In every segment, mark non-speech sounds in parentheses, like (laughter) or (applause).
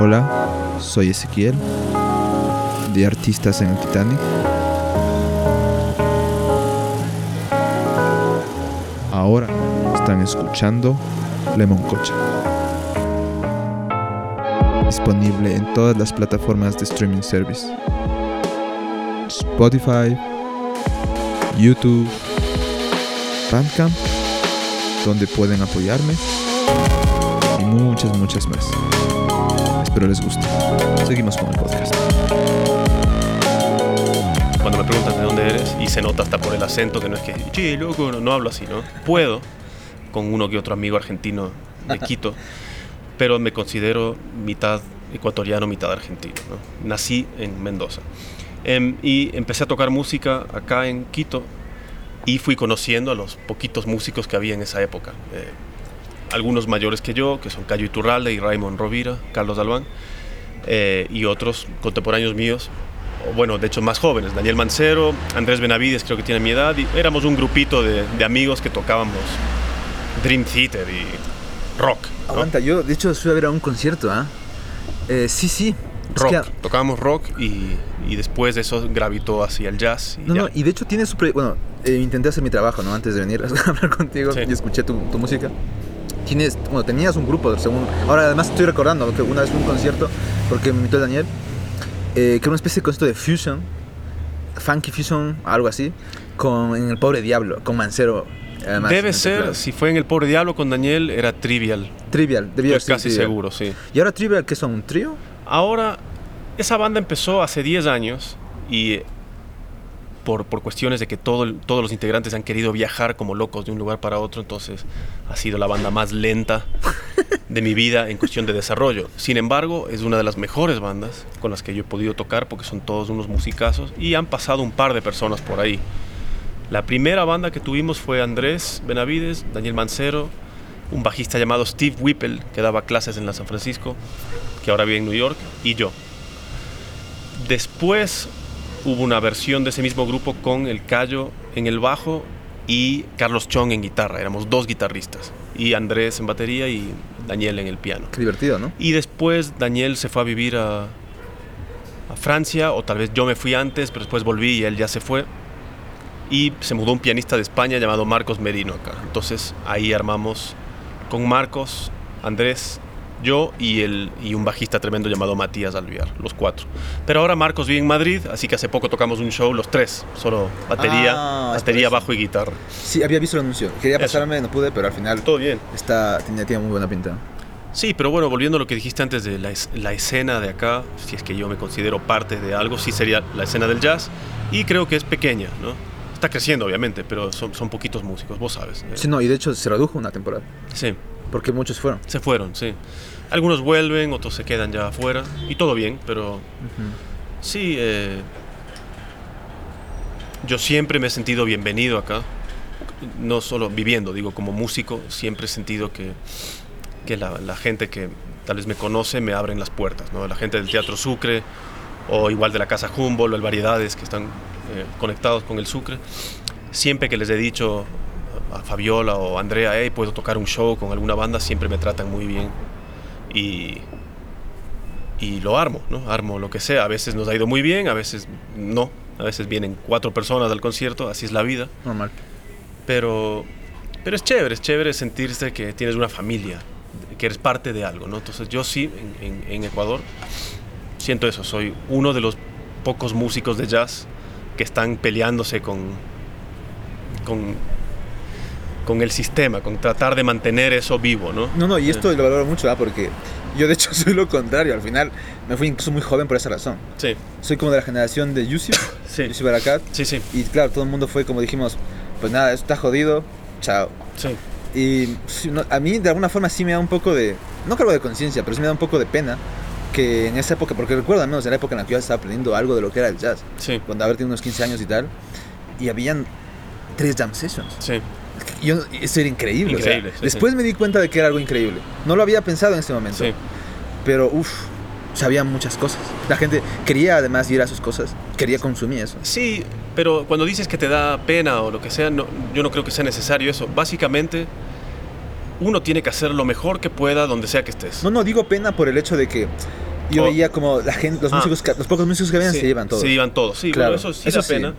Hola, soy Ezequiel, de Artistas en el Titanic. Ahora están escuchando Lemon Cocha. Disponible en todas las plataformas de streaming service. Spotify, YouTube, Bandcamp, donde pueden apoyarme y muchas, muchas más. Espero les guste. Seguimos con el podcast. Cuando me preguntan de dónde eres, y se nota hasta por el acento que no es que, che, loco, no, no hablo así, ¿no? Puedo, con uno que otro amigo argentino de (laughs) Quito, pero me considero mitad ecuatoriano, mitad argentino. ¿no? Nací en Mendoza. Em, y empecé a tocar música acá en Quito y fui conociendo a los poquitos músicos que había en esa época. Eh, algunos mayores que yo, que son Cayo Iturralde y Raymond Rovira, Carlos Dalván, eh, y otros contemporáneos míos, o bueno, de hecho más jóvenes, Daniel Mancero, Andrés Benavides, creo que tiene mi edad, y éramos un grupito de, de amigos que tocábamos Dream Theater y rock. ¿no? Aguanta, yo de hecho fui a ver a un concierto, ¿ah? Eh, sí, sí. Es Rock, que- tocábamos rock y, y después de eso gravitó hacia el jazz. Y no, ya. no, y de hecho tiene su... Bueno, eh, intenté hacer mi trabajo, ¿no? Antes de venir a (laughs) hablar contigo Sí. y escuché tu, tu música. Tienes, bueno, tenías un grupo, según... Ahora además estoy recordando que una vez fue un concierto, porque me invitó Daniel, eh, que era una especie de concierto de fusion, funky fusion, algo así, con en El Pobre Diablo, con Mancero. además, Debe ser, teclados. si fue en El Pobre Diablo con Daniel, era Trivial. Trivial, debía ser casi Trivial. seguro, sí. ¿Y ahora Trivial qué son? ¿Un trío? Ahora, esa banda empezó hace 10 años y por, por cuestiones de que todo todos los integrantes han querido viajar como locos de un lugar para otro, entonces ha sido la banda más lenta de mi vida en cuestión de desarrollo. Sin embargo, es una de las mejores bandas con las que yo he podido tocar porque son todos unos musicazos y han pasado un par de personas por ahí. La primera banda que tuvimos fue Andrés Benavides, Daniel Mancero, un bajista llamado Steve Whipple que daba clases en la San Francisco, que ahora vive en New York, y yo. Después hubo una versión de ese mismo grupo con el Cayo en el bajo y Carlos Chong en guitarra. Éramos dos guitarristas. Y Andrés en batería y Daniel en el piano. Qué divertido, ¿no? Y después Daniel se fue a vivir a, a Francia, o tal vez yo me fui antes, pero después volví y él ya se fue. Y se mudó un pianista de España llamado Marcos Merino acá. Entonces ahí armamos con Marcos, Andrés, yo y, el, y un bajista tremendo llamado Matías Alviar, los cuatro. Pero ahora Marcos vive en Madrid, así que hace poco tocamos un show los tres, solo batería, Ah, batería, eso. bajo y guitarra. Sí, había visto el anuncio. Quería Eso. pasarme, no pude, pero al final Todo bien. está, tiene, tiene muy buena pinta. Sí, pero bueno, volviendo a lo que dijiste antes de la, es- la escena de acá, si es que yo me considero parte de algo, sí sería la escena del jazz. Y creo que es pequeña, ¿no? Está creciendo, obviamente, pero son, son poquitos músicos, vos sabes. eh. Sí, no, y de hecho se redujo una temporada. Sí, Porque muchos fueron. se fueron, sí. Algunos vuelven, otros se quedan ya afuera. Y todo bien, pero sí, eh, yo siempre me he sentido bienvenido acá. No solo viviendo, digo, como músico, siempre he sentido que, que la, la gente que tal vez me conoce me abren las puertas, ¿no? La gente del Teatro Sucre o igual de la Casa Humboldt o el Variedades que están eh, conectados con el Sucre. Siempre que les he dicho a Fabiola o Andrea, hey, puedo tocar un show con alguna banda, siempre me tratan muy bien y, y lo armo, ¿no? Armo lo que sea. A veces nos ha ido muy bien, a veces no. A veces vienen cuatro personas al concierto, así es la vida. Normal. Pero, pero es chévere, es chévere sentirse que tienes una familia, que eres parte de algo, ¿no? Entonces yo sí, en, en- en Ecuador, siento eso. Soy uno de los pocos músicos de jazz que están peleándose con, con, con el sistema, con tratar de mantener eso vivo, ¿no? No, no, y esto lo valoro mucho, ¿ah? Porque yo de hecho (laughs) soy lo contrario. Al final me fui incluso muy joven por esa razón. Sí, Soy como de la generación de Yusuf, (coughs) sí, Yusuf Barakat. sí, sí, Y claro, todo el mundo fue como dijimos, pues nada, esto está jodido, chao. sí. Y no, a mí de alguna forma sí me da un poco de, no creo de conciencia, pero sí me da un poco de pena que en esa época, porque recuerdo al menos en la época en la que yo estaba aprendiendo algo de lo que era el jazz, Sí, cuando haber tenido unos 15 años y tal, y habían tres jam sessions. sí, yo, eso era increíble. o sea, Increíble, sí, después me di cuenta de que era algo increíble. No lo había pensado en ese momento, sí. pero uff, sabía muchas cosas. La gente quería además ir a sus cosas, quería consumir eso. Sí, pero cuando dices que te da pena o lo que sea, no, yo no creo que sea necesario eso. Básicamente, uno tiene que hacer lo mejor que pueda donde sea que estés. No, no, digo pena por el hecho de que Yo O- veía como la gente, los Ah. músicos, los pocos músicos que habían Sí, se llevan todos. Se llevan todos, sí, Claro, bueno, eso sí eso da sí. pena.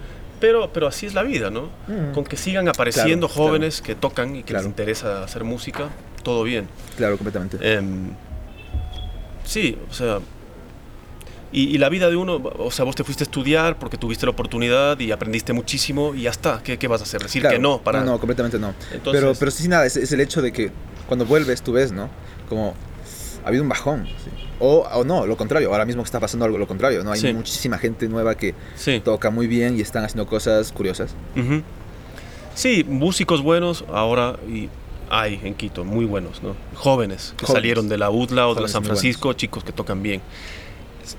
Pero, pero así es la vida, ¿no? Mm. Con que sigan apareciendo Claro, jóvenes que tocan y que Claro. les interesa hacer música, todo bien. Claro, completamente. Em, sí, o sea. Y, y la vida de uno, o sea, vos te fuiste a estudiar porque tuviste la oportunidad y aprendiste muchísimo y ya está. ¿Qué, qué vas a hacer? Decir Claro, que no para. No, no, completamente no. Entonces- pero, pero sí, nada, es, es el hecho de que cuando vuelves tú ves, ¿no? Como ha habido un bajón. ¿sí? O, o no, lo contrario, ahora mismo que está pasando algo lo contrario, ¿no? Hay Sí. muchísima gente nueva que Sí. toca muy bien y están haciendo cosas curiosas. Sí, músicos buenos ahora y hay en Quito, muy buenos, ¿no? Jóvenes que Jóvenes. salieron de la UDLA o de la San Francisco, chicos que tocan bien.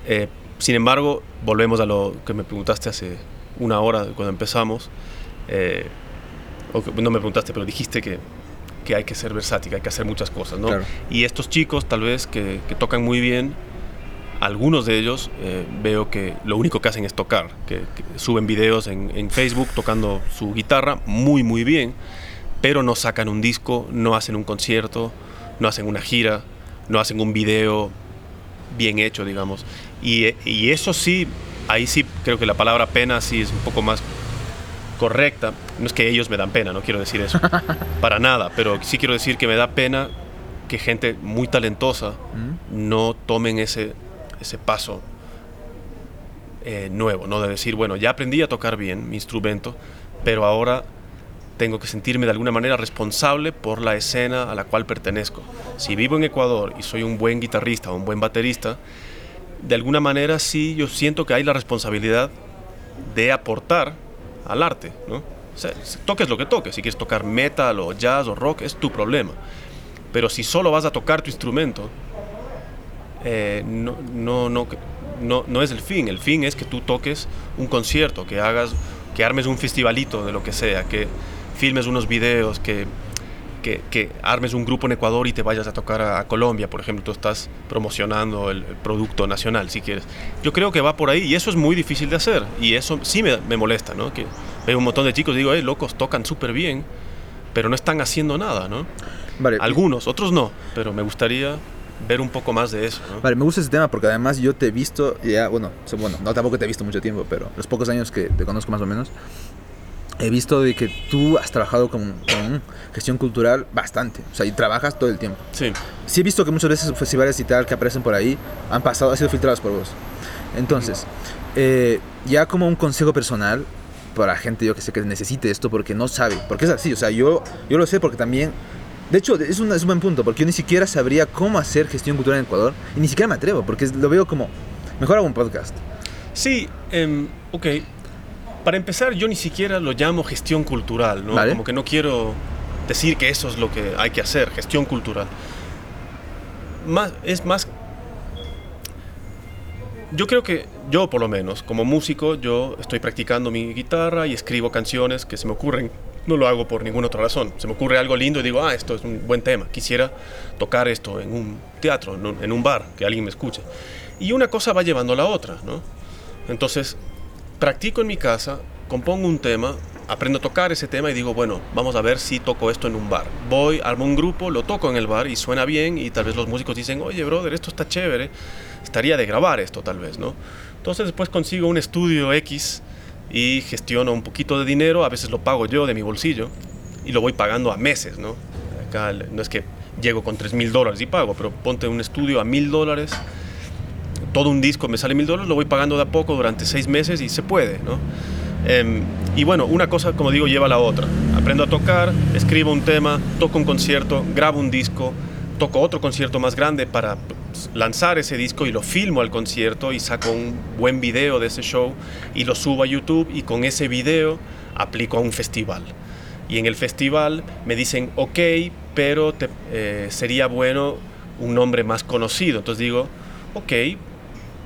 Eh, sin embargo, volvemos a lo que me preguntaste hace una hora cuando empezamos. eh, o que- no me preguntaste, pero dijiste que, que hay que ser versátil, hay que hacer muchas cosas, ¿no? Claro. Y estos chicos, tal vez, que, que tocan muy bien, algunos de ellos eh, veo que lo único que hacen es tocar, que, que suben videos en, en Facebook tocando su guitarra muy, muy bien, pero no sacan un disco, no hacen un concierto, no hacen una gira, no hacen un video bien hecho, digamos. Y, eh, y eso sí, ahí sí creo que la palabra pena sí es un poco más correcta. No es que ellos me dan pena, no quiero decir eso, (laughs) para nada, pero sí quiero decir que me da pena que gente muy talentosa ¿Mm? no tomen ese, ese paso eh, nuevo, ¿no? De decir, bueno, ya aprendí a tocar bien mi instrumento, pero ahora tengo que sentirme de alguna manera responsable por la escena a la cual pertenezco. Si vivo en Ecuador y soy un buen guitarrista o un buen baterista, de alguna manera sí yo siento que hay la responsabilidad de aportar al arte, ¿no? Toques lo que toques, si quieres tocar metal o jazz o rock, es tu problema. Pero si solo vas a tocar tu instrumento, eh, no, no, no, no, no es el fin. El fin es que tú toques un concierto, que hagas, que armes un festivalito de lo que sea, que filmes unos videos, que, que, que armes un grupo en Ecuador y te vayas a tocar a, a Colombia, por ejemplo, tú estás promocionando el, el producto nacional, si quieres. Yo creo que va por ahí y eso es muy difícil de hacer y eso sí me, me molesta, ¿no? Que veo un montón de chicos y digo, hey, locos, tocan súper bien, pero no están haciendo nada, ¿no? Vale, Algunos, otros no, pero me gustaría ver un poco más de eso, ¿no? Vale, me gusta ese tema porque además yo te he visto, ya, bueno, bueno, no tampoco te he visto mucho tiempo, pero los pocos años que te conozco más o menos, he visto de que tú has trabajado con, con gestión cultural bastante, o sea, y trabajas todo el tiempo. Sí, Sí he visto que muchas veces festivales y tal que aparecen por ahí han pasado, han sido filtrados por vos. Entonces, eh, ya como un consejo personal para gente yo que sé que necesite esto porque no sabe, porque es así, o sea, yo, yo lo sé porque también, de hecho, es un, es un buen punto, porque yo ni siquiera sabría cómo hacer gestión cultural en Ecuador y ni siquiera me atrevo, porque lo veo como, mejor hago un podcast. Sí, em, ok. Para empezar, yo ni siquiera lo llamo gestión cultural, ¿no? Vale. Como que no quiero decir que eso es lo que hay que hacer, gestión cultural. Más, es más... Yo creo que yo, por lo menos, como músico, yo estoy practicando mi guitarra y escribo canciones que se me ocurren. No lo hago por ninguna otra razón. Se me ocurre algo lindo y digo, ah, esto es un buen tema. Quisiera tocar esto en un teatro, en un, en un bar, que alguien me escuche. Y una cosa va llevando a la otra, ¿no? Entonces, practico en mi casa, compongo un tema, aprendo a tocar ese tema y digo, bueno, vamos a ver si toco esto en un bar. Voy, armo un grupo, lo toco en el bar y suena bien y tal vez los músicos dicen, oye, brother, esto está chévere, estaría de grabar esto tal vez, ¿no? Entonces después consigo un estudio X y gestiono un poquito de dinero, a veces lo pago yo de mi bolsillo y lo voy pagando a meses, ¿no? Acá no es que llego con 3 mil dólares y pago, pero ponte un estudio a mil dólares todo un disco me sale mil dólares, lo voy pagando de a poco durante seis meses y se puede, ¿no? Em, y bueno, una cosa, como digo, lleva a la otra. Aprendo a tocar, escribo un tema, toco un concierto, grabo un disco, toco otro concierto más grande para pues, lanzar ese disco y lo filmo al concierto y saco un buen video de ese show y lo subo a YouTube y con ese video aplico a un festival. Y en el festival me dicen, ok, pero te- eh, sería bueno un nombre más conocido. Entonces digo, ok,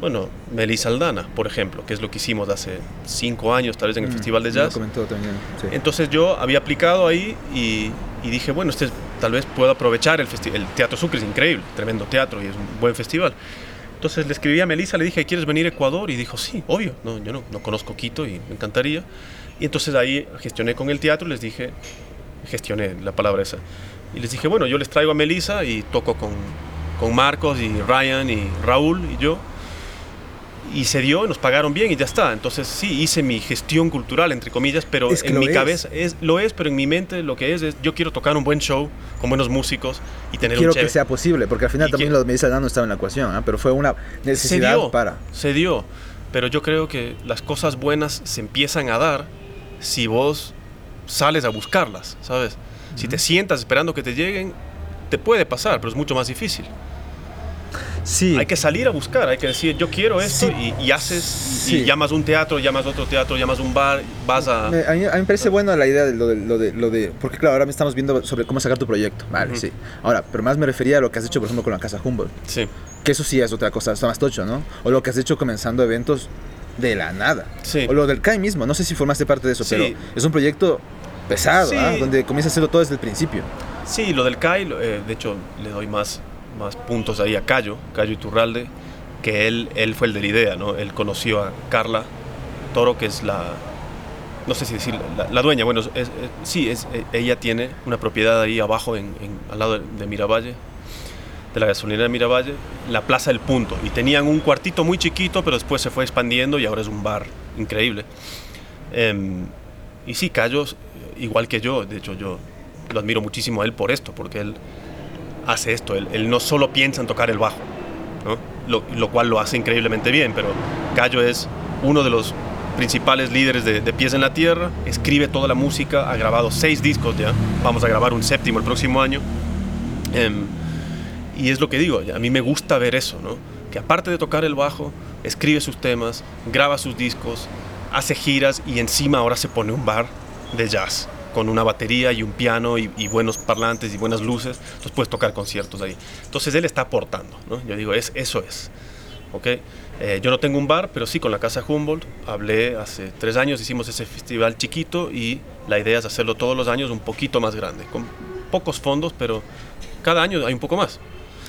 bueno, Melissa Aldana, por ejemplo, que es lo que hicimos hace cinco años, tal vez en el Mm, Festival de Lo Jazz. comentó también, sí. Entonces yo había aplicado ahí y, y dije, bueno, este es- tal vez puedo aprovechar el, el Teatro Sucre, es increíble, tremendo teatro y es un buen festival. Entonces le escribí a Melissa, le dije, ¿quieres venir a Ecuador? Y dijo, sí, obvio, no, yo no, no conozco Quito y me encantaría. Y entonces ahí gestioné con el teatro, les dije, gestioné la palabra esa. Y les dije, bueno, yo les traigo a Melissa y toco con, con Marcos y Ryan y Raúl y yo. Y se dio, nos pagaron bien y ya está. Entonces sí, hice mi gestión cultural, entre comillas, pero Es que en mi es. cabeza es, lo es, pero en mi mente lo que es es, yo quiero tocar un buen show con buenos músicos y tener Quiero un que chévere. sea posible, porque al final Y también que- lo me dice no estaba en la ecuación, ¿ah? pero fue una se necesidad dio, para. se dio. Pero yo creo que las cosas buenas se empiezan a dar si vos sales a buscarlas, ¿sabes? Si te sientas esperando que te lleguen, te puede pasar, pero es mucho más difícil. Sí, Hay que salir a buscar, hay que decir, yo quiero esto Sí. y, y haces, y- y Sí. llamas un teatro, llamas otro teatro, llamas un bar, vas a... Me- a, mí, a mí me parece buena la idea de lo de, lo de, lo de- Porque claro, ahora me estamos viendo sobre cómo sacar tu proyecto. Vale, Ujú. sí. Ahora, pero más me refería a lo que has hecho, por ejemplo, con la Casa Humboldt. Sí, Que eso sí es otra cosa, está más tocho, ¿no? O lo que has hecho comenzando eventos de la nada. Sí. O lo del CAI mismo, no sé si formaste parte de eso, Sí. pero es un proyecto pesado, Sí. ¿ah? Donde comienzas a hacerlo todo desde el principio. sí, lo del CAI, eh, de hecho, le doy más, más puntos ahí a Cayo, Cayo Iturralde, que él, él fue el de la idea, ¿no? Él conoció a Carla Toro, que es la... No sé si decir la, dueña, bueno, es- sí, es, eh, ella tiene una propiedad ahí abajo, en, al lado de, Miravalle, de la gasolinera de Miravalle, la Plaza del Punto. Y tenían un cuartito muy chiquito, pero después se fue expandiendo y ahora es un bar increíble. Em, y sí, Cayo, igual que yo, de hecho yo lo admiro muchísimo a él por esto, porque él hace esto, él, no solo piensa en tocar el bajo, lo, cual lo hace increíblemente bien, pero Cayo es uno de los principales líderes de, de Pies en la Tierra, escribe toda la música, ha grabado seis discos ya, vamos a grabar un séptimo el próximo año. Em, y es lo que digo, a mí me gusta ver eso, ¿no? Que aparte de tocar el bajo, escribe sus temas, graba sus discos, hace giras y encima ahora se pone un bar de jazz con una batería y un piano y, y buenos parlantes y buenas luces, entonces puedes tocar conciertos ahí. Entonces él está aportando, ¿no? Yo digo, es, eso es, ¿ok? Eh, yo no tengo un bar, pero sí con la Casa Humboldt, hablé hace tres años, hicimos ese festival chiquito y la idea es hacerlo todos los años un poquito más grande, con pocos fondos, pero cada año hay un poco más.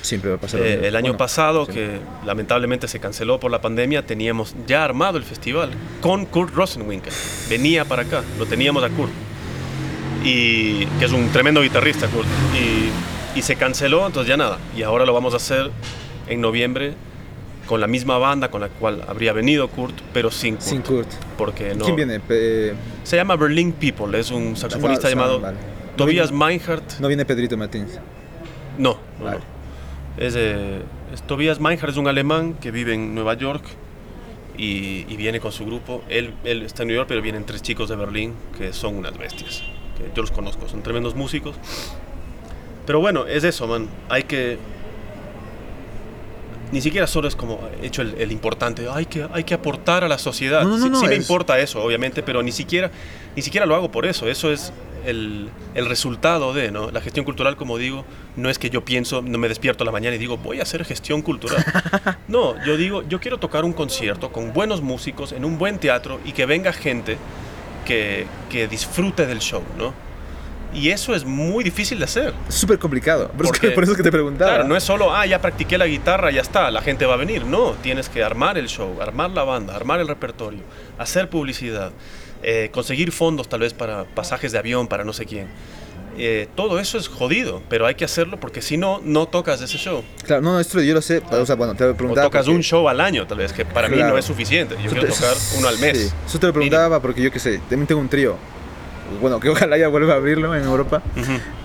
Siempre va a pasar. Eh, el año Bueno, pasado, sí. que lamentablemente se canceló por la pandemia, teníamos ya armado el festival con Kurt Rosenwinkel. Venía para acá, lo teníamos a Kurt. Y que es un tremendo guitarrista, Kurt. Y, y se canceló, entonces ya nada. Y ahora lo vamos a hacer en noviembre con la misma banda con la cual habría venido Kurt, pero sin Kurt. Sin Kurt. Porque no. ¿Quién viene? Pe- Se llama Berlin People, es un saxofonista Ah, llamado vale. Tobias Meinhardt. No viene Pedrito Martínez. No, no, Vale. no. Es, eh, es Tobias Meinhardt es un alemán que vive en Nueva York y, y viene con su grupo. Él, él está en New York, pero vienen tres chicos de Berlín que son unas bestias. Que yo los conozco, son tremendos músicos. Pero bueno, es eso, man. Hay que. Ni siquiera solo es como hecho el, el importante. Hay que, hay que aportar a la sociedad. No, no, sí no, sí me es- importa eso, obviamente, pero ni siquiera, ni siquiera lo hago por eso. Eso es el, el resultado de, ¿no? La gestión cultural, como digo, no es que yo pienso, no me despierto a la mañana y digo, voy a hacer gestión cultural. (laughs) No, yo digo, yo quiero tocar un concierto con buenos músicos en un buen teatro y que venga gente que, que disfrute del show, ¿no? Y eso es muy difícil de hacer. Es súper complicado. Por, eso Porque- que- por eso es que te preguntaba. Claro, no es solo, ah, ya practiqué la guitarra, ya está, la gente va a venir. No, tienes que armar el show, armar la banda, armar el repertorio, hacer publicidad, eh, conseguir fondos tal vez para pasajes de avión, para no sé quién. Eh, todo eso es jodido, pero hay que hacerlo porque si no, no tocas ese show. Claro, no, esto yo lo sé. O sea, bueno, te lo O preguntaba. tocas porque- un show al año, tal vez, que para mí no es suficiente. Yo Eso quiero te- tocar uno al mes. Sí, Eso te lo preguntaba porque yo qué sé, también tengo un trío. Bueno, que ojalá ya vuelva a abrirlo en Europa.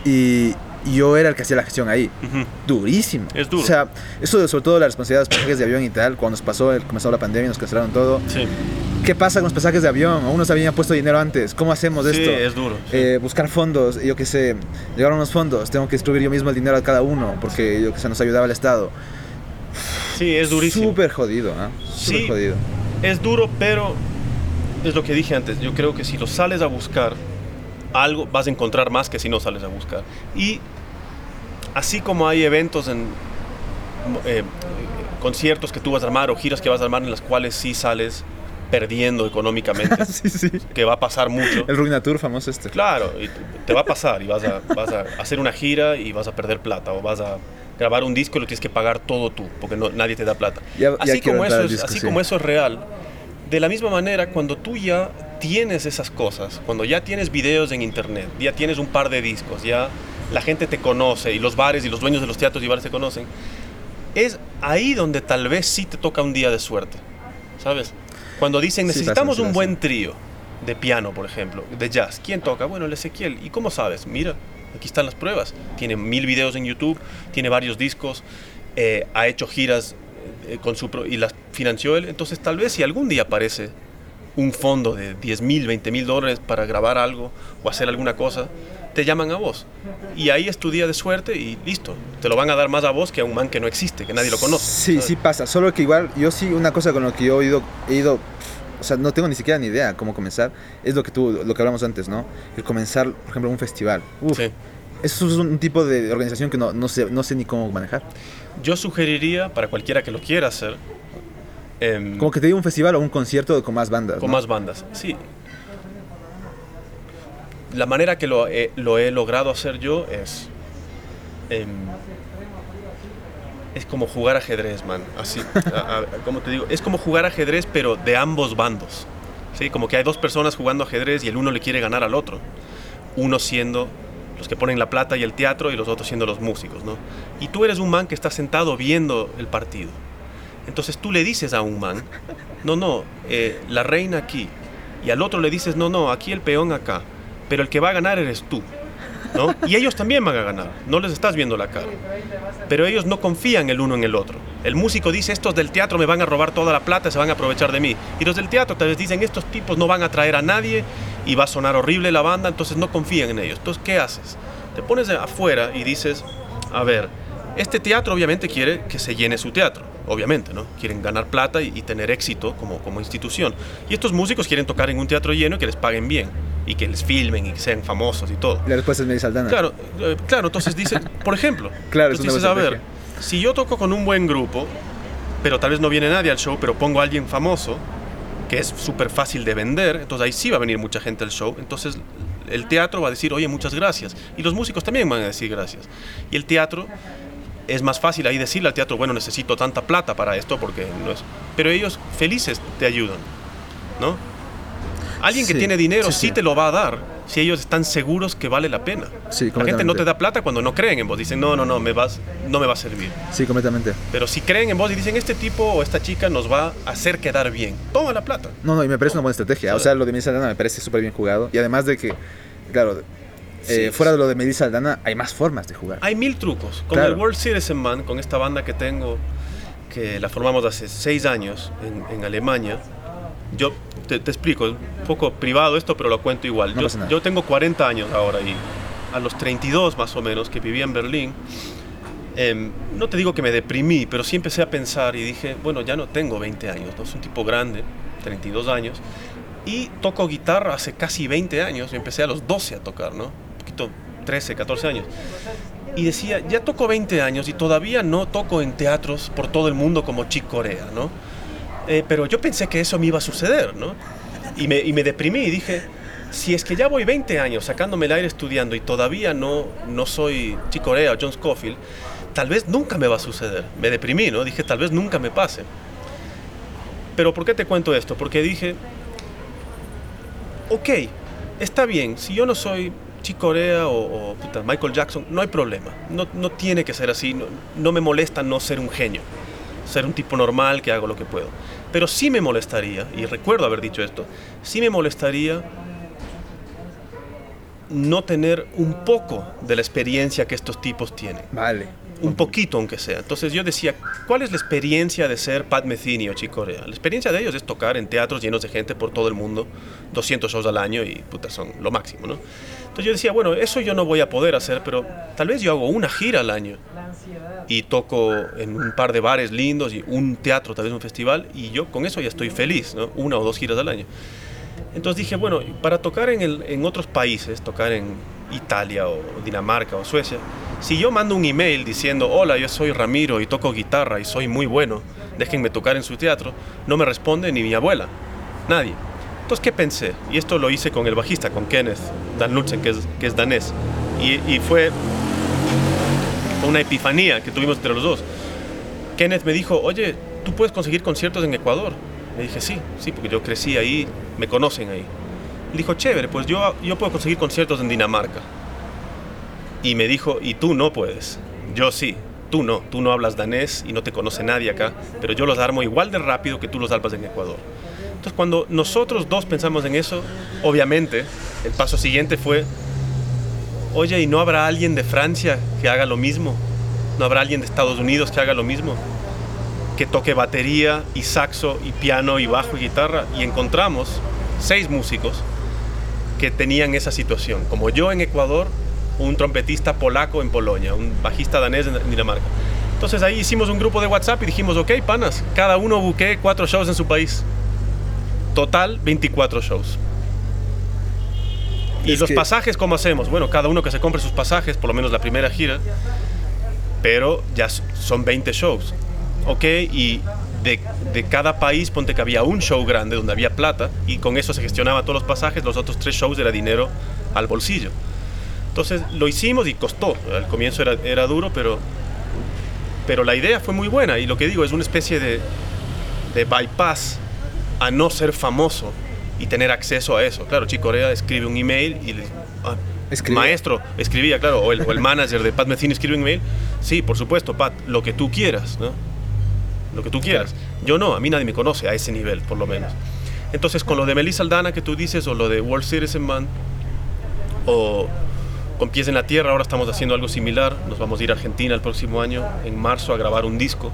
Y yo era el que hacía la gestión ahí. ujú. Durísimo. Es duro. O sea, eso de- sobre todo la responsabilidad de los pasajes de avión y tal, cuando nos pasó, el, comenzó la pandemia, nos cancelaron todo. Sí, ¿Qué pasa con los pasajes de avión? Unos habían puesto dinero antes. ¿Cómo hacemos sí, esto? es duro. sí. Eh, buscar fondos, yo qué sé, llegar unos fondos, tengo que distribuir yo mismo el dinero a cada uno, porque yo que sé, nos ayudaba el Estado. sí, es durísimo. Súper jodido, ¿ah? Súper Sí. jodido. Es duro, pero es lo que dije antes. Yo creo que si lo sales a buscar, algo vas a encontrar más que si no sales a buscar. Y así como hay eventos en eh, conciertos que tú vas a armar o giras que vas a armar en las cuales sí sales perdiendo económicamente, (laughs) sí, sí. que va a pasar mucho. El Ruina Tour famoso este. Claro, y te va a pasar y vas a, vas a hacer una gira y vas a perder plata o vas a grabar un disco y lo tienes que pagar todo tú porque no, nadie te da plata. Ya- así quiero como, entrar eso al es, disco, así sí. como eso es real, de la misma manera cuando tú ya tienes esas cosas, cuando ya tienes videos en internet, ya tienes un par de discos, ya la gente te conoce y los bares y los dueños de los teatros y bares te conocen, es ahí donde tal vez sí te toca un día de suerte, ¿sabes? Cuando dicen necesitamos un buen trío de piano, por ejemplo, de jazz. ¿Quién toca? Bueno, el Ezequiel. ¿Y cómo sabes? Mira, aquí están las pruebas. Tiene mil videos en YouTube, tiene varios discos, eh, ha hecho giras eh, con su pro- y las financió él. Entonces, tal vez si algún día aparece un fondo de 10 mil, 20 mil dólares para grabar algo o hacer alguna cosa, te llaman a vos. Y ahí es tu día de suerte y listo. Te lo van a dar más a vos que a un man que no existe, que nadie lo conoce. Sí, ¿sabes? sí pasa. Solo que igual, yo sí, una cosa con lo que yo he ido, he ido, o sea, no tengo ni siquiera ni idea cómo comenzar, es lo que tú, lo que hablamos antes, ¿no? El comenzar, por ejemplo, un festival. Uf, Sí. Eso es un tipo de organización que no, no, sé, no sé ni cómo manejar. Yo sugeriría para cualquiera que lo quiera hacer, em, Como que te diga un festival o un concierto con más bandas. con ¿no? más bandas. Sí. La manera que lo he, lo he logrado hacer yo es. em, es como jugar ajedrez, man. Así. como te digo, es como jugar ajedrez, pero de ambos bandos. ¿Sí? Como que hay dos personas jugando ajedrez y el uno le quiere ganar al otro. Uno siendo los que ponen la plata y el teatro y los otros siendo los músicos, ¿no? Y tú eres un man que está sentado viendo el partido. Entonces tú le dices a un man, no, no, eh, la reina aquí. Y al otro le dices, no, no, aquí el peón acá. Pero el que va a ganar eres tú. ¿no? Y ellos también van a ganar. No les estás viendo la cara. Pero ellos no confían el uno en el otro. El músico dice, estos del teatro me van a robar toda la plata, se van a aprovechar de mí. Y los del teatro tal vez dicen, estos tipos no van a traer a nadie y va a sonar horrible la banda, entonces no confían en ellos. Entonces, ¿qué haces? Te pones afuera y dices, a ver, este teatro obviamente quiere que se llene su teatro, obviamente, ¿no? Quieren ganar plata y, y tener éxito como, como institución. Y estos músicos quieren tocar en un teatro lleno y que les paguen bien y que les filmen y que sean famosos y todo. La respuesta es Melissa Aldana. Claro, eh, claro, entonces dices, (laughs) por ejemplo, Claro, es entonces dices, a ver, si yo toco con un buen grupo, pero tal vez no viene nadie al show, pero pongo a alguien famoso, que es súper fácil de vender, entonces ahí sí va a venir mucha gente al show, entonces el teatro va a decir, oye, muchas gracias, y los músicos también van a decir gracias. Y el teatro es más fácil ahí decirle al teatro, bueno, necesito tanta plata para esto, porque no es... Pero ellos felices te ayudan, ¿no? Alguien que tiene dinero sí, te lo va a dar si ellos están seguros que vale la pena. Sí, la gente no te da plata cuando no creen en vos. Dicen, no, no, no, me vas, no me va a servir. Sí, completamente. Pero si creen en vos y dicen, este tipo o esta chica nos va a hacer quedar bien, toma la plata. No, no, y me parece una buena estrategia. O sea, lo de Aldana me parece súper bien jugado. Y además de que, claro, eh, fuera de lo de Melissa Aldana, hay más formas de jugar. Hay mil trucos. Con Claro. el World Citizen Man, con esta banda que tengo, que la formamos hace seis años en, en Alemania, yo te, te explico, es un poco privado esto, pero lo cuento igual. No yo, yo tengo 40 años ahora y a los 32 más o menos, que vivía en Berlín, em, no te digo que me deprimí, pero sí empecé a pensar y dije, bueno, ya no tengo 20 años, no soy un tipo grande, 32 años, y toco guitarra hace casi 20 años, y empecé a los 12 a tocar, ¿no? Un poquito, 13, 14 años. Y decía, ya toco 20 años y todavía no toco en teatros por todo el mundo como Chick Corea, ¿no? Eh, pero yo pensé que eso me iba a suceder, ¿no? Y me, y me deprimí y dije, si es que ya voy 20 años sacándome el aire estudiando y todavía no, no soy Chick Corea o John Scofield, tal vez nunca me va a suceder. Me deprimí, ¿no? Dije, tal vez nunca me pase. Pero ¿por qué te cuento esto? Porque dije, ok, está bien, si yo no soy Chick Corea o, o, puta, Michael Jackson, no hay problema. No, no tiene que ser así. No, no me molesta no ser un genio. Ser un tipo normal que hago lo que puedo. Pero sí me molestaría, y recuerdo haber dicho esto, sí me molestaría no tener un poco de la experiencia que estos tipos tienen. Vale. Un poquito, aunque sea. Entonces yo decía, ¿cuál es la experiencia de ser Pat Metheny o Chick Corea? La experiencia de ellos es tocar en teatros llenos de gente por todo el mundo, 200 shows al año y puta, son lo máximo, ¿no? Entonces yo decía, bueno, eso yo no voy a poder hacer, pero tal vez yo hago una gira al año y toco en un par de bares lindos y un teatro, tal vez un festival, y yo con eso ya estoy feliz, ¿no? Una o dos giras al año. Entonces dije, bueno, para tocar en, en otros países, tocar en Italia o Dinamarca o Suecia, si yo mando un email diciendo, hola, yo soy Ramiro y toco guitarra y soy muy bueno, déjenme tocar en su teatro, no me responde ni mi abuela, nadie. Entonces, ¿qué pensé? Y esto lo hice con el bajista, con Kenneth Dan Lutzen, que es, que es danés. Y, y fue una epifanía que tuvimos entre los dos. Kenneth me dijo, oye, ¿tú puedes conseguir conciertos en Ecuador? Le dije, sí, sí, porque yo crecí ahí, me conocen ahí. Le dijo, chévere, pues yo, yo puedo conseguir conciertos en Dinamarca. Y me dijo, y tú no puedes, yo sí. Tú no, tú no hablas danés y no te conoce nadie acá, pero yo los armo igual de rápido que tú los armas en Ecuador. Entonces cuando nosotros dos pensamos en eso, obviamente el paso siguiente fue, oye, ¿y no habrá alguien de Francia que haga lo mismo? ¿No habrá alguien de Estados Unidos que haga lo mismo? Que toque batería y saxo y piano y bajo y guitarra. Y encontramos seis músicos que tenían esa situación. Como yo en Ecuador, un trompetista polaco en Polonia, un bajista danés en Dinamarca. Entonces ahí hicimos un grupo de WhatsApp y dijimos, ok, panas, cada uno buque cuatro shows en su país. Total, 24 shows. ¿Y los pasajes cómo hacemos? Bueno, cada uno que se compre sus pasajes, por lo menos la primera gira, pero ya son 20 shows. ¿Ok? Y de, de, cada país, ponte que había un show grande donde había plata y con eso se gestionaba todos los pasajes, los otros tres shows era dinero al bolsillo. Entonces lo hicimos y costó. Al comienzo era, era duro, pero, pero la idea fue muy buena y lo que digo es una especie de, de bypass a no ser famoso y tener acceso a eso. Claro, Chico Corea escribe un email y le ah, maestro, escribía, claro, o el, o el, manager de Pat Metheny escribe un email. Sí, por supuesto, Pat, lo que tú quieras, ¿no? Lo que tú quieras. Yo no, a mí nadie me conoce a ese nivel, por lo menos. Entonces, con lo de Melissa Aldana que tú dices, o lo de World Citizen Man, o con Pies en la Tierra, ahora estamos haciendo algo similar. Nos vamos a ir a Argentina el próximo año, en marzo, a grabar un disco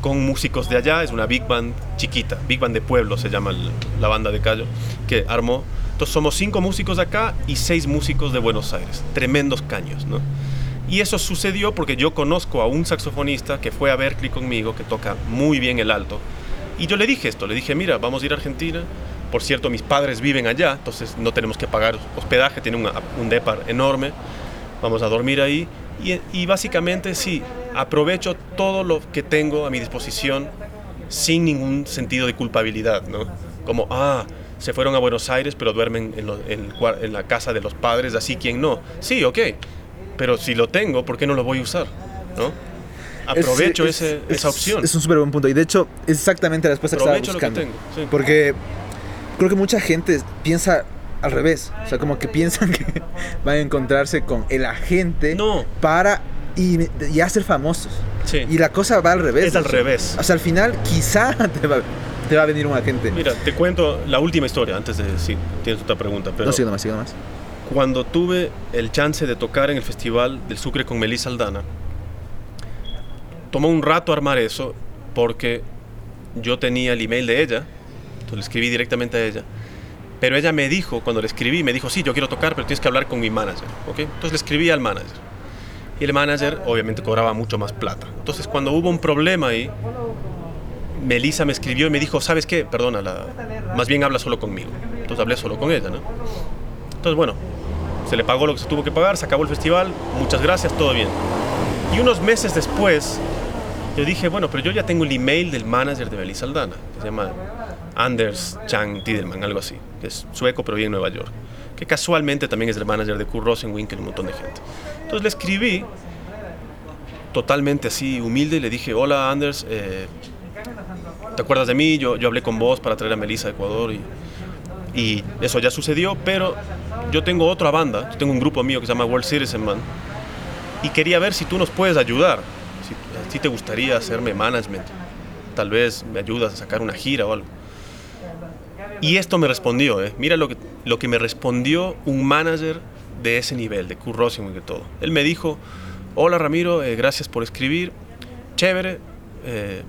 con músicos de allá, es una big band chiquita, big band de pueblo se llama la banda de Cayo, que armó. Entonces somos cinco músicos de acá y seis músicos de Buenos Aires, tremendos caños, ¿no? Y eso sucedió porque yo conozco a un saxofonista que fue a Berkeley conmigo, que toca muy bien el alto, y yo le dije esto, le dije, mira, vamos a ir a Argentina, por cierto, mis padres viven allá, entonces no tenemos que pagar hospedaje, tiene un depar enorme, vamos a dormir ahí, y, y básicamente sí, aprovecho todo lo que tengo a mi disposición sin ningún sentido de culpabilidad, ¿no? Como, ah, se fueron a Buenos Aires pero duermen en, lo, en, en, la casa de los padres, así quien no. Sí, ok, pero si lo tengo, ¿por qué no lo voy a usar? ¿No? Aprovecho es, ese, es, esa opción. Es un súper buen punto. Y de hecho, es exactamente la respuesta Aprovecho que estaba buscando. Lo que tengo, sí. Porque creo que mucha gente piensa al revés. O sea, como que piensan (laughs) que van a encontrarse con el agente no. para y, y hacer famosos. Sí. Y la cosa va al revés. Es al o sea, revés. O sea, al final quizá (laughs) te va, te va a venir un agente. Mira, te cuento la última historia antes de si tienes otra pregunta. Pero no, sigue nomás, sigue nomás. Cuando tuve el chance de tocar en el festival del Sucre con Melissa Aldana, tomó un rato armar eso porque yo tenía el email de ella, entonces le escribí directamente a ella. Pero ella me dijo, cuando le escribí, me dijo, sí, yo quiero tocar, pero tienes que hablar con mi manager. ¿ok? Entonces le escribí al manager. Y el manager obviamente cobraba mucho más plata. Entonces cuando hubo un problema ahí, Melissa me escribió y me dijo, ¿sabes qué? Perdona, más bien habla solo conmigo. Entonces hablé solo con ella, ¿no? Entonces bueno, se le pagó lo que se tuvo que pagar, se acabó el festival, muchas gracias, todo bien. Y unos meses después, yo dije, bueno, pero yo ya tengo el email del manager de Melissa Aldana, que se llama Anders Chang Tidelman, algo así, que es sueco pero vive en Nueva York, que casualmente también es el manager de Kurt Rosenwinkel y un montón de gente. Entonces le escribí totalmente así, humilde, y le dije, hola Anders, eh, ¿te acuerdas de mí? Yo, yo hablé con vos para traer a Melissa a Ecuador y, y eso ya sucedió, pero yo tengo otra banda, yo tengo un grupo mío que se llama World Citizen Man y quería ver si tú nos puedes ayudar, si, si te gustaría hacerme management, tal vez me ayudas a sacar una gira o algo. Y esto me respondió, eh. mira lo que, lo que me respondió un manager de ese nivel, de Rosenwinkel y de todo. Él me dijo, hola Ramiro, eh, gracias por escribir, chévere, eh,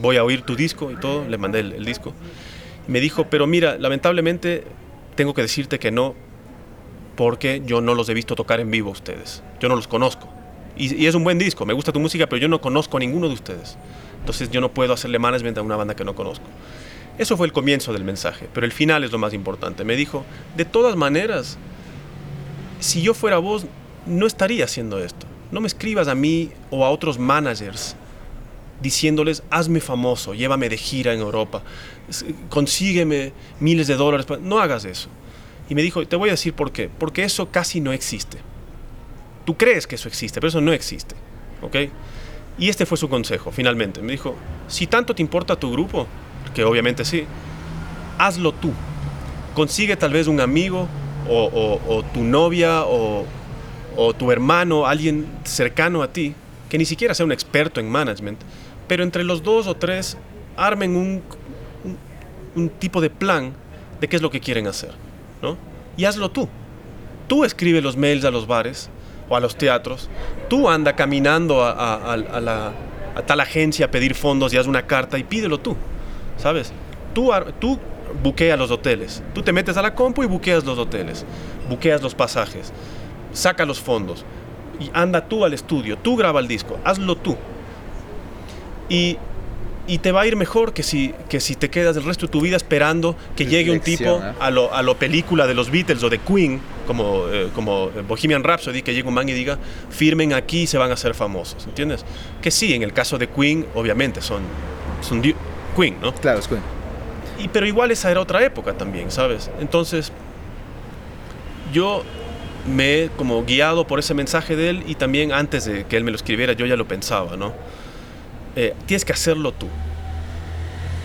voy a oír tu disco y todo, le mandé el, disco. Me dijo, pero mira, lamentablemente tengo que decirte que no, porque yo no los he visto tocar en vivo ustedes, yo no los conozco. Y, y es un buen disco, me gusta tu música, pero yo no conozco a ninguno de ustedes. Entonces yo no puedo hacerle management a una banda que no conozco. Eso fue el comienzo del mensaje, pero el final es lo más importante. Me dijo, de todas maneras, si yo fuera vos, no estaría haciendo esto. No me escribas a mí o a otros managers diciéndoles, hazme famoso, llévame de gira en Europa, consígueme miles de dólares. No hagas eso. Y me dijo, te voy a decir por qué. Porque eso casi no existe. Tú crees que eso existe, pero eso no existe. ¿Ok? Y este fue su consejo, finalmente. Me dijo, si tanto te importa tu grupo, que obviamente sí, hazlo tú. Consigue tal vez un amigo o, tu novia o, tu hermano, alguien cercano a ti, que ni siquiera sea un experto en management, pero entre los dos o tres armen un, un, tipo de plan de qué es lo que quieren hacer, ¿no? Y hazlo tú. Tú escribe los mails a los bares o a los teatros, tú anda caminando a, a tal agencia a pedir fondos y haz una carta y pídelo tú, ¿sabes? Tú, tú buqueas los hoteles, tú te metes a la compu y buqueas los hoteles, buqueas los pasajes, saca los fondos. Y anda tú al estudio, tú graba el disco, hazlo tú. Y, y te va a ir mejor que si, que si te quedas el resto de tu vida esperando que llegue un tipo a lo, a lo película de los Beatles o de Queen, como, eh, como Bohemian Rhapsody, que llegue un man y diga, firmen aquí y se van a hacer famosos, ¿entiendes? Que sí, en el caso de Queen, obviamente, son, son Queen, ¿no? Claro, es cool. Y, pero igual esa era otra época también, ¿sabes? Entonces, yo me he como guiado por ese mensaje de él y también antes de que él me lo escribiera yo ya lo pensaba, ¿no? Eh, tienes que hacerlo tú.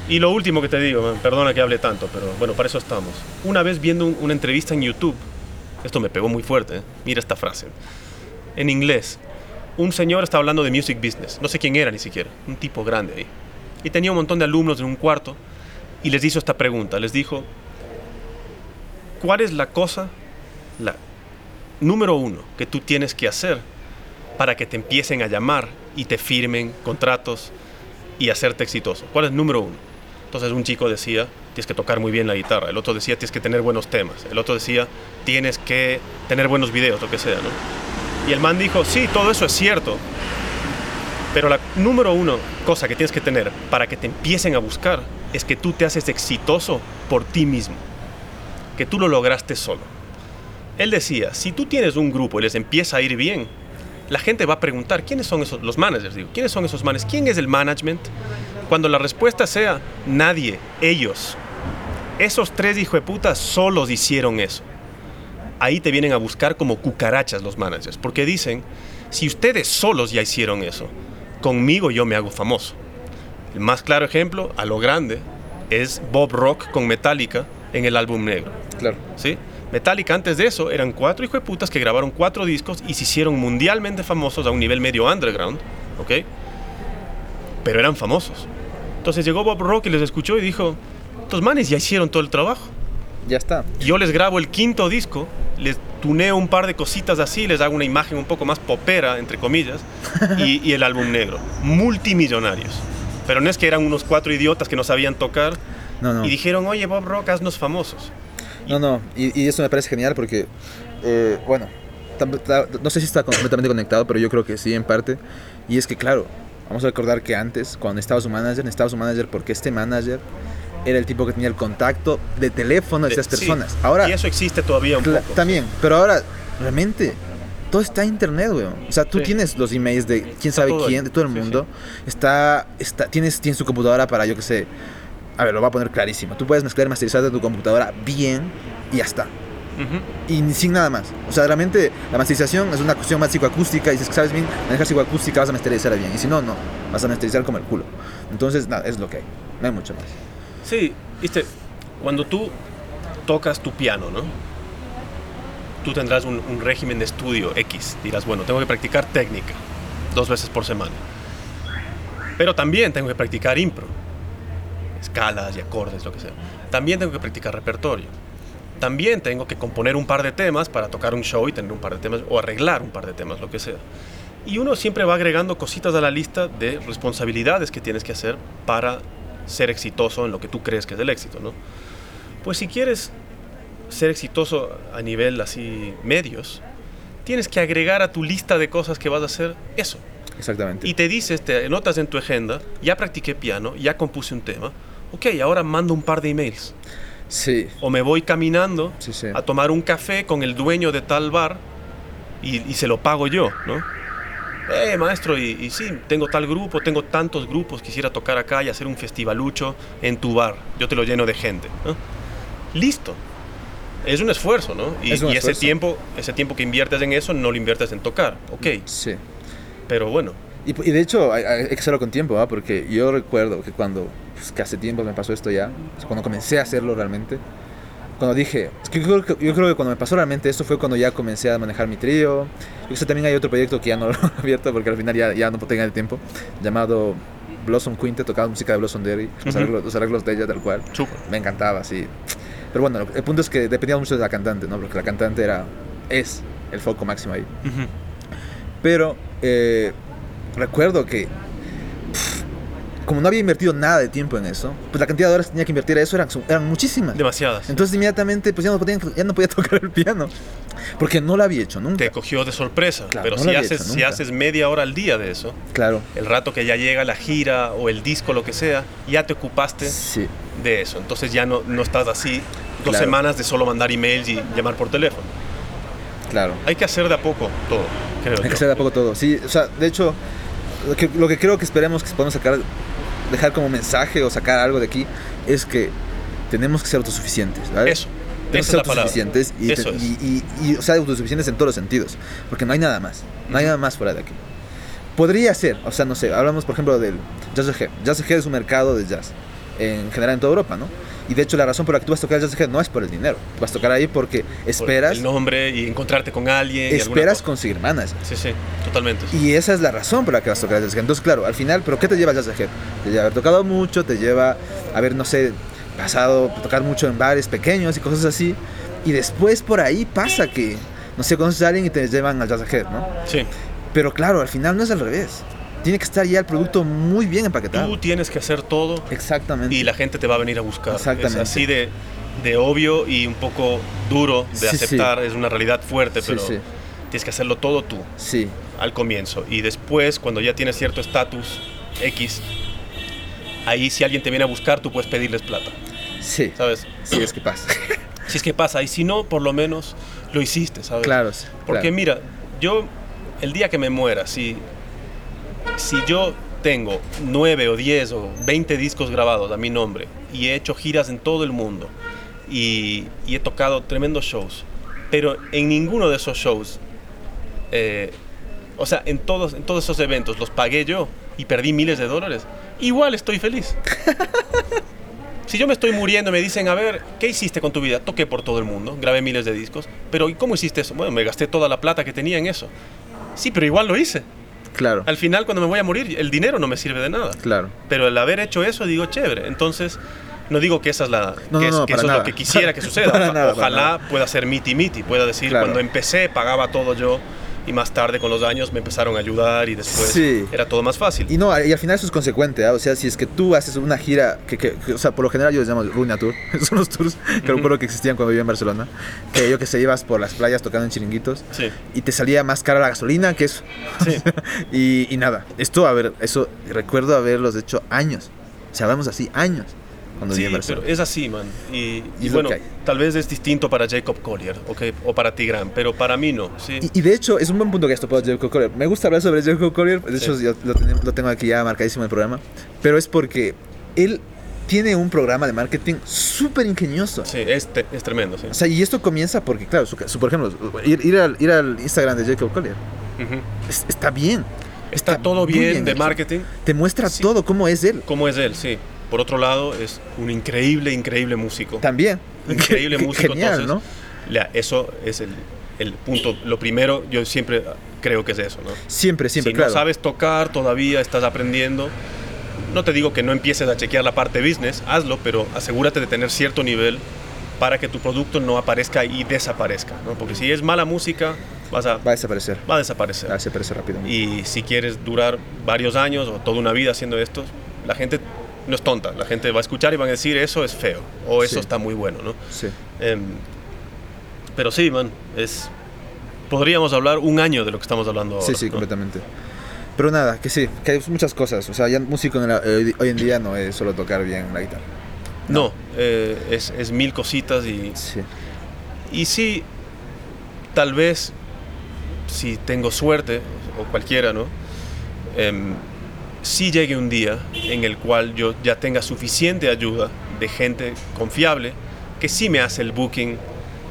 Y lo último que te digo, man, perdona que hable tanto, pero bueno, para eso estamos. Una vez viendo un- una entrevista en YouTube, esto me pegó muy fuerte, ¿eh? mira esta frase, en inglés, un señor estaba hablando de music business, no sé quién era ni siquiera, un tipo grande ahí. Y tenía un montón de alumnos en un cuarto y les hizo esta pregunta, les dijo, ¿cuál es la cosa, la número uno, que tú tienes que hacer para que te empiecen a llamar y te firmen contratos y hacerte exitoso? ¿Cuál es número uno? Entonces un chico decía, tienes que tocar muy bien la guitarra, el otro decía, tienes que tener buenos temas, el otro decía, tienes que tener buenos videos, lo que sea, ¿no? Y el man dijo, sí, todo eso es cierto, pero la número uno cosa que tienes que tener para que te empiecen a buscar es que tú te haces exitoso por ti mismo, que tú lo lograste solo. Él decía, si tú tienes un grupo y les empieza a ir bien, la gente va a preguntar, ¿quiénes son esos, los managers? Digo, ¿quiénes son esos manes? ¿Quién es el management? Cuando la respuesta sea, nadie, ellos. Esos tres hijo de puta solos hicieron eso. Ahí te vienen a buscar como cucarachas los managers, porque dicen, si ustedes solos ya hicieron eso, conmigo yo me hago famoso. El más claro ejemplo, a lo grande, es Bob Rock con Metallica en el álbum negro. Claro. ¿sí? Metallica antes de eso eran cuatro hijos de putas que grabaron cuatro discos y se hicieron mundialmente famosos a un nivel medio underground, ¿ok? Pero eran famosos. Entonces llegó Bob Rock y les escuchó y dijo, estos manes ya hicieron todo el trabajo. Ya está. Yo les grabo el quinto disco, les tuneo un par de cositas así, les hago una imagen un poco más popera, entre comillas, y, y el álbum negro. Multimillonarios. Pero no es que eran unos cuatro idiotas que no sabían tocar No, no. y dijeron, oye Bob Rock, haznos famosos. No, no, y, y eso me parece genial porque, eh, bueno, no sé si está completamente conectado, pero yo creo que sí, en parte. Y es que, claro, vamos a recordar que antes, cuando necesitaba su manager, necesitaba su manager porque este manager era el tipo que tenía el contacto de teléfono de estas Sí, personas. Ahora, y eso existe todavía un poco. también, pero ahora, realmente, todo está en internet, weón. O sea, tú Sí. tienes los emails de quién sabe todo quién, de todo el Sí, mundo. Está, está, tienes, tienes tu computadora para, yo qué sé. A ver, lo voy a poner clarísimo. Tú puedes mezclar y masterizar de tu computadora bien y ya está. Y sin nada más. O sea, realmente la masterización es una cuestión más psicoacústica. Y si es que sabes bien manejar psicoacústica, vas a masterizar bien. Y si no, no. Vas a masterizar como el culo. Entonces, nada, es lo que hay. No hay mucho más. Sí, viste, cuando tú tocas tu piano, ¿no? Tú tendrás un, régimen de estudio X. Dirás, bueno, tengo que practicar técnica dos veces por semana. Pero también tengo que practicar impro. Escalas y acordes, lo que sea. También tengo que practicar repertorio. También tengo que componer un par de temas para tocar un show y tener un par de temas, o arreglar un par de temas, lo que sea. Y uno siempre va agregando cositas a la lista de responsabilidades que tienes que hacer para ser exitoso en lo que tú crees que es el éxito, ¿no? Pues si quieres ser exitoso a nivel así medios, tienes que agregar a tu lista de cosas que vas a hacer eso. Exactamente. Y te dices, te notas en tu agenda, ya practiqué piano, ya compuse un tema, ok, ahora mando un par de emails. sí. O me voy caminando Sí, sí. a tomar un café con el dueño de tal bar y, y se lo pago yo, ¿no? Eh, maestro, y, y sí, tengo tal grupo, tengo tantos grupos, quisiera tocar acá y hacer un festivalucho en tu bar. Yo te lo lleno de gente. ¿no? Listo. Es un esfuerzo, ¿no? Y, Es ese tiempo, ese tiempo que inviertes en eso, no lo inviertes en tocar. Ok, Sí. pero bueno. Y, y de hecho, hay, hay que hacerlo con tiempo, ¿ah? Porque yo recuerdo que cuando, pues, que hace tiempo me pasó esto ya, cuando comencé a hacerlo realmente, cuando dije, es que yo, creo que, yo creo que cuando me pasó realmente esto fue cuando ya comencé a manejar mi trío. Yo sé también hay otro proyecto que ya no (laughs) lo he abierto porque al final ya, ya no tenía el tiempo, llamado Blossom Quintet, tocaba música de Blossom Derry, los, arreglos, los arreglos de ella tal cual. Me encantaba, sí. Pero bueno, el punto es que dependía mucho de la cantante, ¿no? Porque la cantante era, es el foco máximo ahí. Pero eh, recuerdo que, como no había invertido nada de tiempo en eso, pues la cantidad de horas que tenía que invertir a eso eran, eran muchísimas. Demasiadas. Entonces inmediatamente pues ya no, podía, ya no podía (laughs) tocar el piano. Porque no lo había hecho nunca. Te cogió de sorpresa. Claro, pero no si haces, si haces media hora al día de eso, Claro. el rato que ya llega la gira o el disco, lo que sea, ya te ocupaste Sí. de eso. Entonces ya no, no estás así dos Claro. semanas de solo mandar emails y llamar por teléfono. Claro. Hay que hacer de a poco todo, creo Hay que yo. hacer de a poco todo. Sí, o sea, de hecho, lo que, lo que creo que esperemos que podamos sacar, dejar como mensaje o sacar algo de aquí, es que tenemos que ser autosuficientes, ¿vale? Eso. Tenemos que ser autosuficientes y, Eso te- es. y, y- y, o sea, autosuficientes en todos los sentidos. Porque no hay nada más. No hay nada más fuera de aquí. Podría ser, o sea, no sé, hablamos por ejemplo del Jazz. Jazz es un mercado de jazz, en general en toda Europa, ¿no? Y de hecho la razón por la que tú vas a tocar Jazz Head no es por el dinero. Vas a tocar ahí porque Por esperas, El nombre y encontrarte con alguien. y esperas cosa. conseguir manas. Sí, sí, totalmente. Y esa es la razón por la que vas a tocar Jazz Head. Entonces, claro, al final, ¿pero qué te lleva Jazz Head? Te lleva a haber tocado mucho, te lleva a haber, no sé, pasado, tocar mucho en bares pequeños y cosas así. Y después por ahí pasa que, no sé, conoces a alguien y te llevan al Jazz Head, ¿no? Sí. Pero claro, al final no es al revés. Tiene que estar ya el producto muy bien empaquetado. Tú tienes que hacer todo Exactamente. y la gente te va a venir a buscar. Exactamente. Es así de, de obvio y un poco duro de Sí, sí. aceptar. Es una realidad fuerte, pero sí. tienes que hacerlo todo tú Sí, al comienzo. Y después, cuando ya tienes cierto estatus X, ahí si alguien te viene a buscar, tú puedes pedirles plata. sí. ¿Sabes? Sí, es que pasa. (laughs) Si es que pasa. Y si no, por lo menos lo hiciste, ¿sabes? claro. Porque claro. mira, yo el día que me muera, si, si yo tengo 9 o 10 o 20 discos grabados a mi nombre y he hecho giras en todo el mundo y, y he tocado tremendos shows, pero en ninguno de esos shows, eh, o sea, en todos, en todos esos eventos los pagué yo y perdí miles de dólares, igual estoy feliz. (laughs) Si yo me estoy muriendo y me dicen, a ver, ¿qué hiciste con tu vida? Toqué por todo el mundo, grabé miles de discos, pero ¿y cómo hiciste eso? Bueno, me gasté toda la plata que tenía en eso. Sí, pero igual lo hice. Claro, Al final, cuando me voy a morir, el dinero no me sirve de nada. claro. Pero el haber hecho eso, digo, chévere. Entonces, no digo que esa es la No, que, es- no, que para eso es lo que quisiera que (laughs) suceda. Oja- nada, Ojalá pueda ser miti miti, pueda decir, Claro. cuando empecé pagaba todo yo y más tarde con los años me empezaron a ayudar y después Sí. era todo más fácil. Y no, y al final eso es consecuente, ¿ah? o sea, si es que tú haces una gira, que, que- que, o sea, por lo general yo les llamo Ruina Tour, (laughs) son los tours que recuerdo que existían cuando vivía en Barcelona, que yo que se ibas por las playas tocando en chiringuitos Sí, y te salía más cara la gasolina que eso. sí. (laughs) y, y nada, esto, a ver, eso recuerdo haberlos hecho años, o sea, hablamos así, años, cuando Sí, pero es así, man. Y, y bueno, hay. tal vez es distinto para Jacob Collier okay, o para Tigran, pero para mí no. ¿sí? Y, y de hecho, es un buen punto que esto por Jacob Collier. Me gusta hablar sobre Jacob Collier, de hecho, Sí. yo lo, lo tengo aquí ya marcadísimo en el programa, pero es porque él tiene un programa de marketing súper ingenioso. Sí, es, te- es tremendo, sí. O sea, y esto comienza porque, claro, su, su- por ejemplo, ir, ir al, ir al Instagram de Jacob Collier Ujú. es- está bien. Está, todo muy bien, de hecho. marketing. Te muestra todo cómo es él. ¿Cómo es él? Sí. Por otro lado, es un increíble, increíble músico. También. Increíble (laughs) músico. Genial, entonces, la- eso es el, el punto. Lo primero, yo siempre creo que es eso, ¿no? ¿no? Siempre, siempre, si claro. no sabes tocar, todavía estás aprendiendo. No te digo que no empieces a chequear la parte business, hazlo, pero asegúrate de tener cierto nivel para que tu producto no aparezca y desaparezca, ¿no? Porque si es mala música, vas a, Va a desaparecer. va a desaparecer. Va a desaparecer rápidamente. Y si quieres durar varios años o toda una vida haciendo esto, la gente no es tonta. La gente va a escuchar y van a decir eso es feo o eso Sí. está muy bueno, ¿no? Sí. Em, pero sí, man, es... Podríamos hablar un año de lo que estamos hablando ahora. Sí, sí, ¿no? completamente. Pero nada, que sí, que hay muchas cosas. O sea, ya músico en hoy, hoy en día no es solo tocar bien la guitarra. No, eh, es, es mil cositas y, Sí. y sí, tal vez si tengo suerte, o cualquiera, ¿no? Sí llegue un día en el cual yo ya tenga suficiente ayuda de gente confiable que sí me hace el booking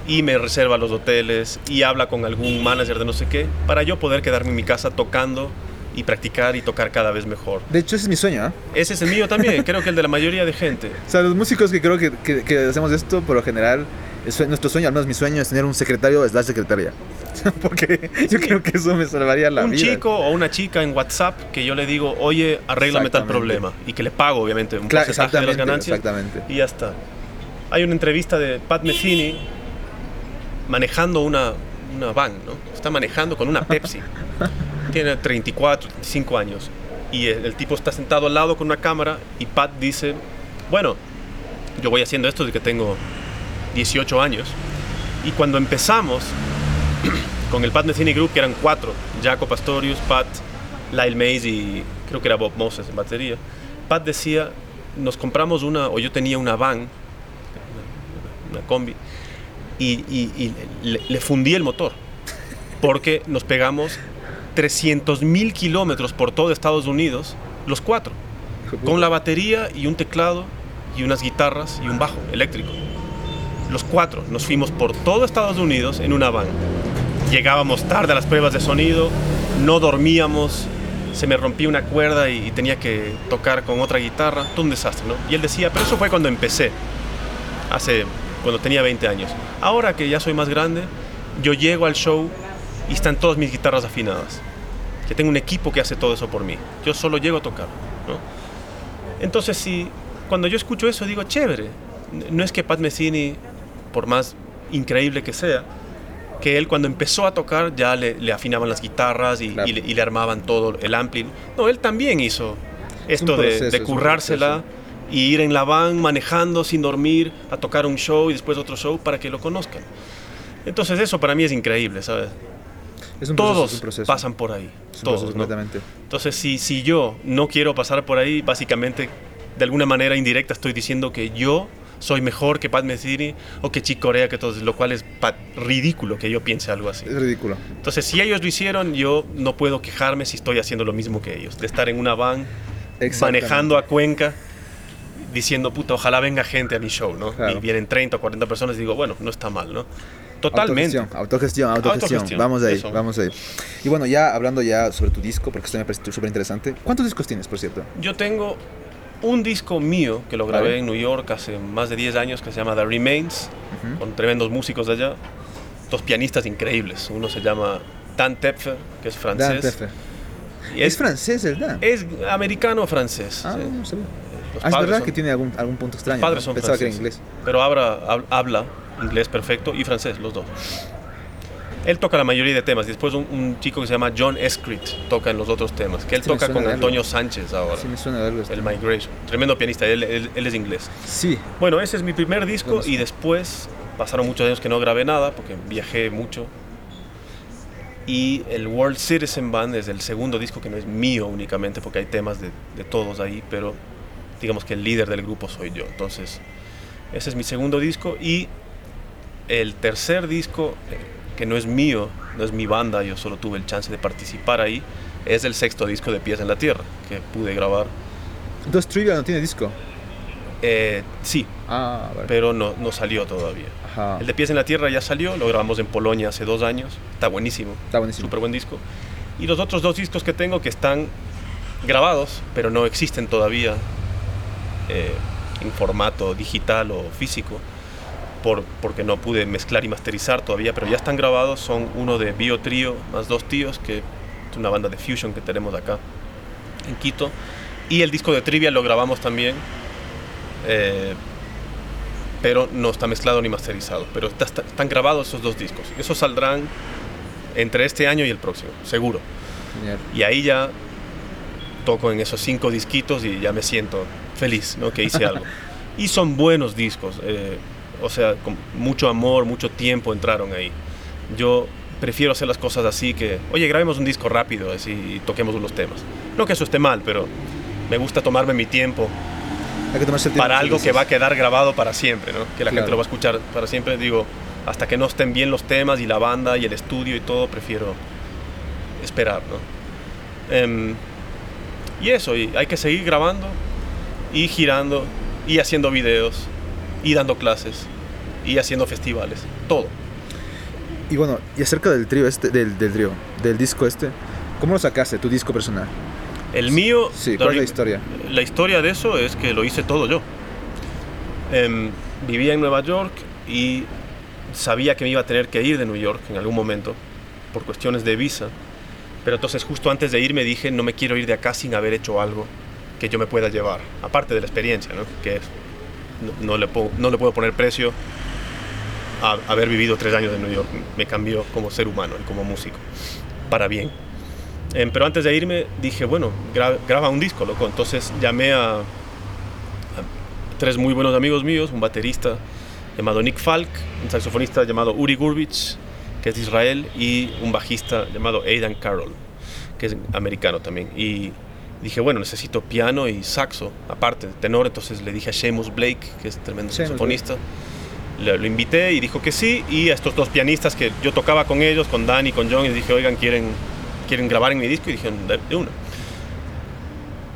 y me reserva los hoteles y habla con algún manager de no sé qué para yo poder quedarme en mi casa tocando y practicar y tocar cada vez mejor. De hecho, ese es mi sueño, ¿ah? Ese es el mío también, creo que el de la mayoría de gente. (laughs) O sea, los músicos que creo que, que- que hacemos esto, por lo general, es nuestro sueño, al menos mi sueño es tener un secretario slash secretaria. (laughs) Porque yo creo que eso me salvaría la un vida. chico o una chica en WhatsApp que yo le digo, oye, arréglame tal problema. Y que le pago, obviamente, un Claro, porcentaje de las exactamente, ganancias. exactamente. Y ya está. Hay una entrevista de Pat Metheny manejando una, una van, ¿no? Está manejando con una Pepsi. (laughs) Tiene 34, 35 años. Y el, el tipo está sentado al lado con una cámara y Pat dice, bueno, yo voy haciendo esto desde que tengo 18 años. Y cuando empezamos (clears throat) con el Pat Metheny Group, que eran cuatro, Jaco Pastorius, Pat, Lyle Mays y creo que era Bob Moses en batería, Pat decía, nos compramos una, o yo tenía una van, una, combi, y, le, le fundí el motor, porque nos pegamos 300 mil kilómetros por todo Estados Unidos, los cuatro, con la batería y un teclado y unas guitarras y un bajo eléctrico. Los cuatro nos fuimos por todo Estados Unidos en una van. Llegábamos tarde a las pruebas de sonido, no dormíamos, se me rompía una cuerda y, tenía que tocar con otra guitarra, todo un desastre, ¿no? Y él decía, pero eso fue cuando empecé, hace, cuando tenía 20 años. Ahora que ya soy más grande, yo llego al show y están todas mis guitarras afinadas. Que tengo un equipo que hace todo eso por mí. Yo solo llego a tocar, ¿no? Entonces, si cuando yo escucho eso, digo, chévere. No es que Pat Metheny, por más increíble que sea, que él cuando empezó a tocar ya le, le afinaban las guitarras y, Claro. y le, y le armaban todo el ampli. No, él también hizo Es esto de- proceso, de, es un currársela y ir en la van manejando sin dormir a tocar un show y después otro show para que lo conozcan. Entonces eso para mí es increíble, ¿sabes? Es un proceso, Todos es un proceso. pasan por ahí. Es un todos, ¿no? completamente. Entonces, si, si yo no quiero pasar por ahí, básicamente, de alguna manera indirecta, estoy diciendo que yo soy mejor que Pat Metheny o que Chick Corea, que todos, lo cual es ridículo que yo piense algo así. Es ridículo. Entonces, si ellos lo hicieron, yo no puedo quejarme si estoy haciendo lo mismo que ellos, de estar en una van, manejando a Cuenca, diciendo, puta, ojalá venga gente a mi show, ¿no? Claro. Y vienen 30 o 40 personas y digo, bueno, no está mal, ¿no? Totalmente. Autogestión, autogestión, autogestión. Autogestión, Vamos ahí, eso. vamos ahí. Y bueno, ya hablando ya sobre tu disco, porque esto me parece súper interesante. ¿Cuántos discos tienes, por cierto? Yo tengo un disco mío que lo grabé en New York hace más de 10 años que se llama The Remains, con tremendos músicos de allá, dos pianistas increíbles. Uno se llama Dan Tepfer, que es Dan francés. Teffer. y Es, francés el Dan. es americano-francés. ah, sí. no sabía. Ah, es verdad son- que tiene algún, algún punto extraño. padres ¿no? son Pensaba que era franceses. inglés. Pero habla, hab- habla inglés perfecto y francés, los dos. Él toca la mayoría de temas. Después un, un chico que se llama John Escrit toca en los otros temas. Que él Sí toca con. Antonio Sánchez ahora. Sí, me suena de algo. esto. El Migration. Tremendo pianista. Él, él- él es inglés. Sí, Bueno, ese es mi primer disco y después pasaron muchos años que no grabé nada porque viajé mucho. Y el World Citizen Band es el segundo disco que no es mío únicamente porque hay temas de, de todos ahí, pero digamos que el líder del grupo soy yo. Entonces, ese es mi segundo disco y el tercer disco, que no es mío, no es mi banda, yo solo tuve el chance de participar ahí, es el sexto disco de Pies en la Tierra que pude grabar. Entonces Trivial no tiene disco. Eh, sí, Ah, vale. pero no, no salió todavía. Ajá. El de Pies en la Tierra ya salió, lo grabamos en Polonia hace dos años. Está buenísimo, Está buenísimo. súper buen disco. Y los otros dos discos que tengo que están grabados, pero no existen todavía eh, en formato digital o físico, por, porque no pude mezclar y masterizar todavía, pero ya están grabados. Son uno de Bio Trio más dos tíos, que es una banda de fusion que tenemos acá en Quito. Y el disco de Trivia lo grabamos también. eh, pero no está mezclado ni masterizado. Pero está- está- están grabados esos dos discos. Esos saldrán entre este año y el próximo, seguro. Y ahí ya toco en esos cinco disquitos y ya me siento feliz, ¿no? Que hice algo. (laughs) Y son buenos discos, eh, o sea, con mucho amor, mucho tiempo entraron ahí. Yo prefiero hacer las cosas así que, oye, grabemos un disco rápido así y toquemos unos temas. No que eso esté mal, pero me gusta tomarme mi tiempo Hay que tomarse el tiempo. para algo que va a quedar grabado para siempre, ¿no? Que la gente Claro. lo va a escuchar para siempre. Digo, hasta que no estén bien los temas y la banda y el estudio y todo, prefiero esperar, ¿no? Em, y eso, y hay que seguir grabando y girando y haciendo videos y dando clases y haciendo festivales, todo. Y bueno, y acerca del trío este, del, del trío, del disco este, ¿cómo lo sacaste, tu disco personal? El mío... Sí, ¿cuál es la historia? La historia de eso es que lo hice todo yo. Em, vivía en Nueva York y sabía que me iba a tener que ir de New York en algún momento por cuestiones de visa. Pero entonces justo antes de irme dije, no me quiero ir de acá sin haber hecho algo que yo me pueda llevar, aparte de la experiencia, ¿no? que no, no le puedo, no le puedo poner precio a haber vivido tres años en New York. Me cambió como ser humano y como músico, para bien. Em, pero antes de irme dije, bueno, gra- graba un disco, loco. Entonces llamé a, a tres muy buenos amigos míos, un baterista llamado Nick Falk, un saxofonista llamado Uri Gurbich, que es de Israel, y un bajista llamado Aidan Carroll, que es americano también. Y dije, bueno, necesito piano y saxo, aparte, tenor. Entonces le dije a Seamus Blake, que es tremendo Seamus saxofonista, le- lo invité y dijo que sí. Y a estos dos pianistas que yo tocaba con ellos, con Dan y con John, y dije, oigan, ¿quieren, quieren grabar en mi disco? Y dijeron, de, de.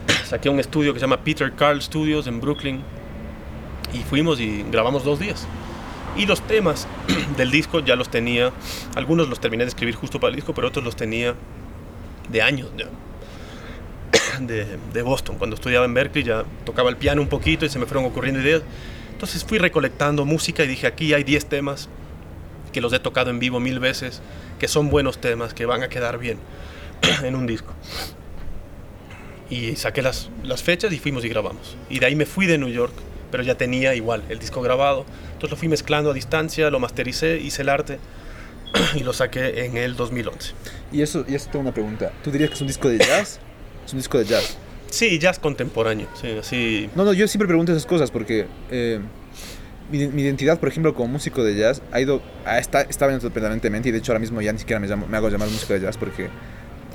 (coughs) Saqué un estudio que se llama Peter Carl Studios en Brooklyn y fuimos y grabamos dos días. Y los temas (coughs) del disco ya los tenía, algunos los terminé de escribir justo para el disco, pero otros los tenía de años. De, (coughs) de Boston, cuando estudiaba en Berkeley ya tocaba el piano un poquito y se me fueron ocurriendo ideas. Entonces fui recolectando música y dije, aquí hay 10 temas que los he tocado en vivo mil veces, que son buenos temas, que van a quedar bien (clears throat) en un disco. Y saqué las, las fechas y fuimos y grabamos. Y de ahí me fui de New York, pero ya tenía igual el disco grabado. Entonces lo fui mezclando a distancia, lo mastericé, hice el arte (clears throat) y lo saqué en el 2011. Y eso, y eso tengo una pregunta. ¿Tú dirías que es un disco de jazz? Es un disco de jazz. Sí, jazz contemporáneo, sí, así. No, no, yo siempre pregunto esas cosas porque eh, mi, mi identidad, por ejemplo, como músico de jazz, ha ido, ha, está, está viendo permanentemente y de hecho ahora mismo ya ni siquiera me, llamo- me hago llamar músico de jazz porque...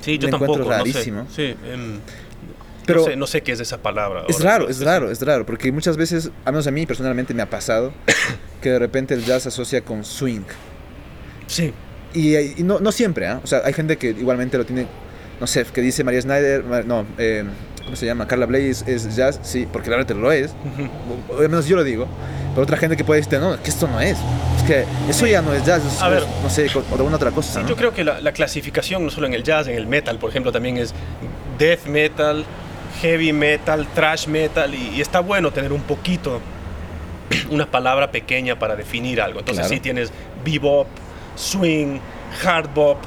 Sí, yo lo encuentro tampoco, no sé. rarísimo. Sí, em, Pero no, sé, no sé qué es esa palabra. es raro, es raro, es raro, porque muchas veces, a menos a mí personalmente me ha pasado, (coughs) que de repente el jazz se asocia con swing. Sí, Y, y no, no siempre, ¿ah? O sea, hay gente que igualmente lo tiene, no sé, que dice María Snyder, no, eh, ¿cómo se llama? Carla Blaze es jazz, sí, porque realmente lo es. Al menos yo lo digo. Pero otra gente que puede decir, no, que esto no es. Es que eso ya no es jazz, es, A ver. es, no sé, o alguna otra cosa. Sí, ¿no? yo creo que la, la clasificación, no solo en el jazz, en el metal, por ejemplo, también es death metal, heavy metal, thrash metal, y, y está bueno tener un poquito, (clears throat) una palabra pequeña para definir algo. Entonces Claro. sí tienes bebop, swing, hard bop,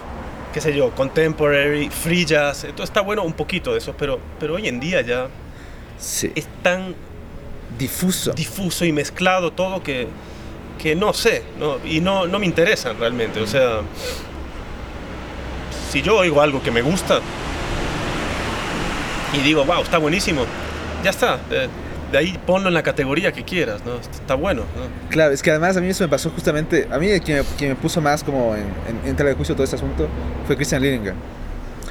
qué sé yo, contemporary, free jazz. Entonces está bueno un poquito de eso, pero, pero hoy en día ya Sí. es tan Difuso. difuso y mezclado todo que, que no sé, ¿no? y no, no me interesan realmente. O sea, si yo oigo algo que me gusta y digo, wow, está buenísimo, ya está. De, de ahí ponlo en la categoría que quieras, ¿no? Está bueno, ¿no? Claro, es que además a mí eso me pasó justamente. A mí quien me, quien me puso más como en, en, en tela de juicio todo este asunto fue Christian Lindgren.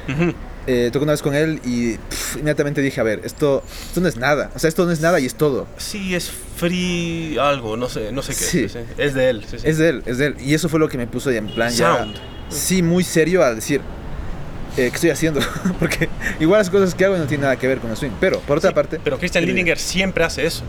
Ujú. Eh, toqué una vez con él y pff, inmediatamente dije, a ver, esto, esto no es nada. O sea, esto no es nada y es todo. Sí, es free algo, no sé, no sé qué. Sí. es, de él. sí, sí. Es de él, es de él. Y eso fue lo que me puso ya en plan ya... Sound. Sí, muy serio a decir, eh, ¿qué estoy haciendo? (laughs) Porque igual las cosas que hago no tienen nada que ver con el swing. Pero, por otra Sí, parte... Pero Christian eh, Lindinger siempre hace eso.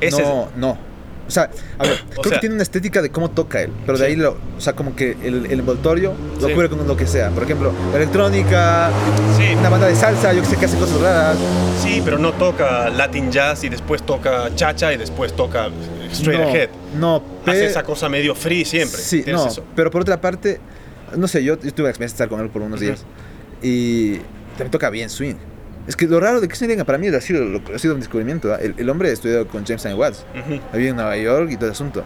Ese es- no, no. O sea, a ver, O creo sea- que tiene una estética de cómo toca él, pero de Sí. ahí lo, o sea, como que el, el envoltorio lo Sí. cubre con lo que sea. Por ejemplo, la electrónica, sí, una banda de salsa, yo que sé que hace cosas raras. Sí, pero no toca Latin Jazz y después toca Chacha y después toca Straight no, Ahead. No, Hace pe- esa cosa medio free siempre. Sí, no, eso. pero por otra parte, no sé, yo, yo tuve la experiencia de estar con él por unos Ujú. días y también toca bien swing. Es que lo raro de que se diga para mí ha sido, lo- ha sido un descubrimiento. ¿ah? El, el hombre estudió con James and Watts, Ujú. había en Nueva York y todo el asunto.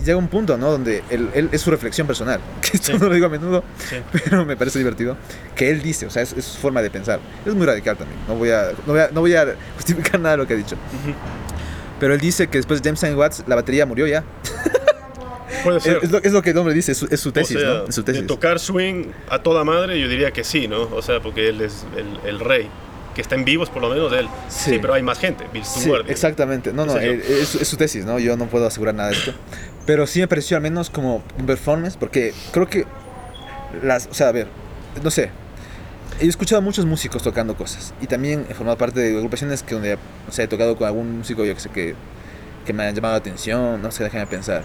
Y llega un punto, ¿no? Donde él, él- es su reflexión personal, (laughs) que esto Sí. no lo digo a menudo, Sí. pero me parece divertido, que él dice, o sea, es, es su forma de pensar. Es muy radical también, no voy, a, no, voy a, no voy a (laughs) justificar nada de lo que ha dicho. Ujú. Pero él dice que después de James and Watts la batería murió ya. (laughs) Puede Es, ser. es lo, es lo que el hombre dice, es su, es su tesis, o sea, ¿no? Es su de tesis. tocar swing a toda madre, yo diría que sí, ¿no? O sea, porque él es el, el rey. Que está en vivos, por lo menos, él. Sí. Sí, pero hay más gente. Bill Sí, exactamente. No, no, yo. eh, es, es su tesis, ¿no? Yo no puedo asegurar nada de esto. Pero sí me pareció al menos como un performance, porque creo que las, o sea, a ver, no sé. He escuchado a muchos músicos tocando cosas y también he formado parte de agrupaciones que donde, o sea, he tocado con algún músico, yo que sé, que, que me han llamado la atención, no sé, déjame pensar.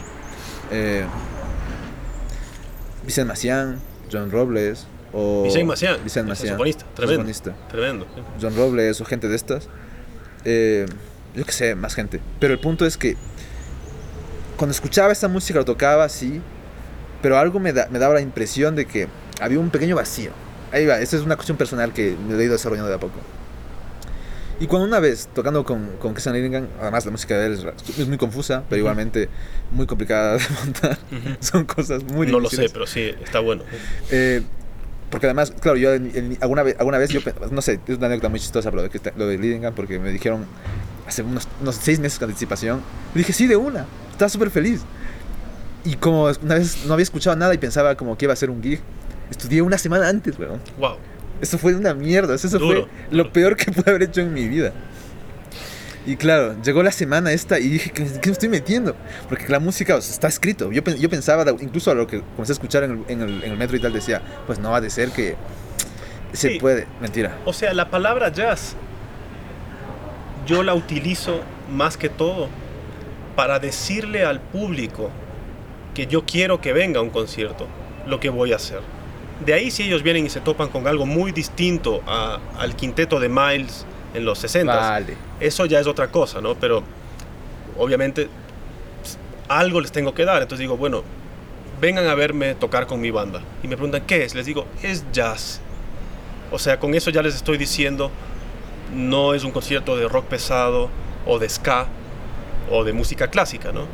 Eh, Vicente Macián, John Robles, o... Vicente Macián, Vicente Macián, saxofonista, tremendo. saxofonista. Tremendo. sí. John Robles o gente de estas. Eh, yo qué sé, más gente. Pero el punto es que cuando escuchaba esta música, lo tocaba así, pero algo me, da- me daba la impresión de que había un pequeño vacío. Ahí va, esa es una cuestión personal que me he ido desarrollando de a poco. Y cuando una vez, tocando con, con Christian Lillingham, además la música de él es, es muy confusa, pero Ujú. igualmente muy complicada de montar. Ujú. (laughs) Son cosas muy no lo sé, pero sí, está bueno. Eh, porque además, claro, yo en- en- alguna, vez, alguna vez, yo, no sé, es una anécdota muy chistosa pero lo de, lo de Lillingham, porque me dijeron hace unos, unos seis meses con anticipación. Y dije, sí, de una, estaba súper feliz. Y como una vez no había escuchado nada y pensaba como que iba a ser un gig, estudié una semana antes, weón. Wow. Eso fue una mierda, eso Duro, fue duro. lo peor que pude haber hecho en mi vida. Y claro, llegó la semana esta y dije, ¿qué, qué me estoy metiendo? Porque la música o sea, está escrito. Yo, yo pensaba, incluso a lo que comencé a escuchar en el, en el- en el metro y tal, decía, pues no ha de ser que se Sí. puede. Mentira. O sea, la palabra jazz yo la utilizo más que todo para decirle al público que yo quiero que venga a un concierto, lo que voy a hacer. De ahí si ellos vienen y se topan con algo muy distinto a- al quinteto de Miles en los 60, Vale. eso ya es otra cosa, ¿no? Pero obviamente algo les tengo que dar, entonces digo, bueno, vengan a verme tocar con mi banda. Y me preguntan, ¿qué es? Les digo, es jazz. O sea, con eso ya les estoy diciendo, no es un concierto de rock pesado o de ska o de música clásica, ¿no?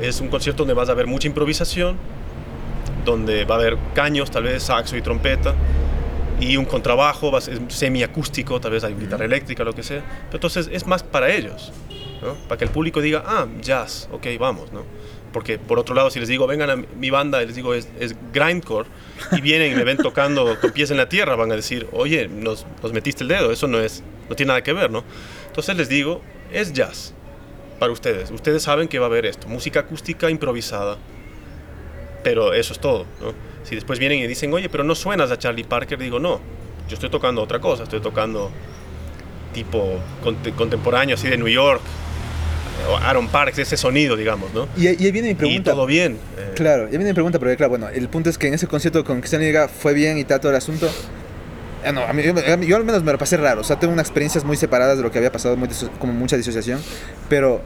Es un concierto donde vas a ver mucha improvisación, donde va a haber caños, tal vez saxo y trompeta, y un contrabajo, va a ser semiacústico, tal vez hay guitarra eléctrica, lo que sea. Pero entonces es más para ellos, ¿no? Para que el público diga, ah, jazz, ok, vamos, ¿no? Porque por otro lado, si les digo, vengan a mi banda, y les digo, es, es grindcore, y (laughs) vienen y me ven tocando con pies en la tierra, van a decir, oye, nos, nos metiste el dedo, eso no, es, no tiene nada que ver, ¿no? Entonces les digo, es jazz para ustedes. Ustedes saben que va a haber esto, música acústica improvisada, pero eso es todo, ¿no? Si después vienen y dicen, oye, pero no suenas a Charlie Parker, digo, no, yo estoy tocando otra cosa, estoy tocando tipo conte- contemporáneo, así de New York, o Aaron Parks, ese sonido, digamos, ¿no? Y, ahí- y ahí viene mi Y pregunta. todo bien. eh, Claro, ya viene mi pregunta, pero claro, bueno, el punto es que en ese concierto con Cristian Lillingham fue bien y tal todo el asunto. Ah, no, a mí- yo, yo al menos me lo pasé raro, o sea, tengo unas experiencias muy separadas de lo que había pasado, muy como mucha disociación, pero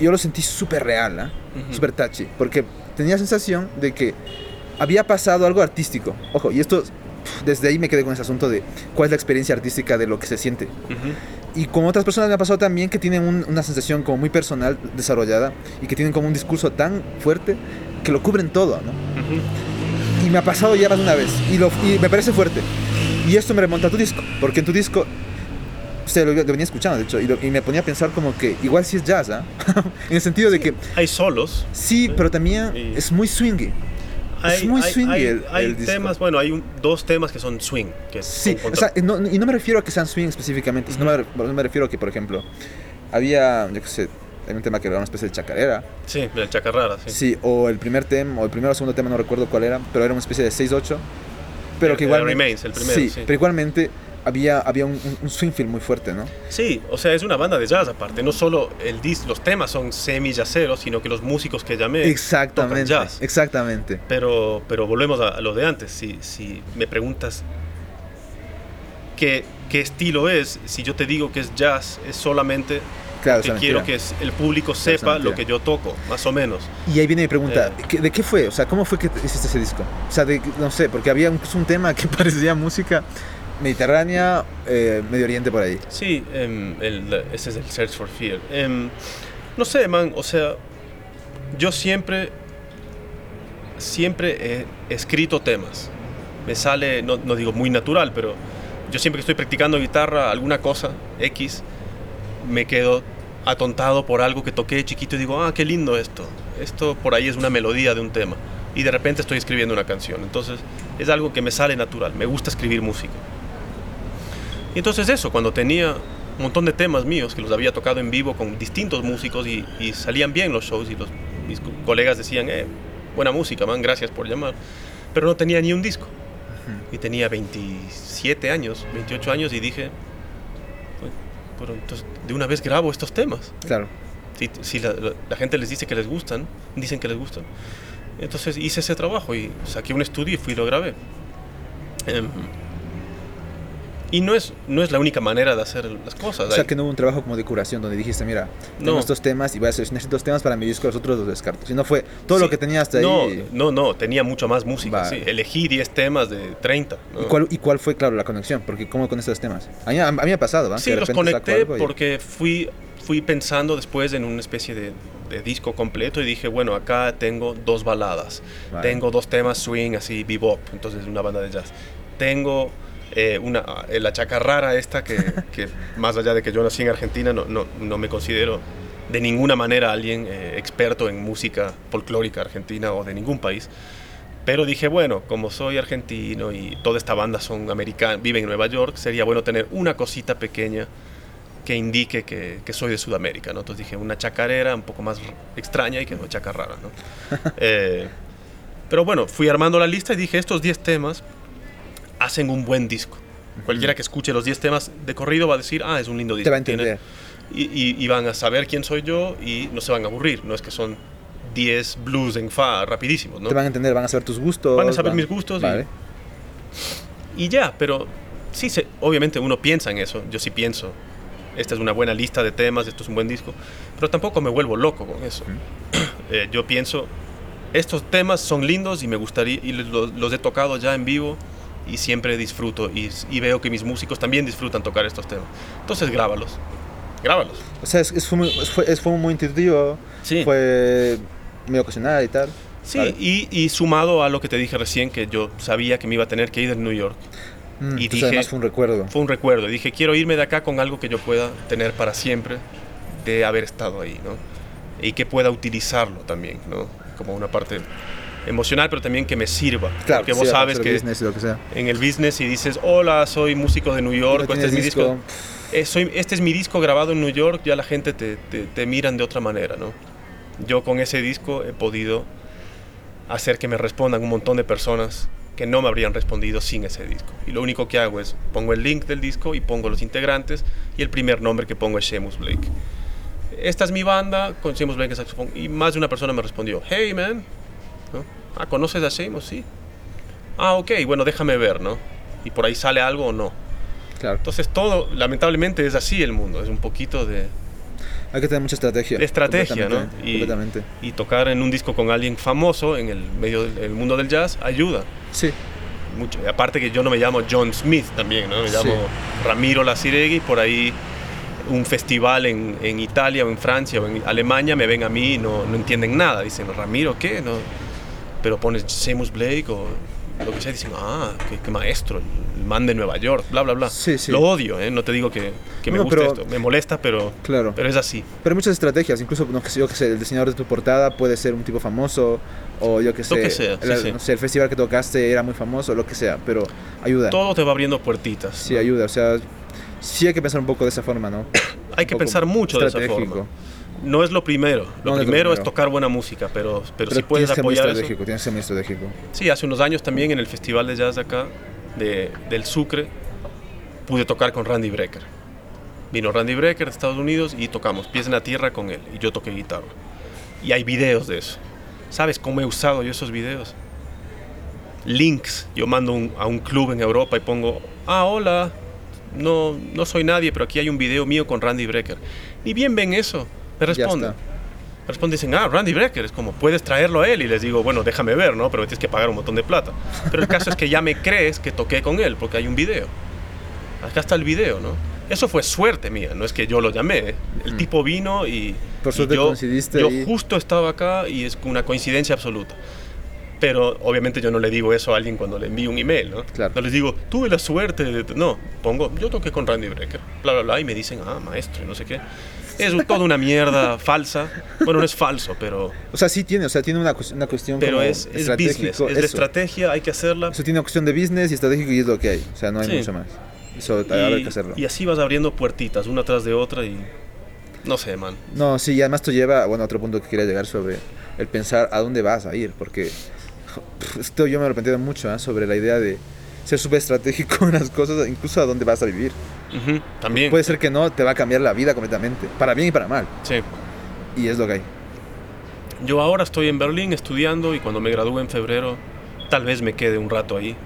yo lo sentí súper real, ¿ah? Ujú. súper touchy, porque tenía la sensación de que había pasado algo artístico. Ojo, y esto, desde ahí me quedé con ese asunto de cuál es la experiencia artística de lo que se siente. ujú. Y con otras personas me ha pasado también que tienen un- una sensación como muy personal desarrollada y que tienen como un discurso tan fuerte que lo cubren todo, ¿no? Ujú. Y me ha pasado ya más de una vez y, lo, y me parece fuerte. Y esto me remonta a tu disco, porque en tu disco, o sea, lo, lo venía escuchando, de hecho, y, lo- y me ponía a pensar como que igual sí es jazz, ¿ah? (laughs) en el sentido de que Hay solos. sí, pero también Y- es muy swingy. Hay, muy hay- swingy hay- el- hay el disco. temas, bueno, hay un- dos temas que son swing. Que Sí, o sea, no- y no me refiero a que sean swing específicamente, sino me, re- no me refiero a que, por ejemplo, había, yo qué sé, hay un tema que era una especie de chacarera, Sí, el chacarrara, sí. sí, o el primer tema, o el primero o segundo tema, no recuerdo cuál era, pero era una especie de 6-8, pero que El- igual... el Remains, el primero, sí. pero igualmente había, había un, un- un swing feel muy fuerte, ¿no? Sí, o sea, es una banda de jazz aparte. No solo el dis, los temas son semi-jazzeros, sino que los músicos que llamé Exactamente, tocan jazz. exactamente. Pero, pero volvemos a, a lo de antes. Si, si me preguntas qué, qué estilo es, si yo te digo que es jazz, es solamente Claro, que quiero que el público sepa lo que yo toco, más o menos. Y ahí viene mi pregunta, Eh. ¿qué- ¿de qué fue? O sea, ¿cómo fue que hiciste ese disco? O sea, de- no sé, porque había un, un tema que (laughs) parecía música mediterránea, eh, Medio Oriente por ahí. Sí, em, el- ese es el Search for Fear. Em, no sé, man, o sea, yo siempre, siempre he escrito temas. Me sale, no, no digo muy natural, pero yo siempre que estoy practicando guitarra, alguna cosa, X, me quedo atontado por algo que toqué chiquito y digo, ah, qué lindo esto. Esto por ahí es una melodía de un tema. Y de repente estoy escribiendo una canción. Entonces es algo que me sale natural. Me gusta escribir música. Y entonces eso, cuando tenía un montón de temas míos que los había tocado en vivo con distintos músicos y, y salían bien los shows y los, mis co- colegas decían, eh, buena música, man, gracias por llamar. Pero no tenía ni un disco. Y tenía 27 años, 28 años y dije, "Pues, pero entonces de una vez grabo estos temas. Claro. Si, si la, la- la gente les dice que les gustan, dicen que les gustan. Entonces hice ese trabajo y saqué un estudio y fui y lo grabé. Em, Y no es, no es la única manera de hacer las cosas. O sea, Hay- que no hubo un trabajo como de curación donde dijiste, mira, tengo No. estos temas y voy a seleccionar estos temas para mi disco, los otros los descarto. Si no fue todo lo Sí. que tenía hasta no, ahí. No, no, tenía mucho más música. Vale. Sí. Elegí 10 temas de 30. ¿no? ¿Y cuál, ¿Y cuál fue, claro, la conexión? Porque ¿cómo con estos temas? A mí, a mí me ha pasado, ¿va? Sí, los conecté algo y- porque fui, fui pensando después en una especie de, de disco completo y dije, bueno, acá tengo dos baladas, Vale. tengo dos temas swing, así bebop, entonces una banda de jazz. Tengo eh, una, eh, la chacarrara esta que, (laughs) que más allá de que yo nací en Argentina, no, no, no me considero de ninguna manera alguien eh, experto en música folclórica argentina o de ningún país. Pero dije, bueno, como soy argentino y toda esta banda son americanos, viven en Nueva York, sería bueno tener una cosita pequeña que indique que, que soy de Sudamérica, ¿no? Entonces dije, una chacarera un poco más extraña y que no chacarrara, ¿no? (laughs) Eh, pero bueno, fui armando la lista y dije, estos 10 temas hacen un buen disco. Cualquiera que escuche los 10 temas de corrido va a decir, ah, es un lindo disco. Te va a entender. y, y- y van a saber quién soy yo y no se van a aburrir. No es que son 10 blues en fa rapidísimos, ¿no? Te van a entender, van a saber tus gustos. Van a saber mis gustos y- Vale. Y ya, pero sí, se, obviamente uno piensa en eso. Yo sí pienso, esta es una buena lista de temas, esto es un buen disco. Pero tampoco me vuelvo loco con eso. (clears throat) Eh, yo pienso, estos temas son lindos y me gustaría, y los, los he tocado ya en vivo y siempre disfruto y, y veo que mis músicos también disfrutan tocar estos temas. Entonces grábalos, grábalos. O sea, es, es fue, muy, fue, fue muy intuitivo. Sí. Fue medio ocasional y tal. Sí, Vale. y, y sumado a lo que te dije recién, que yo sabía que me iba a tener que ir de New York. Mm, y dije- además fue un recuerdo. Fue un recuerdo. Y dije, quiero irme de acá con algo que yo pueda tener para siempre de haber estado ahí, ¿no? Y que pueda utilizarlo también, ¿no? Como una parte emocional, pero también que me sirva. Claro, Porque vos sabes que business lo que sea. en el business y dices, hola, soy músico de New York, no este es mi disco. eh, soy- este es mi disco grabado en New York, ya la gente te, te- te miran de otra manera, ¿no? Yo con ese disco he podido hacer que me respondan un montón de personas que no me habrían respondido sin ese disco. Y lo único que hago es pongo el link del disco y pongo los integrantes y el primer nombre que pongo es Seamus Blake. Esta es mi banda con Seamus Blake en saxofón. Y más de una persona me respondió, hey man, ¿no? Ah, ¿conoces a Seamus? Sí. Ah, ok, bueno, déjame ver, ¿no? Y por ahí sale algo o no. Claro. Entonces todo, lamentablemente, es así el mundo. Es un poquito de, Hay que tener mucha estrategia. de estrategia, ¿no? Completamente, Y, Completamente. y tocar en un disco con alguien famoso en el medio del el mundo del jazz ayuda. Sí. Mucho. Aparte que yo no me llamo John Smith también, ¿no? Me Sí. llamo Ramiro Laciregui, por ahí un festival en, en Italia o en Francia o en Alemania me ven a mí y no, no entienden nada. Dicen, Ramiro, ¿qué? No. Pero pones Seamus Blake o lo que sea, dicen, ah, qué, qué maestro, el man de Nueva York, bla, bla, bla. Sí, sí. Lo odio, ¿eh? No te digo que, que me No, guste pero- esto, me molesta, pero, Claro. pero es así. Pero hay muchas estrategias, incluso no, que sé, yo que sé, el diseñador de tu portada puede ser un tipo famoso, o yo que sé, que sea, el, sí. no sé, el festival que tocaste era muy famoso, lo que sea, pero ayuda. Todo te va abriendo puertitas. Sí, ayuda, o sea, sí hay que pensar un poco de esa forma, ¿no? (coughs) Hay que pensar mucho de esa forma. No es lo primero. Lo No, primero es tocar buena música, pero, pero, Pero si puedes apoyar eso. tienes ser muy estratégico. Sí, hace unos años también en el Festival de Jazz de acá, de, del Sucre, pude tocar con Randy Brecker. Vino Randy Brecker de Estados Unidos y tocamos Pies en la Tierra con él y yo toqué guitarra. Y hay videos de eso. ¿Sabes cómo he usado yo esos videos? Links. Yo mando un- a un club en Europa y pongo, ah, hola, no, no soy nadie, pero aquí hay un video mío con Randy Brecker. Ni bien ven eso. Me responden. responden, dicen, ah, Randy Brecker, es como, puedes traerlo a él. Y les digo, bueno, déjame ver, ¿no? Pero tienes que pagar un montón de plata. Pero el caso es que ya me crees que toqué con él, porque hay un video. Acá está el video, ¿no? Eso fue suerte mía, no es que yo lo llamé. ¿eh? El tipo vino y, Mm. Por y yo, coincidiste yo justo estaba acá y es una coincidencia absoluta. Pero obviamente yo no le digo eso a alguien cuando le envío un email, ¿no? Claro. No les digo, tuve la suerte de... No, pongo, yo toqué con Randy Brecker, bla, bla, bla, y me dicen, ah, maestro, y no sé qué. Es toda una mierda falsa. Bueno, no es falso, pero, O sea, sí tiene, o sea, tiene una, cues- una cuestión pero como es, es business, es de eso. estrategia, hay que hacerla. Eso tiene una cuestión de business y estratégico y es lo que hay, o sea, no hay Sí. mucho más. Eso habrá Y, que hacerlo. y así vas abriendo puertitas, una tras de otra y... No sé, man. No, sí, y además esto lleva, bueno, a otro punto que quería llegar sobre el pensar a dónde vas a ir, porque (laughs) esto yo me lo planteé mucho, ¿eh? sobre la idea de ser súper estratégico (laughs) en las cosas, incluso a dónde vas a vivir. Ujú, También. Puede ser que no, te va a cambiar la vida completamente, para bien y para mal, Sí. y es lo que hay. Yo ahora estoy en Berlín estudiando y cuando me gradúe en febrero, tal vez me quede un rato ahí.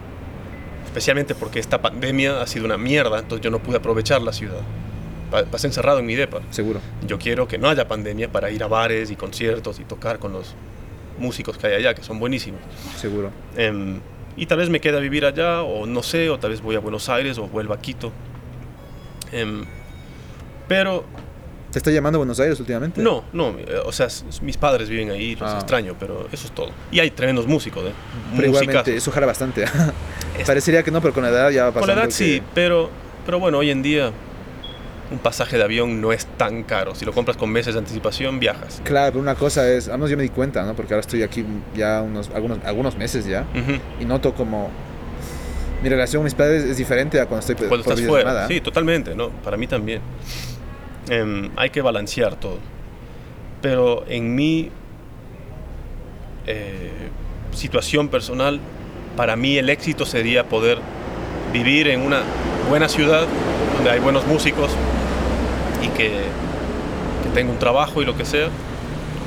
especialmente porque esta pandemia ha sido una mierda, entonces yo no pude aprovechar la ciudad. Pa- Pasé encerrado en mi depa. Seguro. Yo quiero que no haya pandemia para ir a bares y conciertos y tocar con los músicos que hay allá, que son buenísimos. Seguro. Em, y tal vez me quede a vivir allá, o no sé, o tal vez voy a Buenos Aires o vuelva a Quito. Em, pero ¿Te está llamando a Buenos Aires últimamente? no, no, eh, o sea, mis padres viven ahí, los Ah. extraño, pero eso es todo. Y hay tremendos músicos, ¿eh? Pero Musicazos. igualmente, eso jala bastante. (laughs) Parecería que no, pero con la edad ya va Con pasando. la edad que- sí, pero, pero bueno, hoy en día un pasaje de avión no es tan caro. Si lo compras con meses de anticipación, viajas. Claro, pero una cosa es, al menos yo me di cuenta, ¿no? Porque ahora estoy aquí ya unos, algunos, algunos meses ya y noto como mi relación con mis padres es diferente a cuando estoy por Cuando estás fuera. Sí, totalmente, ¿no? Para mí también. Em, hay que balancear todo. Pero en mi eh, situación personal, para mí el éxito sería poder vivir en una buena ciudad donde hay buenos músicos y que, que tenga un trabajo y lo que sea,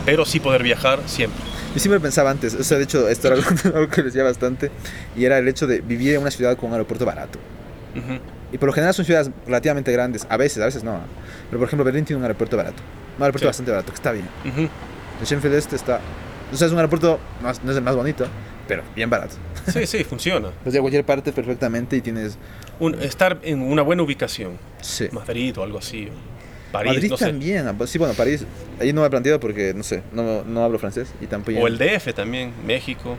pero sí poder viajar siempre. Yo siempre pensaba antes, o sea, de hecho, esto era (laughs) algo, algo que decía bastante, y era el hecho de vivir en una ciudad con un aeropuerto barato. Ujú. Y por lo general son ciudades relativamente grandes, a veces, a veces no. Pero por ejemplo, Berlín tiene un aeropuerto barato. Un aeropuerto Sí. bastante barato, que está bien. Ujú. El Sheffield este está. O sea, es un aeropuerto, no es, no es el más bonito, pero bien barato. Sí, sí, funciona. (laughs) Desde cualquier parte perfectamente y tienes. Un- estar en una buena ubicación, Sí. Madrid o algo así, París, Madrid no sé. también. ah, Sí, bueno, París. Ahí no me he planteado porque, no sé, no, no hablo francés y tampoco. O el DF también, México.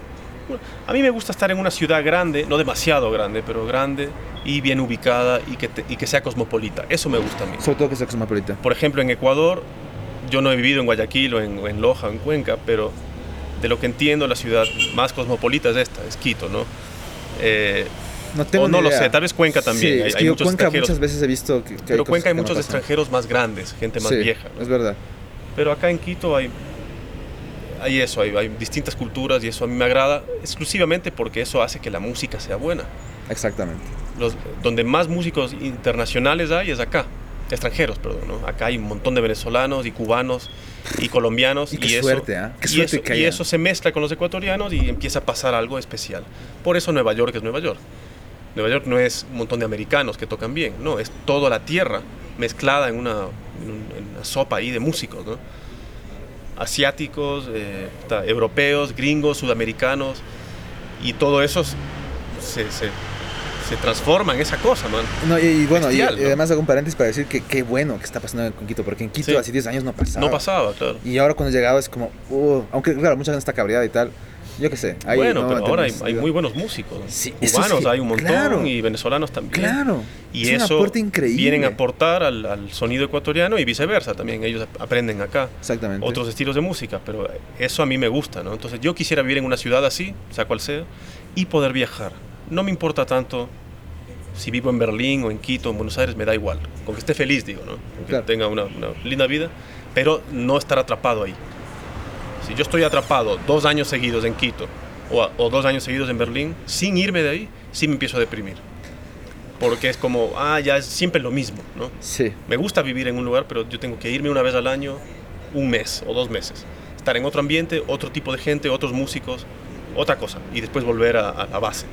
A mí me gusta estar en una ciudad grande, no demasiado grande, pero grande y bien ubicada y que, te- y que sea cosmopolita. Eso me gusta a mí. Sobre todo que sea cosmopolita. Por ejemplo, en Ecuador, yo no he vivido en Guayaquil o en, o en Loja o en Cuenca, pero de lo que entiendo, la ciudad más cosmopolita es esta, es Quito, ¿no? Eh, No tengo o no lo sé, tal vez Cuenca también. Sí, hay, es que hay yo muchos Cuenca extranjeros. muchas veces he visto que. que pero cosas Cuenca hay no muchos extranjeros más grandes, gente más Sí, vieja. ¿no? Es verdad. Pero acá en Quito hay, hay eso, hay, hay distintas culturas y eso a mí me agrada exclusivamente porque eso hace que la música sea buena. Exactamente. Los, donde más músicos internacionales hay es acá, extranjeros, perdón. ¿no? Acá hay un montón de venezolanos y cubanos y colombianos. Y qué eso, suerte, ¿ah? Qué y eso- que y eso se mezcla con los ecuatorianos y empieza a pasar algo especial. Por eso Nueva York es Nueva York. Nueva York no es un montón de americanos que tocan bien, no, es toda la tierra mezclada en una, en un- en una sopa ahí de músicos, ¿no? Asiáticos, eh, europeos, gringos, sudamericanos, y todo eso se, se, se transforma en esa cosa, man. No, y, y bueno, Bestial, y ¿no? además hago un paréntesis para decir que qué bueno que está pasando con Quito, porque en Quito Sí. hace 10 años no pasaba. No pasaba, claro. Y ahora cuando he llegado es como, uh, aunque claro, mucha gente está cabreada y tal. Yo qué sé. ahí bueno, no pero ahora hay, hay muy buenos músicos. Sí, Cubanos sí, hay un montón claro. y venezolanos también. Claro. Y es un eso aporte increíble. vienen a aportar al, al sonido ecuatoriano y viceversa también. Ellos ap- aprenden acá Exactamente. otros estilos de música, pero eso a mí me gusta, ¿no? Entonces yo quisiera vivir en una ciudad así, sea cual sea, y poder viajar. No me importa tanto si vivo en Berlín o en Quito, en Buenos Aires, me da igual. Con que esté feliz, digo, ¿no? Con que Claro. tenga una, una linda vida, pero no estar atrapado ahí. Si yo estoy atrapado dos años seguidos en Quito o, o dos años seguidos en Berlín, sin irme de ahí, sí me empiezo a deprimir. Porque es como, ah, ya es siempre lo mismo, ¿no? Sí. Me gusta vivir en un lugar, pero yo tengo que irme una vez al año, un mes o dos meses. Estar en otro ambiente, otro tipo de gente, otros músicos, otra cosa. Y después volver a, a la base.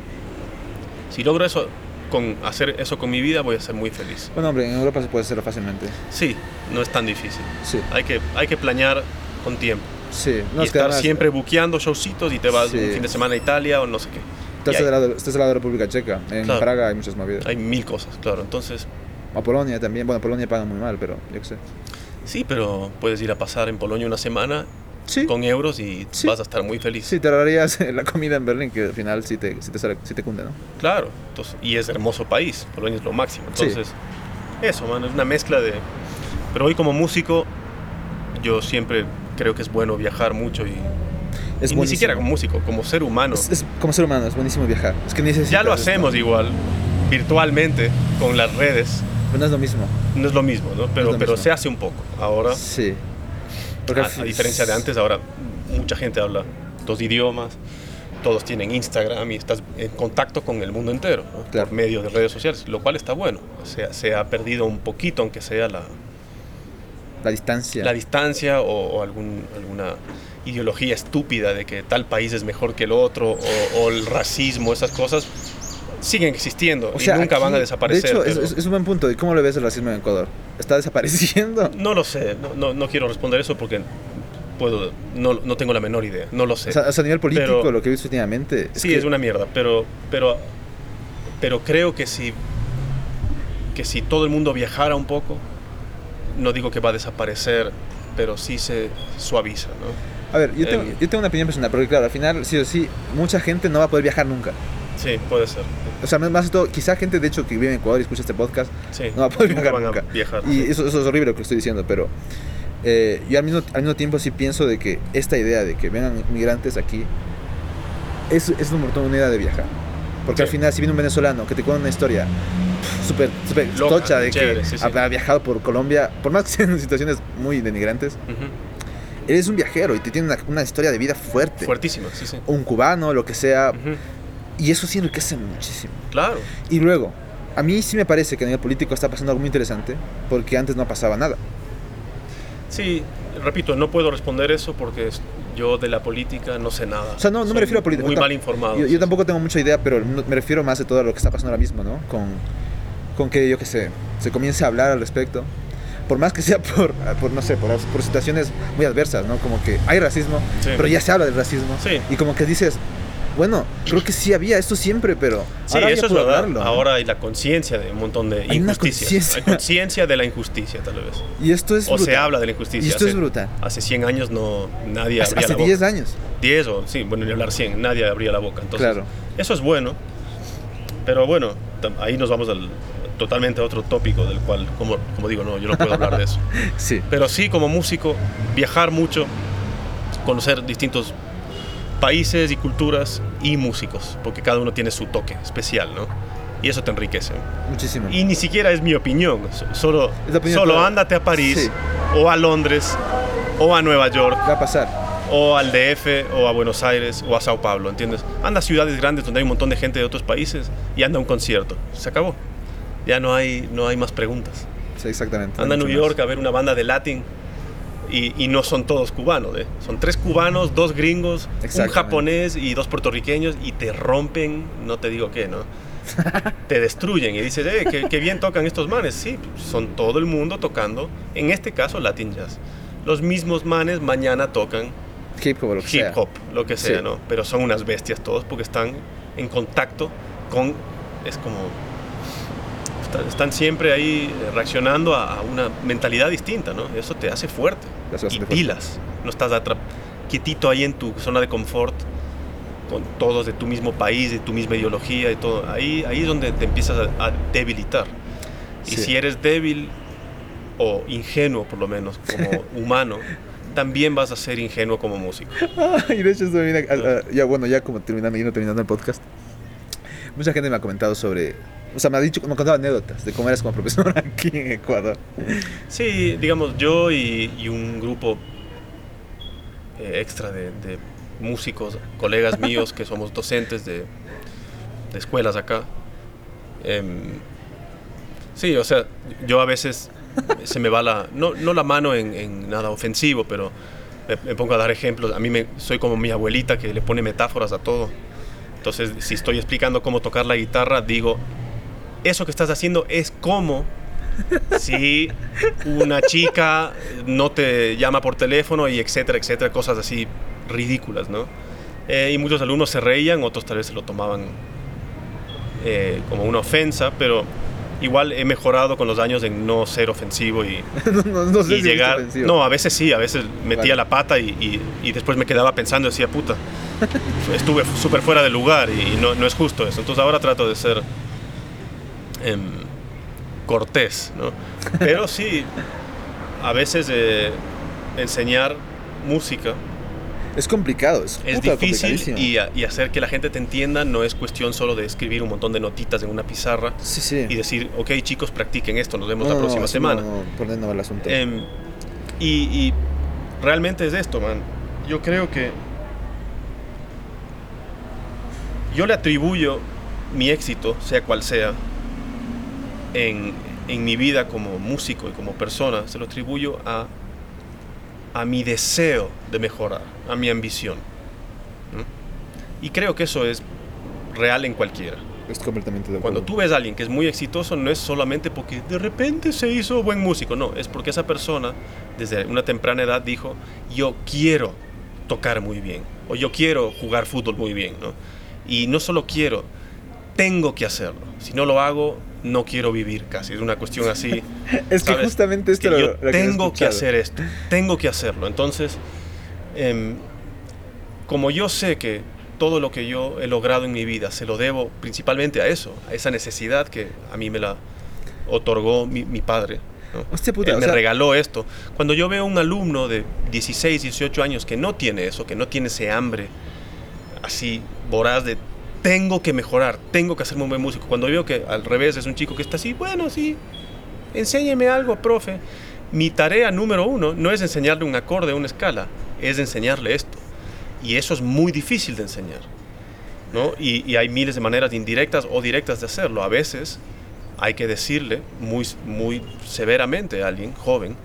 Si logro eso, con hacer eso con mi vida, voy a ser muy feliz. Bueno, hombre, en Europa se puede hacerlo fácilmente. Sí, no es tan difícil. Sí. Hay que, hay que planear con tiempo. Sí. No, y estar además, siempre buqueando showcitos y te vas Sí. un fin de semana a Italia o no sé qué. Estás, del lado, estás lado de República Checa. En Claro. Praga hay muchas movidas. Hay mil cosas, claro. Entonces, A Polonia también. Bueno, Polonia paga muy mal, pero yo qué sé. sí, pero puedes ir a pasar en Polonia una semana Sí. con euros y Sí. vas a estar muy feliz. Sí, te ahorrarías (laughs) la comida en Berlín, que al final sí te, sí te, sale- te cunde, ¿no? Claro, entonces, y es hermoso país, Polonia es lo máximo. Entonces, eso, man, es una mezcla de... Pero hoy como músico, yo siempre creo que es bueno viajar mucho y, Es y ni siquiera como músico, como ser humano. Es, es- como ser humano, es buenísimo viajar. Es que ya lo esto. hacemos igual, virtualmente, con las redes. Pero no es lo mismo. No es lo mismo, ¿no? Pero, pero mismo. se hace un poco. Ahora, Sí. a, diferencia de antes, ahora mucha gente habla dos idiomas, todos tienen Instagram y estás en contacto con el mundo entero, ¿no? Claro. por medio de redes sociales, lo cual está bueno. O sea, se ha perdido un poquito, aunque sea la, La distancia. la distancia o, o algún, alguna ideología estúpida de que tal país es mejor que el otro o, o el racismo, esas cosas. siguen existiendo O sea, y nunca van a desaparecer. De hecho, es, pero- es- es un buen punto. ¿Y cómo le ves el racismo en Ecuador? ¿Está desapareciendo? No lo sé, no, no, no quiero responder eso porque puedo, no, no tengo la menor idea, no lo sé. O sea, a nivel político, Pero- lo que he visto últimamente. sí, que- es una mierda, pero, pero, pero creo que si, que si todo el mundo viajara un poco, no digo que va a desaparecer, pero sí se suaviza, ¿no? A ver, yo tengo, em, yo tengo una opinión personal, porque claro, al final, sí o sí, mucha gente no va a poder viajar nunca. Sí, puede ser. O sea, más de todo, quizá gente de hecho que vive en Ecuador y escucha este podcast Sí, no va a poder nunca viajar van nunca. a viajar. Y sí. eso, eso es horrible lo que estoy diciendo, pero eh, yo al mismo, al mismo tiempo sí pienso de que esta idea de que vengan migrantes aquí es, es una oportunidad de viajar. Porque Sí. al final, si viene un venezolano que te cuenta una historia súper Loca, tocha de chévere, que sí, viajado por Colombia, por más que sean (laughs) situaciones muy denigrantes, eres un viajero y te tiene una, una historia de vida fuerte. Fuertísima, sí, sí. Un cubano, lo que sea. Ujú. Y eso sí enriquece muchísimo. Claro. Y luego, a mí sí me parece que a nivel político está pasando algo muy interesante, porque antes no pasaba nada. Sí, repito, no puedo responder eso porque yo de la política no sé nada. O sea, no, no Soy me refiero a política. Muy mal informado. Yo, yo tampoco tengo mucha idea, pero me refiero más de todo a lo que está pasando ahora mismo, ¿no? Con, con que, yo qué sé, se comience a hablar al respecto. Por más que sea por, (laughs) por no sé, por, por situaciones muy adversas, ¿no? Como que hay racismo, Sí. pero ya se habla del racismo. Sí. Y como que dices, bueno, creo que sí había esto siempre, pero Sí, ahora ya eso es puedo verdad. hablarlo, ¿no? Ahora hay la conciencia de un montón de Hay injusticias. Hay (laughs) conciencia de la injusticia, tal vez. Y esto es O se habla de la injusticia. Y esto es Hace- brutal. Hace 100 años no nadie Hace, abría hace la boca. 10 años. 10 o, sí, bueno, ni hablar 100, nadie abría la boca. Entonces, Claro. eso es bueno. Pero bueno, ahí nos vamos al totalmente otro tópico del cual, como, como digo, no, yo no puedo hablar de eso. (laughs) Sí. Pero sí, como músico, viajar mucho, conocer distintos países y culturas y músicos, porque cada uno tiene su toque especial, ¿no? Y eso te enriquece. Muchísimo. Y ni siquiera es mi opinión, so- solo, opinión solo todos. ándate a París, Sí. o a Londres, o a Nueva York, Va a pasar. o al DF, o a Buenos Aires, o a Sao Paulo, ¿entiendes? Anda a ciudades grandes donde hay un montón de gente de otros países y anda a un concierto. Se acabó. Ya no hay, no hay más preguntas. Sí, exactamente. Anda a New más. York a ver una banda de Latin y, y no son todos cubanos, ¿eh? Son tres cubanos, dos gringos, un japonés y dos puertorriqueños y te rompen, no te digo qué, ¿no? (laughs) te destruyen y dices, eh, qué, qué bien tocan estos manes. Sí, son todo el mundo tocando, en este caso Latin Jazz. Los mismos manes mañana tocan Hip hop lo que hip sea. hop, lo que sea, Sí. ¿no? Pero son unas bestias todos porque están en contacto con, es como, está- están siempre ahí reaccionando a, a una mentalidad distinta, ¿no? Eso te hace fuerte Te hace y fuerte. pilas. No estás quietito ahí en tu zona de confort con todos de tu mismo país, de tu misma ideología y todo. Ahí, ahí es donde te empiezas a, a debilitar. Y Sí. si eres débil o ingenuo, por lo menos, como (laughs) humano, también vas a ser ingenuo como músico. y de hecho, ya bueno, ya como terminando, yendo terminando el podcast, mucha gente me ha comentado sobre, o sea, me ha dicho, me ha contado anécdotas de cómo eras como profesor (laughs) aquí en Ecuador. Sí, digamos, yo y, un grupo eh, extra de, músicos, colegas míos que somos docentes de, escuelas acá. em, sí, o sea, yo a veces se me va la, no, no la mano en, en nada ofensivo, pero me, me pongo a dar ejemplos. A mí me, soy como mi abuelita que le pone metáforas a todo. Entonces, si estoy explicando cómo tocar la guitarra, digo, eso que estás haciendo es como si una chica no te llama por teléfono y etcétera, etcétera, cosas así ridículas, ¿no? Eh, y muchos alumnos se reían, otros tal vez se lo tomaban eh, como una ofensa, pero igual he mejorado con los años en no ser ofensivo y, (laughs) no, no, no sé y si es llegar. No, a veces sí, a veces metía Vale. la pata y, y- y después me quedaba pensando y decía, puta, estuve súper fuera de lugar y, no, no es justo eso. Entonces ahora trato de ser cortés, ¿no? Pero sí, a veces eh, enseñar música Es complicado, es, difícil y, a- y hacer que la gente te entienda no es cuestión solo de escribir un montón de notitas en una pizarra Sí, sí. y decir, ok chicos, practiquen esto, nos vemos No, la próxima semana. No, el asunto. Em, y, y realmente es esto, man. Yo creo que yo le atribuyo mi éxito, sea cual sea, en, en mi vida como músico y como persona, se lo atribuyo a, a mi deseo de mejorar, a mi ambición. Y creo que eso es real en cualquiera. Es completamente de Cuando tú ves a alguien que es muy exitoso, no es solamente porque de repente se hizo buen músico, no, es porque esa persona desde una temprana edad dijo, yo quiero tocar muy bien, o yo quiero jugar fútbol muy bien, ¿no? Y no solo quiero, tengo que hacerlo. Si no lo hago, no quiero vivir casi. Es una cuestión así. (laughs) Es que ¿sabes? justamente Es esto que lo- yo lo que tengo que hacer esto, tengo que hacerlo. Entonces, em, como yo sé que todo lo que yo he logrado en mi vida se lo debo principalmente a eso, a esa necesidad que a mí me la otorgó mi, mi padre. ¿no? Hostia puta, Él me sea- regaló esto. Cuando yo veo un alumno de 16, 18 años que no tiene eso, que no tiene ese hambre así voraz de tengo que mejorar, tengo que hacerme un buen músico. Cuando veo que al revés es un chico que está así, bueno, sí, enséñeme algo, profe. Mi tarea número uno no es enseñarle un acorde, una escala, es enseñarle esto. Y eso es muy difícil de enseñar. ¿no? Y, hay miles de maneras indirectas o directas de hacerlo. A veces hay que decirle muy, muy severamente a alguien joven,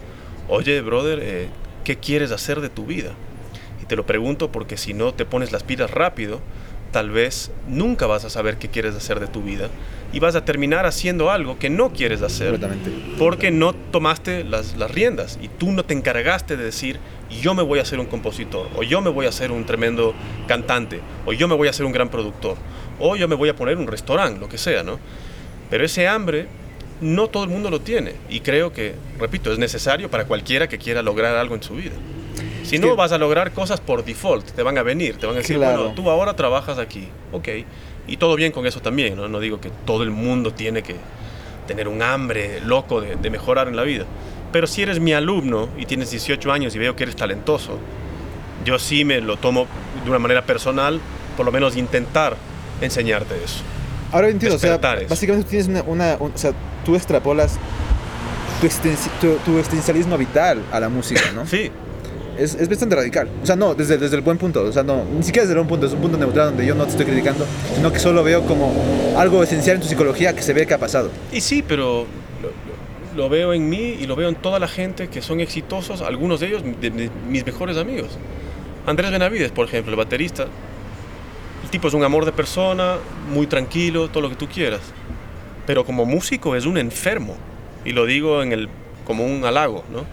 oye, brother, eh, ¿qué quieres hacer de tu vida? Y te lo pregunto porque si no te pones las pilas rápido, tal vez nunca vas a saber qué quieres hacer de tu vida y vas a terminar haciendo algo que no quieres hacer porque no tomaste las, las riendas y tú no te encargaste de decir yo me voy a ser un compositor o yo me voy a ser un tremendo cantante o yo me voy a ser un gran productor o yo me voy a poner un restaurante, lo que sea, ¿no? Pero ese hambre no todo el mundo lo tiene y creo que, repito, es necesario para cualquiera que quiera lograr algo en su vida. Si Es no, que- vas a lograr cosas por default, te van a venir, te van a decir, Claro. bueno, tú ahora trabajas aquí, ok. Y todo bien con eso también, ¿no? No digo que todo el mundo tiene que tener un hambre loco de, de mejorar en la vida. Pero si eres mi alumno y tienes 18 años y veo que eres talentoso, yo sí me lo tomo de una manera personal, por lo menos intentar enseñarte eso. Ahora entiendo, o sea, eso. básicamente tú tienes una, una- un- o sea, tú extrapolas tu, tu, tu existencialismo vital a la música, ¿no? Sí, Es, es bastante radical. O sea, no, desde, desde el buen punto. O sea, no, ni siquiera desde el buen punto. Es un punto neutral donde yo no te estoy criticando, sino que solo veo como algo esencial en tu psicología que se ve que ha pasado. Y sí, pero lo, lo- veo en mí y lo veo en toda la gente que son exitosos, algunos de ellos de, de mis mejores amigos. Andrés Benavides, por ejemplo, el baterista. El tipo es un amor de persona, muy tranquilo, todo lo que tú quieras. Pero como músico es un enfermo. Y lo digo en el, como un halago, ¿no?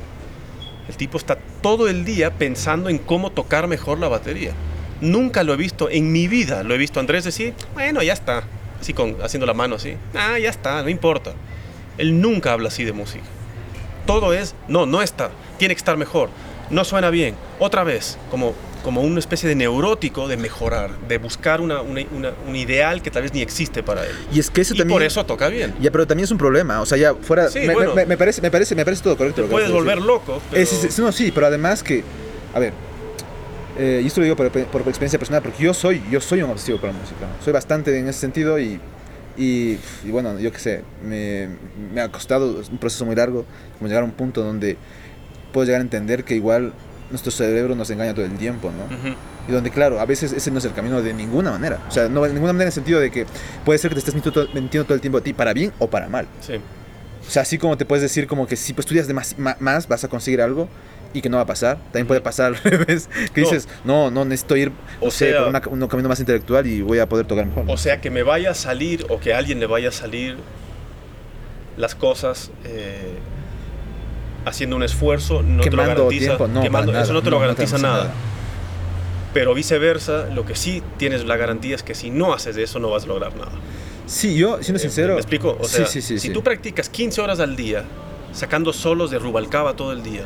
El tipo está todo el día pensando en cómo tocar mejor la batería. Nunca lo he visto en mi vida. Lo he visto Andrés decir, bueno, ya está. Así con, haciendo la mano así. Ah, ya está, no importa. Él nunca habla así de música. Todo es, no, no está. Tiene que estar mejor. No suena bien. Otra vez, como, como una especie de neurótico de mejorar, de buscar una, una- una- un ideal que tal vez ni existe para él. Y es que eso Y también. por eso toca bien. Ya, pero también es un problema. O sea, ya fuera. Sí, me, bueno. me- me parece, me, parece, me parece todo correcto. Te lo que puedes volver decir. loco. Pero... Es- es- no, sí, pero además que. A ver. eh, y esto lo digo por, por experiencia personal, porque yo soy, yo soy un obsesivo con la música. Soy bastante en ese sentido y. Y, y bueno, yo qué sé, me, me ha costado es un proceso muy largo, como llegar a un punto donde puedo llegar a entender que igual nuestro cerebro nos engaña todo el tiempo, ¿no? Ujú. Y donde, claro, a veces ese no es el camino de ninguna manera. O sea, no de ninguna manera en el sentido de que puede ser que te estés mintiendo todo, mintiendo todo el tiempo a ti, para bien o para mal. Sí. O sea, así como te puedes decir como que si pues, estudias de más, ma- más, vas a conseguir algo y que no va a pasar. También puede pasar al (laughs) revés, que No. dices, no, no, necesito ir, no O sé, sea- por una- un camino más intelectual y voy a poder tocar mejor. O sea, que me vaya a salir o que a alguien le vaya a salir las cosas eh, haciendo un esfuerzo no te lo garantiza. tiempo, no, quemando- eso no te lo no, no te garantiza nada. nada. Pero viceversa, lo que sí tienes la garantía es que si no haces eso no vas a lograr nada. Sí, yo, siendo Eh, sincero... ¿Me explico? O sea, sí, sí, sí. si tú practicas 15 horas al día, sacando solos de Rubalcaba todo el día,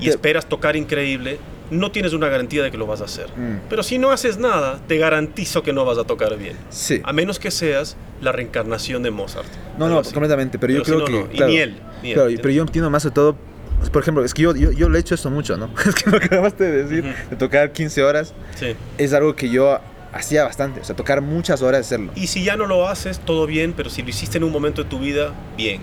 y Te- esperas tocar increíble, no tienes una garantía de que lo vas a hacer. Mm, Pero si no haces nada, te garantizo que no vas a tocar bien. sí. A menos que seas la reencarnación de Mozart. No, no, así. completamente, pero, yo creo si que... no. Y claro, ni él. Ni él, claro, y- pero yo entiendo más de todo... Por ejemplo, es que yo, yo, yo le he hecho esto mucho, ¿no? (laughs) Es que lo que acabaste de decir, Ujú. de tocar 15 horas, Sí. es algo que yo hacía bastante. O sea, tocar muchas horas, hacerlo. Y si ya no lo haces, todo bien, pero si lo hiciste en un momento de tu vida, bien.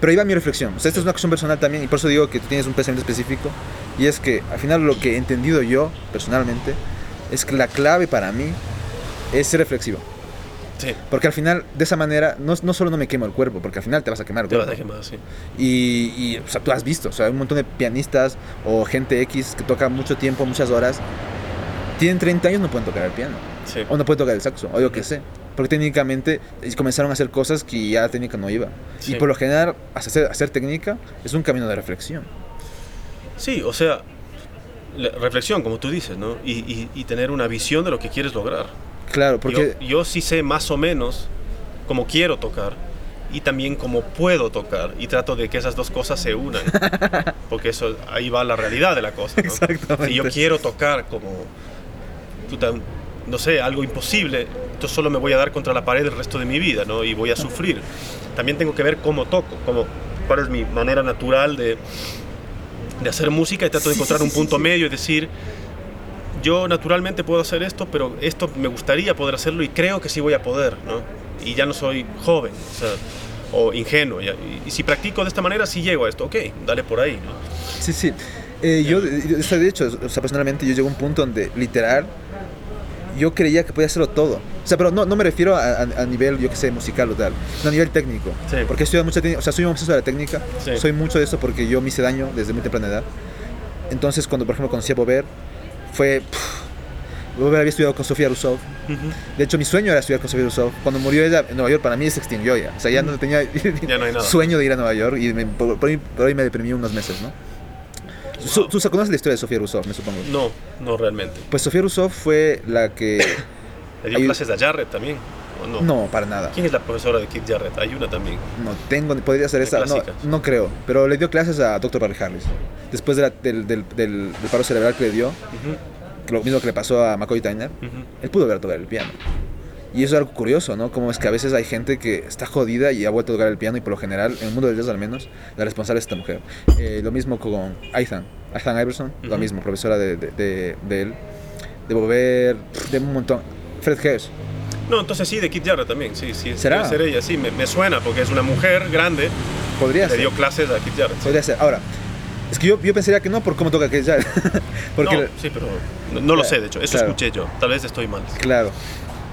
Pero ahí va mi reflexión. O sea, esta es una cuestión personal también y por eso digo que tú tienes un pensamiento específico. Y es que al final lo que he entendido yo personalmente es que la clave para mí es ser reflexivo. Sí. Porque al final, de esa manera, no, no solo no me quemo el cuerpo, porque al final te vas a quemar el Te vas a quemar, sí. Y, y, o sea, tú has visto, o sea, hay un montón de pianistas o gente X que toca mucho tiempo, muchas horas. Tienen 30 años, no pueden tocar el piano. Sí. O no puede tocar el saxo, o yo qué sé. Porque técnicamente eh, comenzaron a hacer cosas que ya la técnica no iba. Sí. Y por lo general, hacer, hacer técnica es un camino de reflexión. Sí, o sea, reflexión, como tú dices, ¿no? Y, y- y tener una visión de lo que quieres lograr. Claro, porque... Yo, yo sí sé más o menos cómo quiero tocar y también cómo puedo tocar y trato de que esas dos cosas se unan. (laughs) Porque eso, ahí va la realidad de la cosa. ¿no? Exactamente. Si yo quiero tocar como, no sé, algo imposible, entonces solo me voy a dar contra la pared el resto de mi vida, ¿no? Y voy a sufrir. También tengo que ver cómo toco, cómo, cuál es mi manera natural de, de hacer música y trato de encontrar sí, un sí, punto sí. medio y decir, yo naturalmente puedo hacer esto, pero esto me gustaría poder hacerlo y creo que sí voy a poder, ¿no? Y ya no soy joven, o, sea, o ingenuo. y, y si practico de esta manera, sí llego a esto, ok, dale por ahí, ¿no? Sí, sí. Eh, yo, de hecho, o sea, personalmente yo llegué a un punto donde, literal, yo creía que podía hacerlo todo. O sea, pero no, no me refiero a, a- a nivel, yo que sé, musical o tal, no a nivel técnico. Sí. Porque estudiado mucha técnica, o sea, soy un obseso de la técnica, Sí. soy mucho de eso porque yo me hice daño desde muy temprana edad. Entonces, cuando, por ejemplo, conocí a Bober, fue... pff, había estudiado con Sofía Rousseau. De hecho, mi sueño era estudiar con Sofía Rousseau. Cuando murió ella en Nueva York, para mí se extinguió ya. O sea, ya no tenía Ya no sueño de ir a Nueva York y me- por, por ahí, por ahí me deprimí unos meses, ¿no? ¿Tú conoces la historia de Sofía Rousseau, me supongo? No, no realmente. Pues Sofía Rousseau fue la que... (coughs) ¿Le dio clases a Jarrett también? ¿O no? No, para nada. ¿Quién es la profesora de Kid Jarrett? Hay una también. No tengo, podría ser esa. No, no creo. Pero le dio clases a Dr. Barry Harris. Después de la- del, del, del- del paro cerebral que le dio, Ujú, lo mismo que le pasó a McCoy Tyner, ujú. él pudo volver a tocar el piano. Y eso es algo curioso, ¿no? Como es que a veces hay gente que está jodida y ha vuelto a tocar el piano y por lo general, en el mundo del jazz al menos, la responsable es esta mujer. Eh, lo mismo con Ethan, Ethan Iverson, lo Ujú. mismo, profesora de, de, de- de él, de Bober, de un montón. Fred Hess, No, entonces sí, de Kid Jarrett también, sí, sí. ¿Será? Debe ser ella, sí, me, me suena porque es una mujer grande, podría le ser. dio clases a Kid sí. Podría ser. Ahora, es que yo, yo pensaría que no por cómo toca Keith Jarrett. (laughs) Porque, no, sí, pero no, no lo sé, de hecho, eso claro. escuché yo, tal vez estoy mal. claro.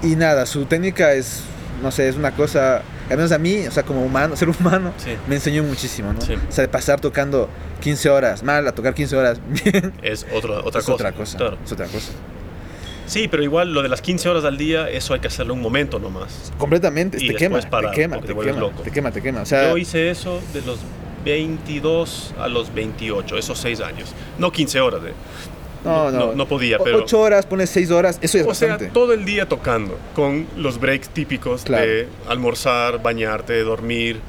Y nada, su técnica es, no sé, es una cosa, al menos a mí, o sea, como humano, (laughs) ser humano, Sí. me enseñó muchísimo, ¿no? Sí. O sea, de pasar tocando 15 horas mal a tocar 15 horas bien. Es otra, otra es cosa. otra cosa. Claro. Es otra cosa. Sí, pero igual lo de las 15 horas al día, eso hay que hacerlo un momento nomás. Completamente, Y te quema, parar, te quema, te te quema, loco. te quema, te quema. O sea, Yo hice eso de los 22 a los 28, esos 6 años. No 15 horas, de, no, no, no- no podía, pero- Ocho horas, pones 6 horas, eso ya es O sea, bastante. todo el día tocando, con los breaks típicos Claro. de almorzar, bañarte, dormir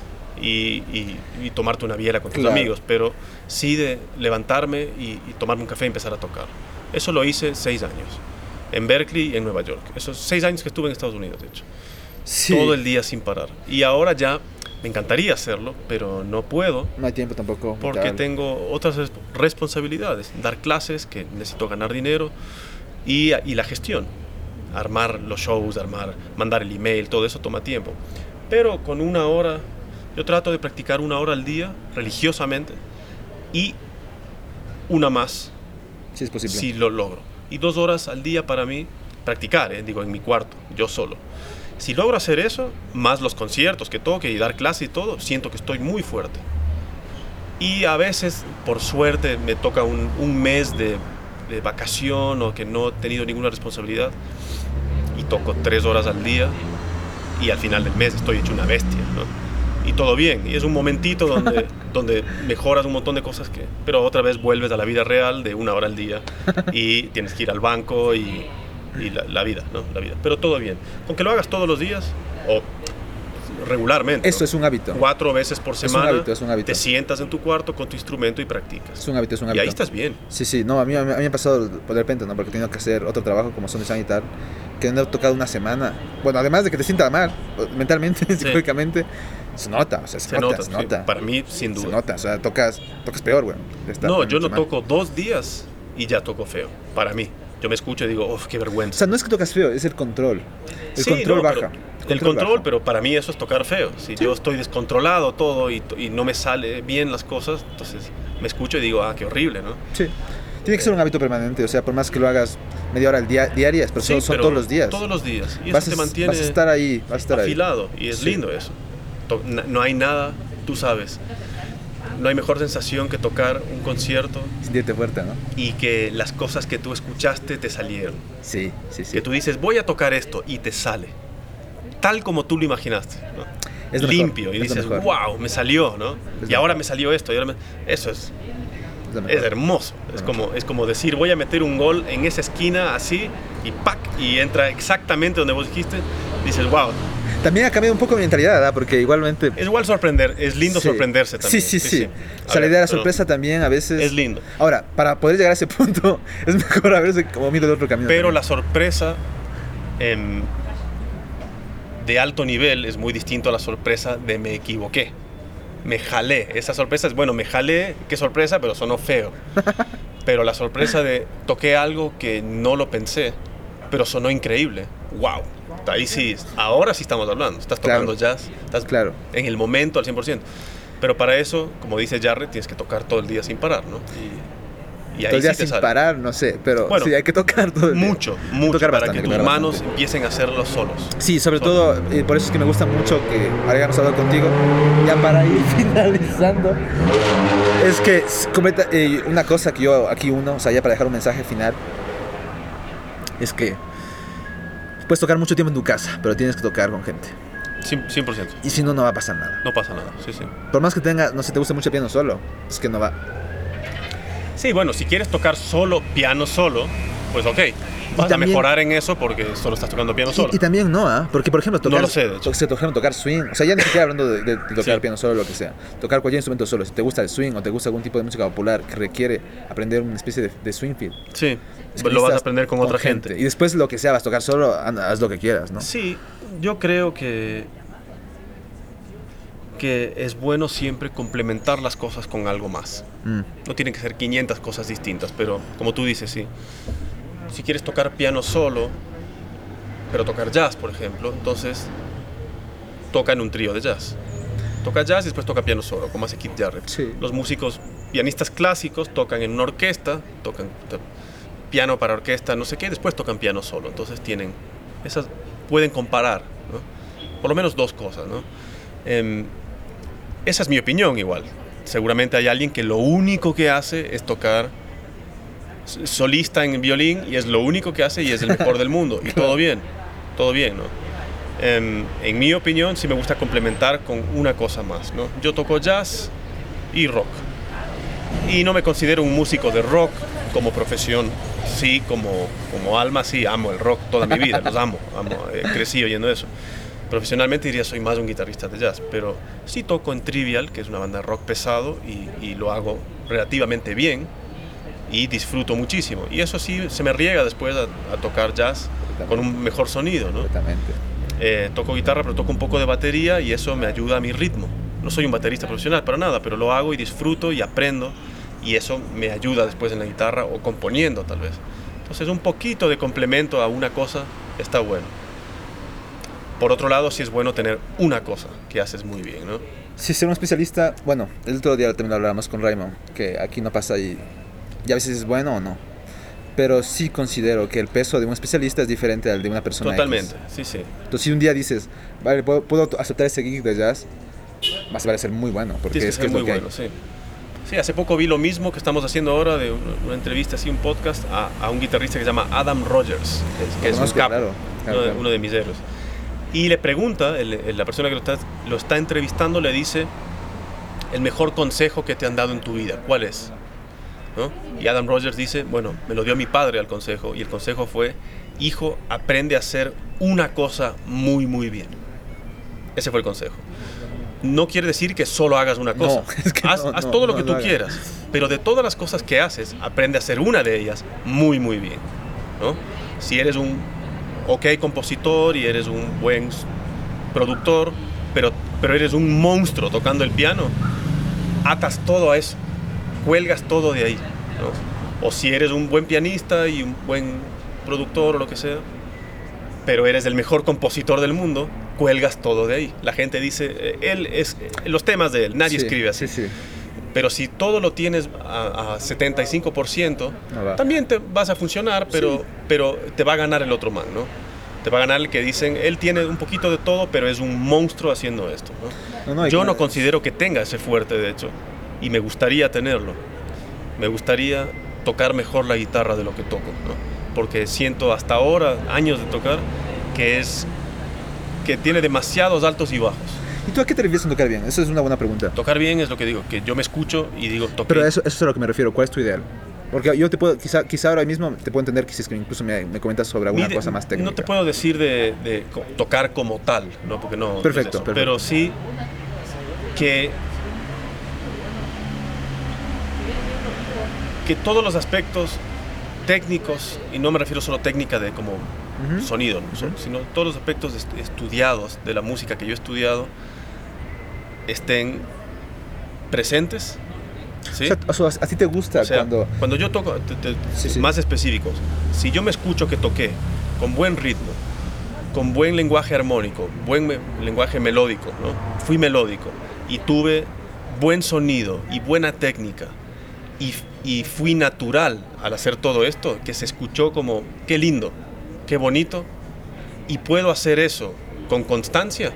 y, y- y tomarte una biela con tus Claro. amigos, pero sí de levantarme y, y tomarme un café y empezar a tocar. Eso lo hice seis años, en Berkeley y en Nueva York. Esos seis años que estuve en Estados Unidos, de hecho. Sí. Todo el día sin parar. Y ahora ya me encantaría hacerlo, pero no puedo No hay tiempo tampoco. porque vital. tengo otras resp- responsabilidades, dar clases, que necesito ganar dinero, y, y la gestión, armar los shows, armar, mandar el email, todo eso toma tiempo. Pero con una hora, yo trato de practicar una hora al día, religiosamente, y una más, Sí, es posible. si lo logro. Y dos horas al día para mí, practicar, eh, digo, en mi cuarto, yo solo. Si logro hacer eso, más los conciertos que toque y dar clase y todo, siento que estoy muy fuerte. Y a veces, por suerte, me toca un, mes de, de vacación o que no he tenido ninguna responsabilidad y toco tres horas al día y al final del mes estoy hecho una bestia, ¿no? Y todo bien, y es un momentito donde, (laughs) donde mejoras un montón de cosas que... Pero otra vez vuelves a la vida real de una hora al día (laughs) y tienes que ir al banco y, y la, la vida, ¿no? La vida. Pero todo bien. Con que lo hagas todos los días o regularmente. Eso ¿no? es un hábito. Cuatro veces por un semana hábito, es un hábito. te sientas en tu cuarto con tu instrumento y practicas. Es un hábito, es un Y hábito. ahí estás bien. Sí, sí, no, a mí, a mí me ha pasado de repente, ¿no? Porque he tenido que hacer otro trabajo como son y tal, que no he tocado una semana. Bueno, además de que te sientas mal, (laughs) mentalmente, psicológicamente, se nota, o sea, se, Se nota, nota, se sí. nota. Para mí, sin Se duda. nota, o sea, tocas, tocas peor, güey. No, yo no mal. toco dos días y ya toco feo. Para mí. Yo me escucho y digo, uff, qué O vergüenza. sea, no es que tocas feo, es el control. El Sí, control no, baja. pero- el control, baja. pero para mí eso es tocar feo. Si yo estoy descontrolado todo y, y no me sale bien las cosas, entonces me escucho y digo, ah, qué horrible, ¿no? Sí. Tiene que ser un hábito permanente, o sea, por más que lo hagas media hora al día, diarias, pero son, Sí, son pero todos los días. Todos los días. Y vas, eso a, te mantiene vas a estar ahí, vas a estar ahí. afilado. Y es lindo eso. No hay nada, tú sabes. No hay mejor sensación que tocar un concierto Siéntete fuerte, ¿no? y que las cosas que tú escuchaste te salieron. Sí, sí, sí. Que tú dices, voy a tocar esto y te sale. Tal como tú lo imaginaste. ¿no? Es lo mejor, Limpio. Y dices, wow, me salió, ¿no? Es y ahora me salió esto. y ahora me- Eso es, Es hermoso. Es como, es como decir, voy a meter un gol en esa esquina así y ¡pac! Y entra exactamente donde vos dijiste. Dices, wow. También ha cambiado un poco mi mentalidad, ¿verdad? Porque igualmente... Es igual sorprender. Es lindo Sí. sorprenderse también. Sí, sí, sí. A O sea, la idea de la sorpresa también a veces... Es lindo. Ahora, para poder llegar a ese punto, (laughs) es mejor a veces como miro de otro camino. Pero también. la sorpresa em, de alto nivel es muy distinto a la sorpresa de me equivoqué. Me jalé. Esa sorpresa es, bueno, me jalé, qué sorpresa, pero sonó feo. (laughs) Pero la sorpresa de toqué algo que no lo pensé, pero sonó increíble. ¡Wow! Ahí sí, ahora sí estamos hablando. Estás Claro. tocando jazz, estás Claro. en el momento al 100%. Pero para eso, como dice Jarrett, tienes que tocar todo el día sin parar, ¿no? Y, y ahí sí sin sale. parar, no sé, pero Bueno, sí, hay que tocar todo el día. Mucho, mucho, Tocar para bastante, que tus manos bastante. empiecen a hacerlo solos. Sí, sobre Solo. todo, eh, por eso es que me gusta mucho que hayamos hablado contigo. Ya para ir (laughs) finalizando, es que es completa- eh, una cosa que yo aquí uno, o sea, ya para dejar un mensaje final, es que puedes tocar mucho tiempo en tu casa, pero tienes que tocar con gente. Cien- 100%. Y si no, no va a pasar nada. No pasa nada, sí, sí. Por más que tenga, no sé, te guste mucho el piano solo, es que no va. Sí, bueno, si quieres tocar solo, piano solo, pues ok. Vas también- a mejorar en eso porque solo estás tocando piano solo. Y, y también no, ¿ah? Porque, por ejemplo, tocar, lo sé, de hecho. se tocaron tocar swing, o sea, ya ni siquiera hablando de, de- tocar Sí. piano solo, lo que sea. Tocar cualquier instrumento solo. Si te gusta el swing o te gusta algún tipo de música popular que requiere aprender una especie de, de swing field. sí, es que lo vas a aprender con, otra gente. Y después lo que sea, vas a tocar solo, haz lo que quieras, ¿no? Sí, yo creo que que es bueno siempre complementar las cosas con algo más. Mm, No tienen que ser 500 cosas distintas, pero como tú dices, sí. Si quieres tocar piano solo, pero tocar jazz, por ejemplo, entonces toca en un trío de jazz. Toca jazz y después toca piano solo, como hace Keith Jarrett. Sí. Los músicos, pianistas clásicos, tocan en una orquesta, tocan to- piano para orquesta, no sé qué, después tocan piano solo. Entonces tienen, esas pueden comparar, ¿no? Por lo menos dos cosas, ¿no? Em, esa es mi opinión igual. Seguramente hay alguien que lo único que hace es tocar solista en violín y es lo único que hace y es el mejor del mundo. Y todo bien, todo bien, ¿no? Em, en mi opinión sí me gusta complementar con una cosa más, ¿no? Yo toco jazz y rock. Y no me considero un músico de rock como profesión. Sí, como, como alma, sí, amo el rock toda mi vida, los amo, amo, eh, crecí oyendo eso. Profesionalmente diría soy más un guitarrista de jazz, pero sí toco en Trivial, que es una banda rock pesado, y, y lo hago relativamente bien y disfruto muchísimo. Y eso sí se me riega después a, a tocar jazz con un mejor sonido, ¿no? Eh, toco guitarra, pero toco un poco de batería y eso me ayuda a mi ritmo. No soy un baterista profesional para nada, pero lo hago y disfruto y aprendo y eso me ayuda después en la guitarra o componiendo tal vez. Entonces un poquito de complemento a una cosa está bueno. Por otro lado, sí es bueno tener una cosa que haces muy bien, ¿no? Si ser un especialista, bueno, el otro día también lo hablábamos con Raymond, que aquí no pasa y, y a veces es bueno o no. Pero sí considero que el peso de un especialista es diferente al de una persona. X. Totalmente, sí, sí. Entonces, si un día dices, vale, puedo, puedo aceptar ese gig de jazz, vas a parecer muy bueno, porque es que ser es muy lo que bueno, hay. sí. Sí, hace poco vi lo mismo que estamos haciendo ahora de una, entrevista, así un podcast, a, a un guitarrista que se llama Adam Rogers, que es, que es un capo, claro, claro, uno, claro. uno de mis héroes. Y le pregunta, el- el- la persona que lo está, lo está entrevistando le dice, el mejor consejo que te han dado en tu vida, ¿cuál es? ¿No? Y Adam Rogers dice, bueno, me lo dio mi padre al consejo, y el consejo fue, hijo, aprende a hacer una cosa muy, muy bien. Ese fue el consejo. No quiere decir que solo hagas una cosa. No, (laughs) es que haz no, haz todo lo que tú quieras, pero de todas las cosas que haces, aprende a hacer una de ellas muy, muy bien. Si eres un ok compositor y eres un buen productor, pero, pero eres un monstruo tocando el piano, atas todo a eso, cuelgas todo de ahí. ¿no? O si eres un buen pianista y un buen productor o lo que sea, pero eres el mejor compositor del mundo, cuelgas todo de ahí. La gente dice, eh, él es, eh, los temas de él, nadie Sí, escribe así. Sí, sí. Pero si todo lo tienes a, a 75%, No va. también te vas a funcionar, pero, pero te va a ganar el otro man, ¿no? Te va a ganar el que dicen, él tiene un poquito de todo, pero es un monstruo haciendo esto, ¿no? No, no, Yo como- no considero que tenga ese fuerte, de hecho. y me gustaría tenerlo. Me gustaría tocar mejor la guitarra de lo que toco, ¿no? porque siento hasta ahora, años de tocar, que es que tiene demasiados altos y bajos. ¿Y tú a qué te refieres con tocar bien? Esa es una buena pregunta. Tocar bien es lo que digo, que yo me escucho y digo, toqué. Pero eso, eso es a lo que me refiero. ¿Cuál es tu ideal? Porque yo te puedo, quizá, quizá ahora mismo te puedo entender que si es que incluso me, me comentas sobre alguna cosa más técnica. No te puedo decir de, de tocar como tal, ¿no? Porque no. no es Perfecto, perfecto. Pero sí que. Que todos los aspectos técnicos, y no me refiero solo técnica de como Ujú. sonido, ¿no? Ujú. sino todos los aspectos est- estudiados de la música que yo he estudiado estén presentes. ¿sí? O sea, a ti te gusta O sea, cuando... cuando yo toco, te- te- Sí, sí. más específicos, si yo me escucho que toqué con buen ritmo, con buen lenguaje armónico, buen me- lenguaje melódico, ¿no? fui melódico y tuve buen sonido y buena técnica y, y fui natural al hacer todo esto, que se escuchó como, qué lindo, qué bonito, y puedo hacer eso con constancia,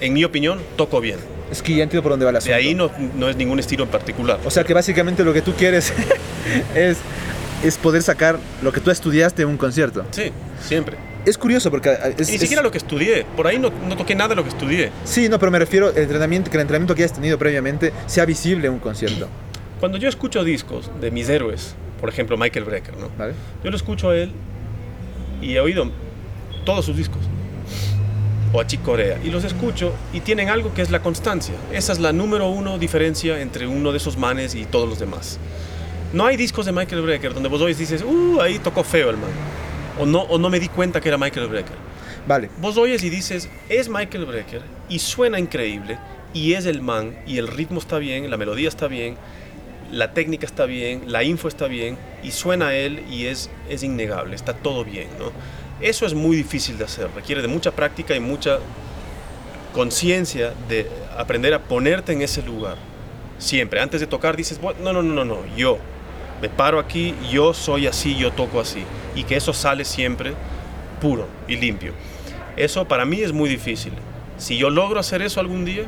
en mi opinión, toco bien. Es que ya entiendo por dónde va la De ahí no, no es ningún estilo en particular. O sea que básicamente lo que tú quieres (laughs) es, es poder sacar lo que tú estudiaste en un concierto. Sí, siempre. Es curioso porque... Es, ni es- siquiera lo que estudié. Por ahí no, no toqué nada de lo que estudié. Sí, no, pero me refiero al entrenamiento, que el entrenamiento que hayas tenido previamente sea visible en un concierto. (clears throat) Cuando yo escucho discos de mis héroes, por ejemplo Michael Brecker, ¿no? ¿Vale? Yo lo escucho a él y he oído todos sus discos. O a Chick Corea. Y los escucho y tienen algo que es la constancia. Esa es la número uno diferencia entre uno de esos manes y todos los demás. No hay discos de Michael Brecker donde vos oyes dices, uh, ahí tocó feo el man. O no, o no me di cuenta que era Michael Brecker. Vale. Vos oyes y dices, es Michael Brecker y suena increíble y es el man y el ritmo está bien, la melodía está bien, la técnica está bien, la info está bien y suena él y es, es innegable, está todo bien, ¿no? Eso es muy difícil de hacer, requiere de mucha práctica y mucha conciencia de aprender a ponerte en ese lugar. Siempre, antes de tocar dices, "Bu- no, no, no, no, no, yo me paro aquí, yo soy así, yo toco así. Y que eso sale siempre puro y limpio. Eso para mí es muy difícil. Si yo logro hacer eso algún día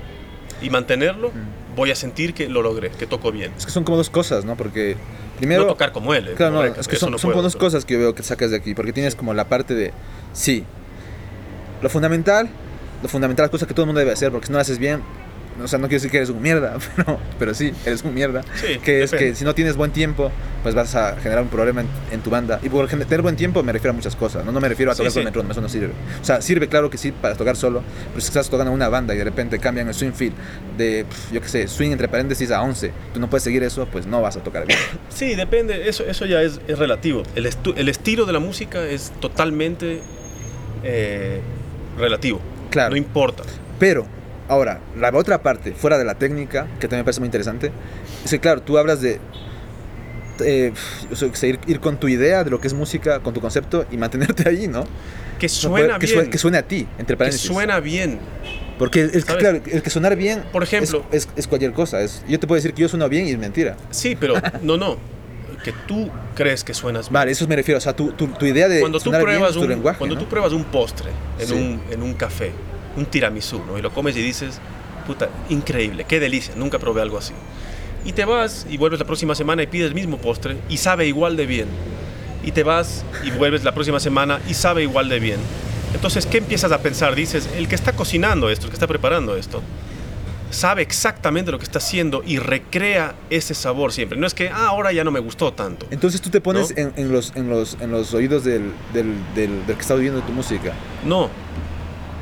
y mantenerlo, voy a sentir que lo logré, que toco bien. Es que son como dos cosas, ¿no? Porque primero... no tocar como él. eh, Claro, no, correcto, es que son, no son cosas que yo veo que sacas de aquí, porque tienes como la parte de, sí, lo fundamental, lo fundamental, las cosas que todo el mundo debe hacer, porque si no lo haces bien, o sea, no quiero decir que eres un mierda, (laughs) pero, pero sí, eres un mierda, Sí, que es depende. que si no tienes buen tiempo, pues vas a generar un problema en, en tu banda, y por tener buen tiempo me refiero a muchas cosas, no, no me refiero a Sí, tocar sí. con el metrónomo, eso no sirve, o sea, sirve claro que sí para tocar solo, pero si estás tocando una banda y de repente cambian el swing feel de, yo qué sé, swing entre paréntesis a 11, tú no puedes seguir eso, pues no vas a tocar bien. (coughs) Sí, depende, eso, eso ya es, es relativo. El, el estilo de la música es totalmente eh, relativo. Claro. No importa. Pero, ahora, la otra parte, fuera de la técnica, que también me parece muy interesante, es que, claro, tú hablas de eh, ir, ir con tu idea de lo que es música, con tu concepto y mantenerte ahí, ¿no? Que suena que, bien. que suene a ti, entre que paréntesis. suena bien. Porque el, el- ¿Sabes? claro, el que sonar bien Por ejemplo- es, es- es cualquier cosa. Es, yo te puedo decir que yo sueno bien y es mentira. Sí, pero (laughs) no, no. Que tú crees que suenas bien. Vale, eso me refiero. O sea, tu, tu, tu idea de cuando tú sonar bien pruebas es tu un, lenguaje, cuando ¿no? tú pruebas un postre en, Sí. un, en un café, un tiramisú, ¿no? Y lo comes y dices, puta, increíble, qué delicia, nunca probé algo así. Y te vas y vuelves la próxima semana y pides el mismo postre y sabe igual de bien. Y te vas y vuelves la próxima semana y sabe igual de bien. Entonces, ¿qué empiezas a pensar? Dices, el que está cocinando esto, el que está preparando esto, sabe exactamente lo que está haciendo y recrea ese sabor siempre. No es que, ah, ahora ya no me gustó tanto. Entonces tú te pones ¿No? en, en los, en, los, en los oídos del, del, del, del que está oyendo tu música. No.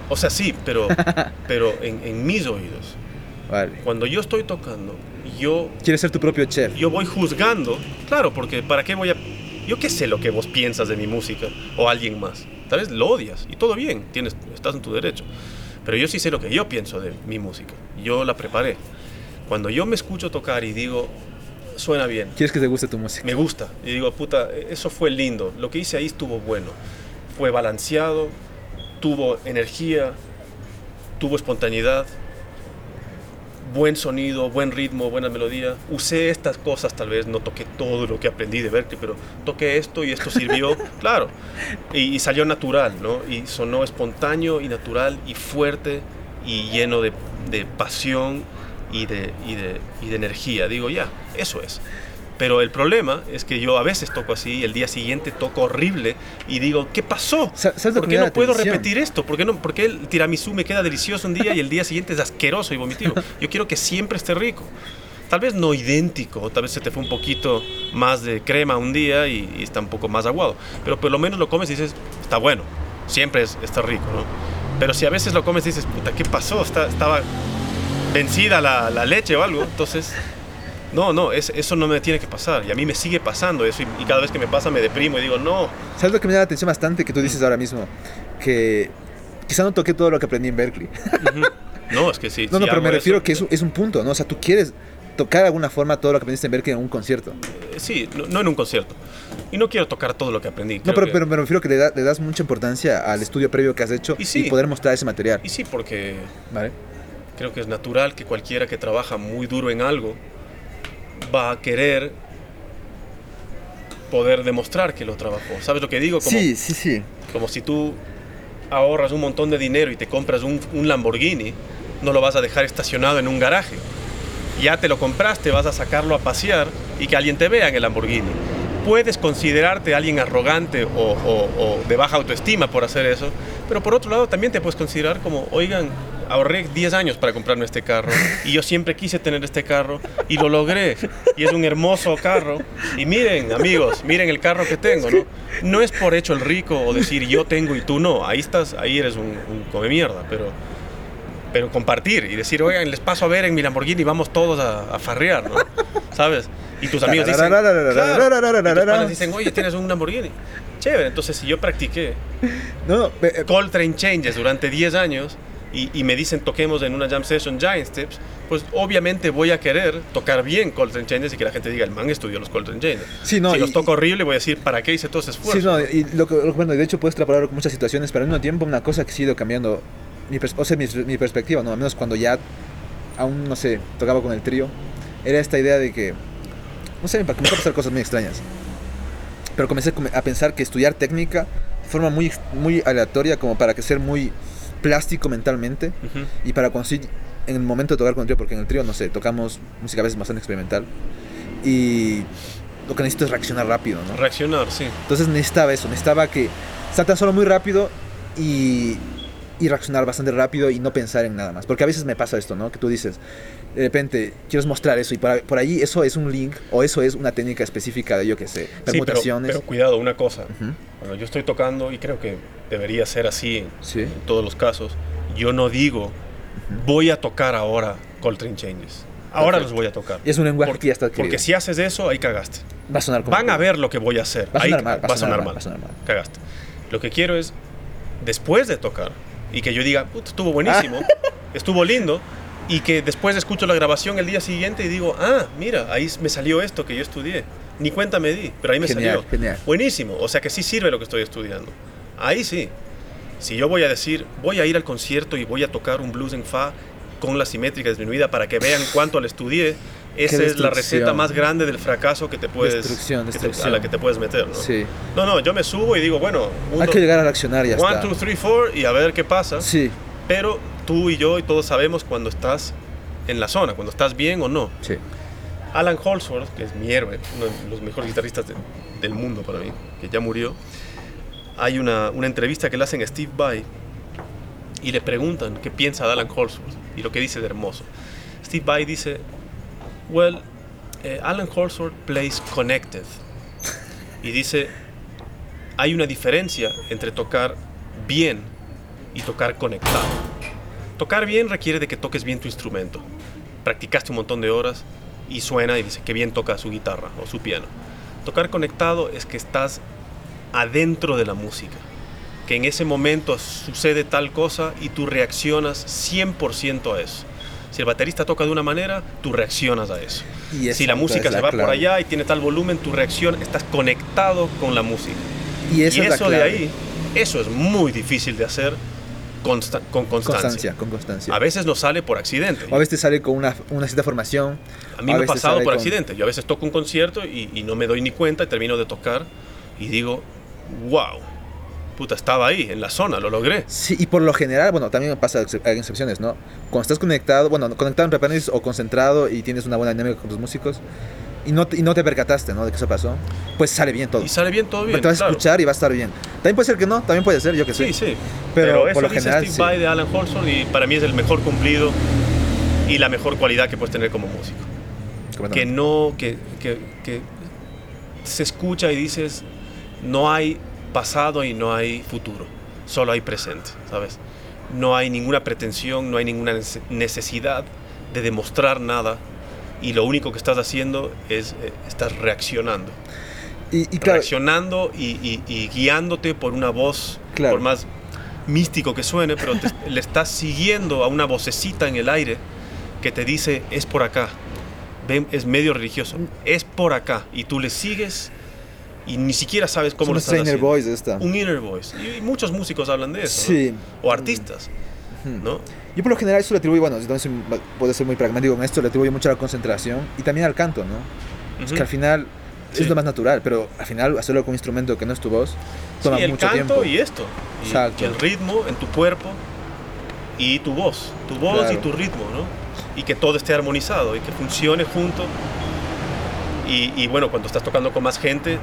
O sea, sí, pero, (laughs) pero en, en mis oídos. Vale. Cuando yo estoy tocando, yo, Quieres ser tu propio chef. yo voy juzgando. Claro, porque ¿para qué voy a...? Yo qué sé lo que vos piensas de mi música o alguien más. Tal vez lo odias y todo bien, tienes, estás en tu derecho. Pero yo sí sé lo que yo pienso de mi música. Yo la preparé. Cuando yo me escucho tocar y digo, suena bien, Quieres que te guste tu música. me gusta. Y digo, puta, eso fue lindo. Lo que hice ahí estuvo bueno. Fue balanceado, tuvo energía, tuvo espontaneidad, buen sonido, buen ritmo, buena melodía. Usé estas cosas, tal vez no toqué todo lo que aprendí de Berkeley, pero toqué esto y esto sirvió, (laughs) claro. Y, y salió natural, ¿no? Y sonó espontáneo y natural y fuerte y lleno de, de pasión y de, y de, y de energía. Digo, ya, eso es. Pero el problema es que yo a veces toco así y el día siguiente toco horrible y digo, ¿qué pasó? Sa- ¿sabes lo ¿Por qué no puedo atención? repetir esto? ¿Por qué, no, ¿Por qué el tiramisú me queda delicioso un día y el día siguiente es asqueroso y vomitivo? (laughs) Yo quiero que siempre esté rico. Tal vez no idéntico, tal vez se te fue un poquito más de crema un día y, y está un poco más aguado. Pero por lo menos lo comes y dices, está bueno, siempre es, está rico, ¿no? Pero si a veces lo comes y dices, puta, ¿qué pasó? Está- estaba vencida la, la leche o algo. Entonces, no, no, es- eso no me tiene que pasar. Y a mí me sigue pasando eso. Y, y cada vez que me pasa me deprimo y digo, no. ¿Sabes lo que me da la atención bastante que tú dices ahora mismo? Que quizá no toqué todo lo que aprendí en Berkeley. No, es que sí. (laughs) No, si no, pero me refiero eso, que es un, es un punto, ¿no? O sea, tú quieres tocar de alguna forma todo lo que aprendiste en Berkeley en un concierto. eh, Sí, no, no en un concierto. Y no quiero tocar todo lo que aprendí. No, pero, que- pero me refiero que le, da- le das mucha importancia al estudio previo que has hecho Y y, sí. poder mostrar ese material. Y sí, porque ¿Vale? creo que es natural que cualquiera que trabaja muy duro en algo va a querer poder demostrar que lo trabajó. ¿Sabes lo que digo? Como, Sí, sí, sí. como si tú ahorras un montón de dinero y te compras un, un Lamborghini, no lo vas a dejar estacionado en un garaje. Ya te lo compraste, vas a sacarlo a pasear y que alguien te vea en el Lamborghini. Puedes considerarte alguien arrogante o, o- o de baja autoestima por hacer eso, pero por otro lado también te puedes considerar como, oigan, ahorré 10 años para comprarme este carro y yo siempre quise tener este carro y lo logré y es un hermoso carro y miren amigos, miren el carro que tengo, ¿no? No es por hecho el rico o decir yo tengo y tú no, ahí estás, ahí eres un, un come mierda, pero pero compartir y decir, oigan, les paso a ver en mi Lamborghini y vamos todos a, a farrear, ¿no? ¿Sabes? Y tus amigos dicen, claro, y tus panas dicen, oye, tienes un Lamborghini. Chévere, entonces si yo practiqué No, eh, Coltrane Changes durante 10 años y, y me dicen toquemos en una jam session Giant Steps, pues obviamente voy a querer tocar bien Coltrane Changes y que la gente diga, el man estudió los Coltrane Changes. Sí, no, si y- los toco horrible, voy a decir, ¿para qué hice todo ese esfuerzo? Sí, no, y lo que, bueno, de hecho puedes con muchas situaciones, pero al mismo tiempo una cosa que ha ido cambiando mi, o sea, mi, mi perspectiva, ¿no? Al menos cuando ya aún, no sé, tocaba con el trío, era esta idea de que, no sé, para comenzar a pasar cosas muy extrañas. Pero comencé come- a pensar que estudiar técnica de forma muy, muy aleatoria, como para que ser muy plástico mentalmente, Ujú. y para conseguir en el momento de tocar con el trío, porque en el trío, no sé, tocamos música a veces bastante experimental, y lo que necesito es reaccionar rápido, ¿no? Reaccionar, sí. Entonces necesitaba eso, necesitaba que saltar solo muy rápido y, y reaccionar bastante rápido y no pensar en nada más. Porque a veces me pasa esto, ¿no? Que tú dices, de repente, quieres mostrar eso y por, ahí- por ahí eso es un link o eso es una técnica específica de, yo qué sé, Sí, pero, permutaciones. pero cuidado, una cosa. Ujú, Cuando yo estoy tocando, y creo que debería ser así en, Sí. en todos los casos, yo no digo, voy a tocar ahora Coltrane Changes. Ahora Perfecto. los voy a tocar. Y es un lenguaje Porque- que ya está adquirido. Porque si haces eso, ahí cagaste. Va a sonar como... Van a ver lo que voy a hacer. Va a Ahí sonar mal, va a sonar mal. va a sonar mal. Cagaste. Lo que quiero es, después de tocar, y que yo diga, "Puta, estuvo buenísimo, (laughs) estuvo lindo, y que después escucho la grabación el día siguiente y digo, ah, mira, ahí me salió esto que yo estudié. Ni cuenta me di, pero ahí me Genial, salió. genial. Buenísimo, o sea que sí sirve lo que estoy estudiando. Ahí sí. Si yo voy a decir, voy a ir al concierto y voy a tocar un blues en fa con la simétrica disminuida para que vean cuánto le estudié, esa es la receta destrucción. más grande del fracaso que te puedes Destrucción, que te- destrucción. a la que te puedes meter, ¿no? Sí. No, no, yo me subo y digo, bueno, Hay uno, que llegar a reaccionar y ya one, está. two, three, four y a ver qué pasa. Sí, Pero tú y yo y todos sabemos cuando estás en la zona, cuando estás bien o no. sí. Alan Holsworth, que es mi héroe, uno de los mejores guitarristas de- del mundo para mí, que ya murió, hay una, una entrevista que le hacen a Steve Vai y le preguntan qué piensa de Alan Holsworth y lo que dice de hermoso. Steve Vai dice, well, eh, Alan Holsworth plays connected. Y dice, hay una diferencia entre tocar bien y tocar conectado. Tocar bien requiere de que toques bien tu instrumento. Practicaste un montón de horas y suena y dice que bien toca su guitarra o su piano. Tocar conectado es que estás adentro de la música. Que en ese momento sucede tal cosa y tú reaccionas 100% a eso. Si el baterista toca de una manera, tú reaccionas a eso. Y si la música se la va por allá y tiene tal volumen, tu reacción, estás conectado con la música. Y, eso de ahí, eso es muy difícil de hacer consta- con constancia. Constancia, con constancia. A veces nos sale por accidente. O a veces sale con una, una cierta formación. A mí o me ha pasado por con- accidente. Yo a veces toco un concierto y, y no me doy ni cuenta y termino de tocar y digo, wow, puta, estaba ahí, en la zona, lo logré. Sí, y por lo general, bueno, también pasa, hay excepciones, ¿no? Cuando estás conectado, bueno, conectado entre paréntesis o concentrado y tienes una buena dinámica con tus músicos y no, te- y no te percataste, ¿no? De que eso pasó, pues sale bien todo. Y sale bien todo bien. te vas a claro. escuchar y va a estar bien. También puede ser que no, también puede ser, yo que sé. Sí, sí. Pero Pero, por eso lo dice general, Steve sí. Vai de Alan Holson y para mí es el mejor cumplido y la mejor cualidad que puedes tener como músico. que no, que, que, que se escucha y dices, no hay pasado y no hay futuro, solo hay presente, ¿sabes? No hay ninguna pretensión, no hay ninguna nece- necesidad de demostrar nada y lo único que estás haciendo es, eh, estás reaccionando. Y, y claro, reaccionando y, y- y guiándote por una voz, Claro. por más místico que suene, pero te- le estás siguiendo a una vocecita en el aire que te dice, es por acá. Ven, es medio religioso, es por acá. Y tú le sigues y ni siquiera sabes es cómo un lo estás haciendo. voice esta. Un inner voice. Y, muchos músicos hablan de eso, ¿no? Sí. O artistas, Ujú. ¿no? Yo por lo general eso le atribuyo, bueno, yo también soy- puedo ser muy pragmático con esto, le atribuyo mucho a la concentración y también al canto, ¿no? Es que al final Sí. es lo más natural, pero al final hacerlo con un instrumento que no es tu voz toma Sí, el mucho canto tiempo. y esto. Y, Exacto. y el ritmo en tu cuerpo y tu voz. Tu voz Claro. y tu ritmo, ¿no? Y que todo esté armonizado y que funcione junto. Y, y bueno, cuando estás tocando con más gente,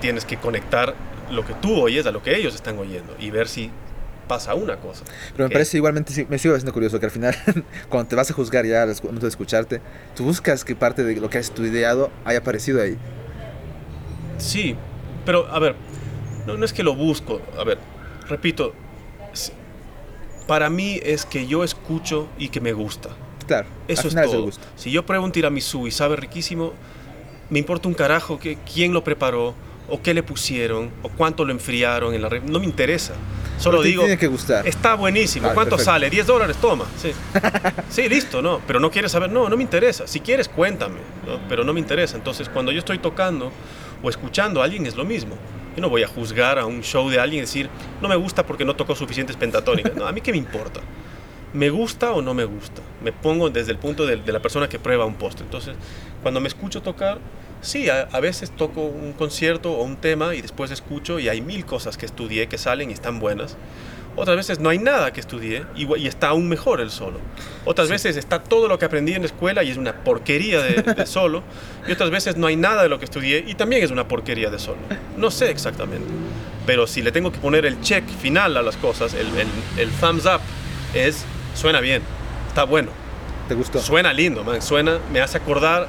tienes que conectar lo que tú oyes a lo que ellos están oyendo y ver si pasa una cosa. Pero me que- parece igualmente, me sigo pareciendo curioso que al final, (laughs) cuando te vas a juzgar ya al momento de escucharte, tú buscas que parte de lo que has estudiado haya aparecido ahí. Sí, pero a ver, no, no es que lo busco. A ver, repito, para mí es que yo escucho y que me gusta. Claro, Eso al es final es todo. Si yo pruebo un tiramisú y sabe riquísimo, me importa un carajo que, quién lo preparó, o qué le pusieron, o cuánto lo enfriaron en la re- No me interesa. Solo digo, tiene que gustar. está buenísimo. Vale, ¿Cuánto perfecto. sale? 10 dólares, toma. Sí. (laughs) sí, listo, no. Pero no quieres saber, no, no me interesa. Si quieres, cuéntame. ¿no? Pero no me interesa. Entonces, cuando yo estoy tocando o escuchando a alguien, es lo mismo. Yo no voy a juzgar a un show de alguien y decir, no me gusta porque no tocó suficientes pentatónicas. No, a mí qué me importa. ¿Me gusta o no me gusta? Me pongo desde el punto de, de la persona que prueba un postre. Entonces, cuando me escucho tocar, sí, a, a veces toco un concierto o un tema y después escucho y hay mil cosas que estudié que salen y están buenas. Otras veces no hay nada que estudié y, y está aún mejor el solo. Otras veces está todo lo que aprendí en la escuela y es una porquería de, de (laughs) solo. Y otras veces no hay nada de lo que estudié y también es una porquería de solo. No sé exactamente. Pero si le tengo que poner el check final a las cosas, el, el, el thumbs up, es suena bien, está bueno, ¿Te gustó? suena lindo, man, suena, me hace acordar